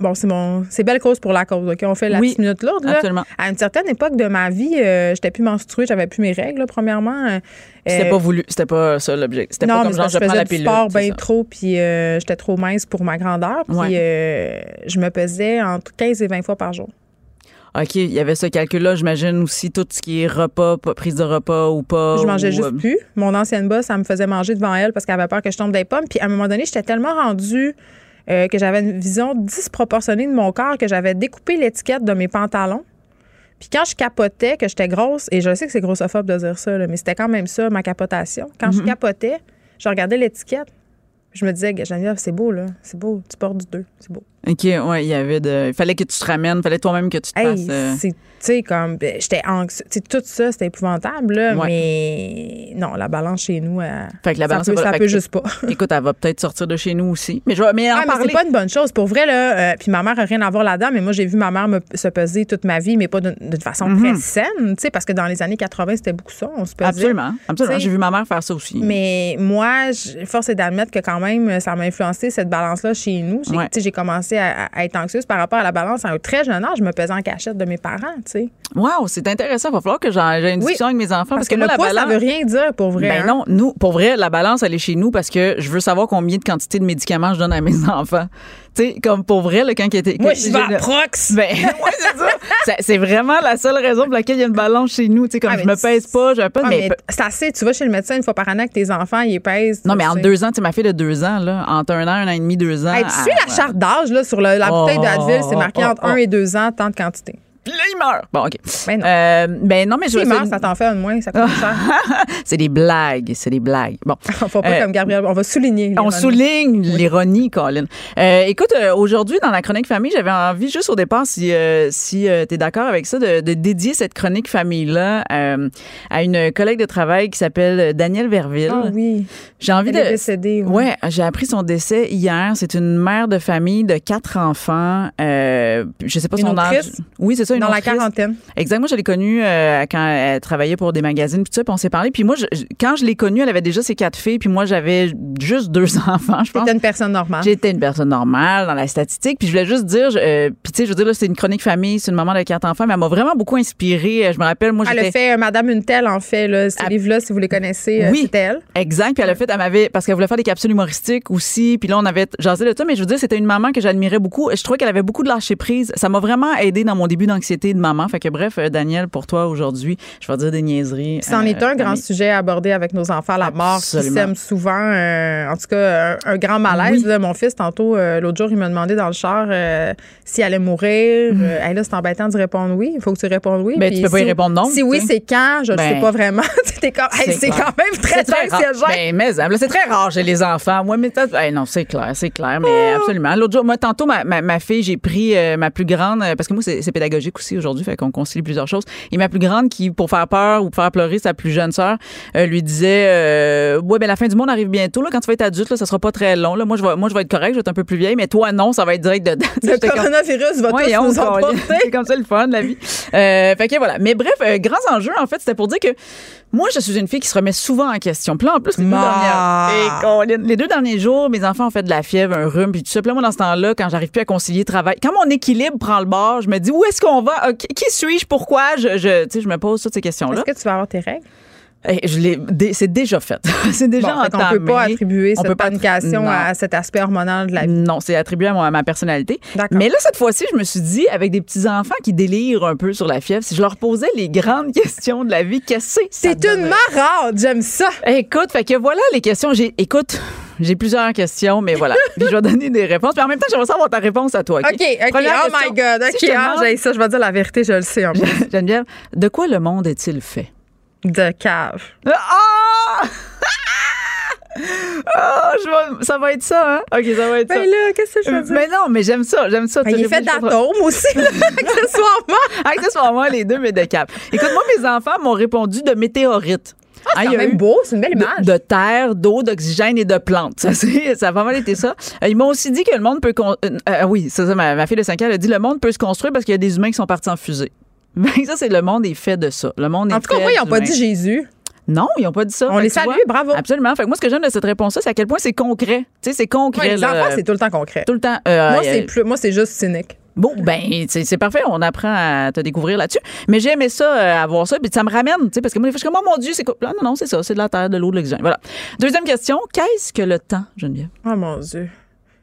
bon, c'est mon, c'est belle cause pour la cause. OK? On fait la petite minute lourde. Là. Absolument. À une certaine époque de ma vie, j'étais plus menstruée, j'avais plus mes règles, premièrement. C'était pas voulu, c'était pas ça l'objectif. C'était pas comme genre je, prends la pilule. sport bien trop, puis j'étais trop mince pour ma grandeur. Puis je me pesais entre 15 et 20 fois par jour. OK, il y avait ce calcul-là. J'imagine aussi tout ce qui est repas, prise de repas ou pas. Je mangeais juste euh, plus. Mon ancienne boss, ça me faisait manger devant elle parce qu'elle avait peur que je tombe des pommes. Puis à un moment donné, j'étais tellement rendue euh, que j'avais une vision disproportionnée de mon corps que j'avais découpé l'étiquette de mes pantalons. Puis quand je capotais, que j'étais grosse, et je sais que c'est grossophobe de dire ça, mais c'était quand même ça, ma capotation. Quand je mm-hmm. capotais, je regardais l'étiquette. Je me disais, Geneviève, c'est beau, là. C'est beau. Tu portes du 2. C'est beau. OK, ouais, il y avait de. Il fallait que tu te ramènes, il fallait toi-même que tu te fasses. Euh, tu sais, comme, ben, j'étais anxieuse. tout ça, c'était épouvantable, là, mais non, la balance chez nous, elle, fait que la balance, ça, peut, ça peut juste pas. écoute, elle va peut-être sortir de chez nous aussi. Mais, je, mais, en ah, mais c'est pas une bonne chose. Pour vrai, là, euh, puis ma mère a rien à voir là-dedans, mais moi, j'ai vu ma mère me, se peser toute ma vie, mais pas d'une façon mhm. très saine, tu sais, parce que dans les années 80, c'était beaucoup ça, on se pesait. Absolument, absolument. J'ai vu ma mère faire ça aussi. Mais moi, force est d'admettre que quand même, ça m'a influencé cette balance-là chez nous. J'ai commencé à, à être anxieuse par rapport à la balance à un très jeune âge. Je me pesais en cachette de mes parents, tu sais. Wow, c'est intéressant. Il va falloir que j'ai une discussion avec mes enfants. Parce, que, le poids, balance... ça veut rien dire pour vrai. Ben hein. non, nous, pour vrai, la balance, elle est chez nous parce que je veux savoir combien de quantité de médicaments je donne à mes enfants. Tu sais, comme pour vrai, le quand qui était. Moi, je vais à Prox. Ben, c'est ça. c'est vraiment la seule raison pour laquelle il y a une balance chez nous. Tu sais, comme ah, je me pèse pas, je pas. Ah, mais, c'est assez. Tu vas chez le médecin une fois par an avec tes enfants, ils pèsent. Non, mais en deux ans, tu sais, ma fille de deux ans, là, entre un an, un an et demi, deux ans. tu suis la charte d'âge, là, sur la bouteille de Advil, c'est marqué oh, entre un et deux ans, tant de quantité. Puis là, il meurt. Bon, OK. Ben non. Euh, ben non, mais je. S'il meurt, ça t'en fait un moins, ça coûte cher. c'est des blagues, c'est des blagues. Bon. on va pas euh, comme Gabriel, on va souligner. On souligne l'ironie, Colin. Euh, écoute, aujourd'hui, dans la chronique famille, j'avais envie, juste au départ, si, si tu es d'accord avec ça, de, de, dédier cette chronique famille-là à une collègue de travail qui s'appelle Danielle Verville. Ah oui. J'ai envie Elle de. Est décédée, ouais, ouais j'ai appris son décès hier. C'est une mère de famille de quatre enfants. je sais pas son âge. Oui, c'est ça, une Dans la quarantaine. Exactement. Je l'ai connue euh, quand elle travaillait pour des magazines, puis ça, puis on s'est parlé. Puis moi, quand je l'ai connue, elle avait déjà ses quatre filles, puis moi, j'avais juste deux enfants, je pense. J'étais une personne normale. J'étais une personne normale dans la statistique. Puis je voulais juste dire, euh, puis tu sais, je veux dire, là, c'est une chronique famille, c'est une maman de quatre enfants, mais elle m'a vraiment beaucoup inspirée. Je me rappelle, moi, j'étais... Elle a fait euh, Madame une telle, en fait, là, ce livre-là, si vous les connaissez, oui, c'est elle. Exact. Puis elle a fait, elle m'avait, parce qu'elle voulait faire des capsules humoristiques aussi. Puis là, on avait jasé de ça, mais je veux dire, c'était une maman que j'admirais beaucoup. Je trouvais qu'elle avait beaucoup de lâcher prise. Ça m'a vraiment aidé dans mon début d'anxiété de maman. Fait que bref, Daniel, pour toi aujourd'hui, je vais dire des niaiseries. C'en est euh, un grand sujet à aborder avec nos enfants, la mort qui sème souvent, euh, en tout cas, un, grand malaise. mon fils, tantôt, euh, l'autre jour, il m'a demandé dans le char s'il allait mourir. Mm. là, c'est embêtant de répondre oui. Il faut que tu répondes oui. Mais ben, tu peux pas y répondre non. Si oui, c'est quand, je ne sais ben, pas vraiment. c'est quand même très, très, ben, mais, mais c'est très rare chez les enfants. Moi, mais non, c'est clair, c'est clair, mais ah. absolument. L'autre jour, moi, tantôt, ma, ma, fille, j'ai pris ma plus grande, parce que moi, c'est pédagogique aussi aujourd'hui, fait qu'on concilie plusieurs choses. Et ma plus grande, qui, pour faire peur ou pour faire pleurer sa plus jeune sœur, euh, lui disait euh, Ouais, ben la fin du monde arrive bientôt. Là, quand tu vas être adulte, là, ça sera pas très long. Là. Moi, je vais, moi, je vais être correct, je vais être un peu plus vieille, mais toi, non, ça va être direct dedans. Le coronavirus va ouais, tous nous emporter. C'est comme ça le fun, la vie. Euh, fait que voilà. Mais bref, euh, grands enjeux, en fait, c'était pour dire que moi, je suis une fille qui se remet souvent en question. Puis là, en plus, les deux, dernières, les deux derniers jours, mes enfants ont fait de la fièvre, un rhume, puis tout ça. Puis là, moi, dans ce temps-là, quand j'arrive plus à concilier travail, quand mon équilibre prend le bord, je me dis où est-ce qu'on va? qui suis-je? Pourquoi? Je, je, je me pose toutes ces questions-là. Est-ce que tu vas avoir tes règles? Eh, c'est déjà fait. c'est déjà bon, entamé. On peut pas attribuer cette panication à cet aspect hormonal de la vie. Non, c'est attribué à, ma personnalité. Mais là, cette fois-ci, je me suis dit, avec des petits-enfants qui délirent un peu sur la fièvre, si je leur posais les grandes questions de la vie, qu'est-ce que c'est? C'est une marade, j'aime ça. Écoute, fait que voilà les questions. J'ai, écoute, j'ai plusieurs questions, mais voilà. je vais donner des réponses. Puis en même temps, j'aimerais savoir ta réponse à toi. OK, OK. oh my God. OK, ah, ça, je vais dire la vérité, je le sais en plus. Geneviève, de quoi le monde est-il fait? De cave. Ah! Oh, ça va être ça, hein? OK, ça va être ben ça. Mais là, qu'est-ce que je veux dire? Mais non, mais j'aime ça, j'aime ça. Ben, il est fait d'atomes aussi, accessoirement. accessoirement, les deux, mais de cap. Écoute, moi, mes enfants m'ont répondu de météorites. Ah, c'est quand même beau, c'est une belle image. De, terre, d'eau, d'oxygène et de plantes. Ça, ça a pas mal été ça. Euh, ils m'ont aussi dit que le monde peut... Euh, euh, oui, c'est ça, ma, fille de 5 ans, elle a dit le monde peut se construire parce qu'il y a des humains qui sont partis en fusée. Ben, ça, c'est le monde est fait de ça. Le monde en tout cas, moi, ils n'ont pas dit Jésus. Non, ils n'ont pas dit ça. On les salue, bravo. Absolument. Fait moi, ce que j'aime de cette réponse-là, c'est à quel point c'est concret. Tu sais, c'est concret. les enfants, c'est tout le temps concret. Tout le temps. Euh, moi, c'est plus, moi, c'est juste cynique. Bon, ben, c'est parfait. On apprend à te découvrir là-dessus. Mais j'ai aimé ça, euh, avoir ça. Puis ça me ramène, tu sais, parce que moi, je suis comme, oh mon Dieu, c'est quoi? Non, non, c'est ça. C'est de la terre, de l'eau, de l'oxygène. Voilà. Deuxième question. Qu'est-ce que le temps, Geneviève? Oh mon Dieu.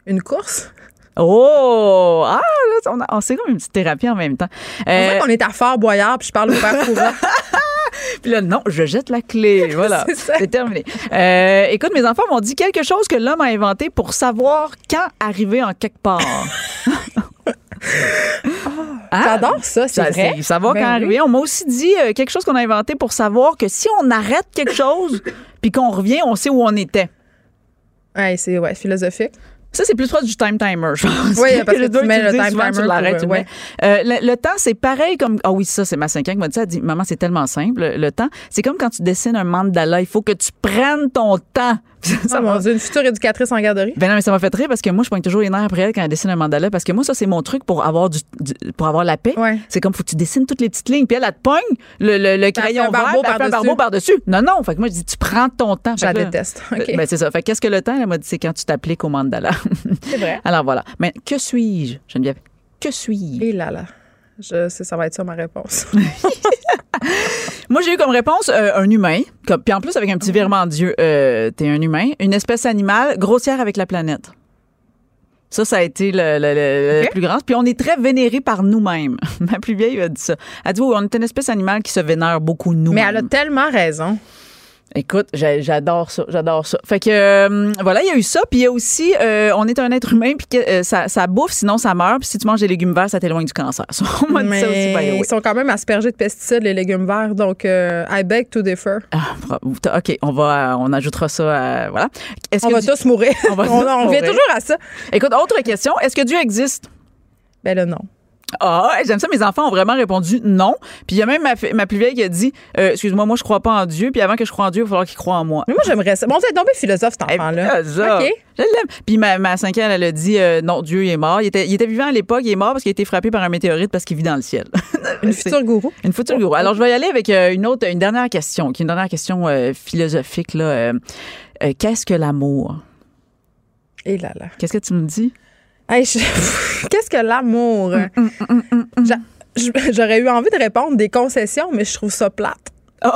Une course? Oh! Ah, là, on, a, on c'est comme une petite thérapie en même temps. Euh, on qu'on est à Fort Boyard, puis je parle au père courant. Puis là, non, je jette la clé. Voilà, c'est terminé. Euh, écoute, mes enfants m'ont dit quelque chose que l'homme a inventé pour savoir quand arriver en quelque part. Ah, J'adore ça, c'est vrai. Savoir ben quand arriver. On m'a aussi dit euh, quelque chose qu'on a inventé pour savoir que si on arrête quelque chose puis qu'on revient, on sait où on était. Ouais, c'est ouais, philosophique. Ça, c'est plus proche du time timer, je pense. Oui, parce que, tu mets le time timer. Euh, le, temps, c'est pareil comme. Ah oui, ça, c'est ma cinquième qui m'a dit ça. Elle dit Maman, c'est tellement simple. Le, temps, c'est comme quand tu dessines un mandala. Il faut que tu prennes ton temps. ça oh, une future éducatrice en garderie. Ben non, mais ça m'a fait rire parce que moi, je pointe toujours les nerfs après elle quand elle dessine un mandala parce que moi, ça, c'est mon truc pour avoir du, pour avoir la paix. C'est comme faut que tu dessines toutes les petites lignes. Puis elle, elle te pogne le, le, crayon vert, elle un barbeau par-dessus. non, non. Fait que moi, je dis, tu prends ton temps. Je la déteste. Ben, c'est ça. Fait qu'est-ce que le temps? Elle m'a dit, c'est quand tu t'appliques au mandala. c'est vrai. Alors voilà. Mais que suis-je, Geneviève? Que suis-je? Et là là. Je sais, ça va être ça ma réponse. Moi, j'ai eu comme réponse euh, un humain. puis en plus, avec un petit virement de Dieu, euh, t'es un humain. Une espèce animale grossière avec la planète. Ça, ça a été le, plus grand. Puis on est très vénéré par nous-mêmes. Ma plus vieille a dit ça. Elle dit, on est une espèce animale qui se vénère beaucoup nous-mêmes. Mais elle a tellement raison. Écoute, j'adore ça, j'adore ça. Fait que euh, voilà, il y a eu ça, puis il y a aussi, euh, on est un être humain, puis euh, ça, ça, bouffe, sinon ça meurt. Puis si tu manges des légumes verts, ça t'éloigne du cancer. Mais ça aussi, ils sont quand même aspergés de pesticides les légumes verts, donc I beg to differ. Ah, ok, on va, on ajoutera ça. voilà. on, va tous mourir. on, va on, vient toujours à ça. Écoute, autre question, est-ce que Dieu existe? Ben là non. Ah, j'aime ça. Mes enfants ont vraiment répondu non. Puis il y a même ma, ma plus vieille qui a dit euh, Excuse-moi, moi, je crois pas en Dieu. Puis avant que je croie en Dieu, il va falloir qu'il croit en moi. Mais moi, j'aimerais ça. Bon, c'est tombé philosophe, cet enfant-là. OK. Je l'aime. Puis ma, ma cinquième, elle a dit euh, Non, Dieu, il est mort. Il était, il était vivant à l'époque. Il est mort parce qu'il a été frappé par un météorite parce qu'il vit dans le ciel. une future gourou. Une future gourou. Alors, je vais y aller avec euh, une autre, une dernière question, qui est une dernière question philosophique. là. Qu'est-ce que l'amour? Et là là. Qu'est-ce que tu me dis? Qu'est-ce que l'amour? Mm, mm, mm, j'aurais eu envie de répondre des concessions, mais je trouve ça plate.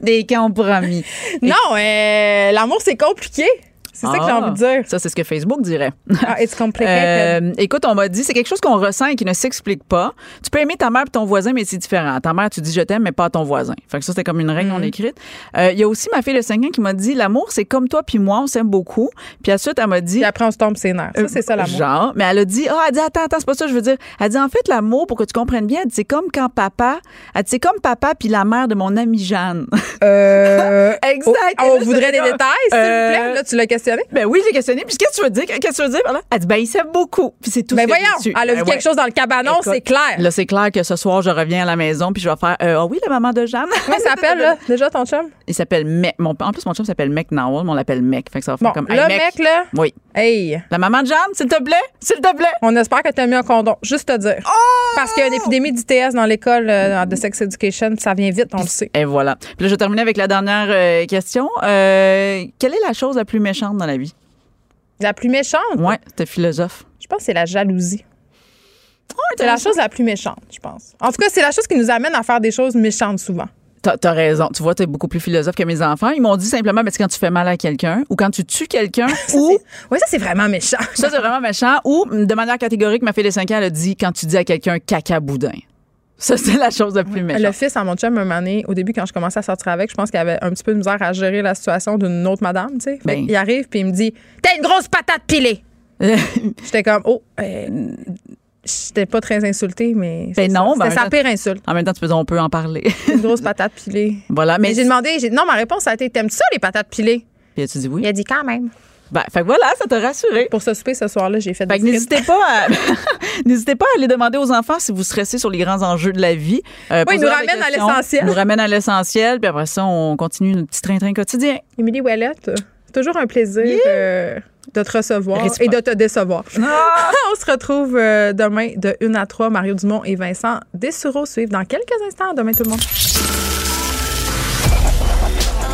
des compromis. Non, euh, l'amour, c'est compliqué. C'est ça que j'ai envie de dire. Ça, c'est ce que Facebook dirait. Ah, it's complicated. Euh, écoute, on m'a dit, c'est quelque chose qu'on ressent et qui ne s'explique pas. Tu peux aimer ta mère et ton voisin, mais c'est différent. Ta mère, tu dis je t'aime, mais pas ton voisin. Fait que ça, c'était comme une règle non mm-hmm. écrite. Euh, il y a aussi ma fille de 5 ans qui m'a dit, l'amour, c'est comme toi puis moi, on s'aime beaucoup. Puis ensuite, elle m'a dit. Puis après, on se tombe ses nerfs. Ça, c'est ça l'amour. Genre, mais elle a dit, ah, oh, elle dit, attends, attends, c'est pas ça, je veux dire. Elle dit, en fait, l'amour, pour que tu comprennes bien, c'est comme quand papa, elle dit, c'est comme papa puis la mère de mon amie Jeanne. Euh, exact. on voudrait des détails, s'il vous plaît. Là, tu l'as questionné? Ben oui, j'ai questionné. Puis qu'est-ce que tu veux dire? Qu'est-ce que tu veux dire? Elle dit, ben, il s'aime beaucoup. Puis c'est tout ben voyons, elle a vu ben quelque chose dans le cabanon, c'est clair. Là, c'est clair que ce soir, je reviens à la maison puis je vais faire, euh, ah oui, la maman de Jeanne. Comment il s'appelle, là, déjà, ton chum? Il s'appelle Mec. Mon, en plus, mon chum s'appelle Mec Nawal, mais on l'appelle Mec. Fait que ça va faire comme, le mec. là? Oui. Hey. La maman de Jeanne, s'il te plaît? S'il te plaît? On espère que tu as mis un condom. Juste te dire. Oh! Parce qu'il y a une épidémie d'ITS dans l'école euh, de sex education. Ça vient vite, on le sait. Et voilà. Puis là, je vais terminer avec la dernière euh, question. quelle est la chose la plus méchante dans la vie? La plus méchante? Oui, t'es philosophe. Je pense que c'est la jalousie. c'est la chose la plus méchante, je pense. En tout cas, c'est la chose qui nous amène à faire des choses méchantes souvent. T'as as raison. Tu vois, t'es beaucoup plus philosophe que mes enfants. Ils m'ont dit simplement, mais c'est quand tu fais mal à quelqu'un ou quand tu tues quelqu'un ou. Oui, ça, c'est vraiment méchant. ça, c'est vraiment méchant. Ou, de manière catégorique, ma fille de 5 ans, elle a dit quand tu dis à quelqu'un caca boudin. Ça, c'est la chose la plus méchante. Le fils à mon chum, un moment au début, quand je commençais à sortir avec, je pense qu'il avait un petit peu de misère à gérer la situation d'une autre madame, tu sais. Ben. Il arrive, puis il me dit T'as une grosse patate pilée! J'étais comme Oh, euh, J'étais pas très insultée, mais ben non, c'était sa pire insulte. En même temps, tu peux, on peut en parler. une grosse patate pilée. Voilà, mais, j'ai demandé, non, ma réponse a été T'aimes-tu ça, les patates pilées? Puis as-tu dit oui? Il a dit quand même. Ben, fait voilà, ça t'a rassuré. Pour ce souper ce soir-là, j'ai fait, fait des N'hésitez pas, à, n'hésitez pas à aller demander aux enfants si vous stressez sur les grands enjeux de la vie. Euh, oui, ils nous ramènent à l'essentiel. nous ramènent à l'essentiel, puis après ça, on continue notre petit train-train quotidien. Émilie Ouellette, toujours un plaisir euh, de te recevoir et de te décevoir. Ah! on se retrouve euh, demain de 1 à 3. Mario Dumont et Vincent Dessureau suivent dans quelques instants. Demain, tout le monde.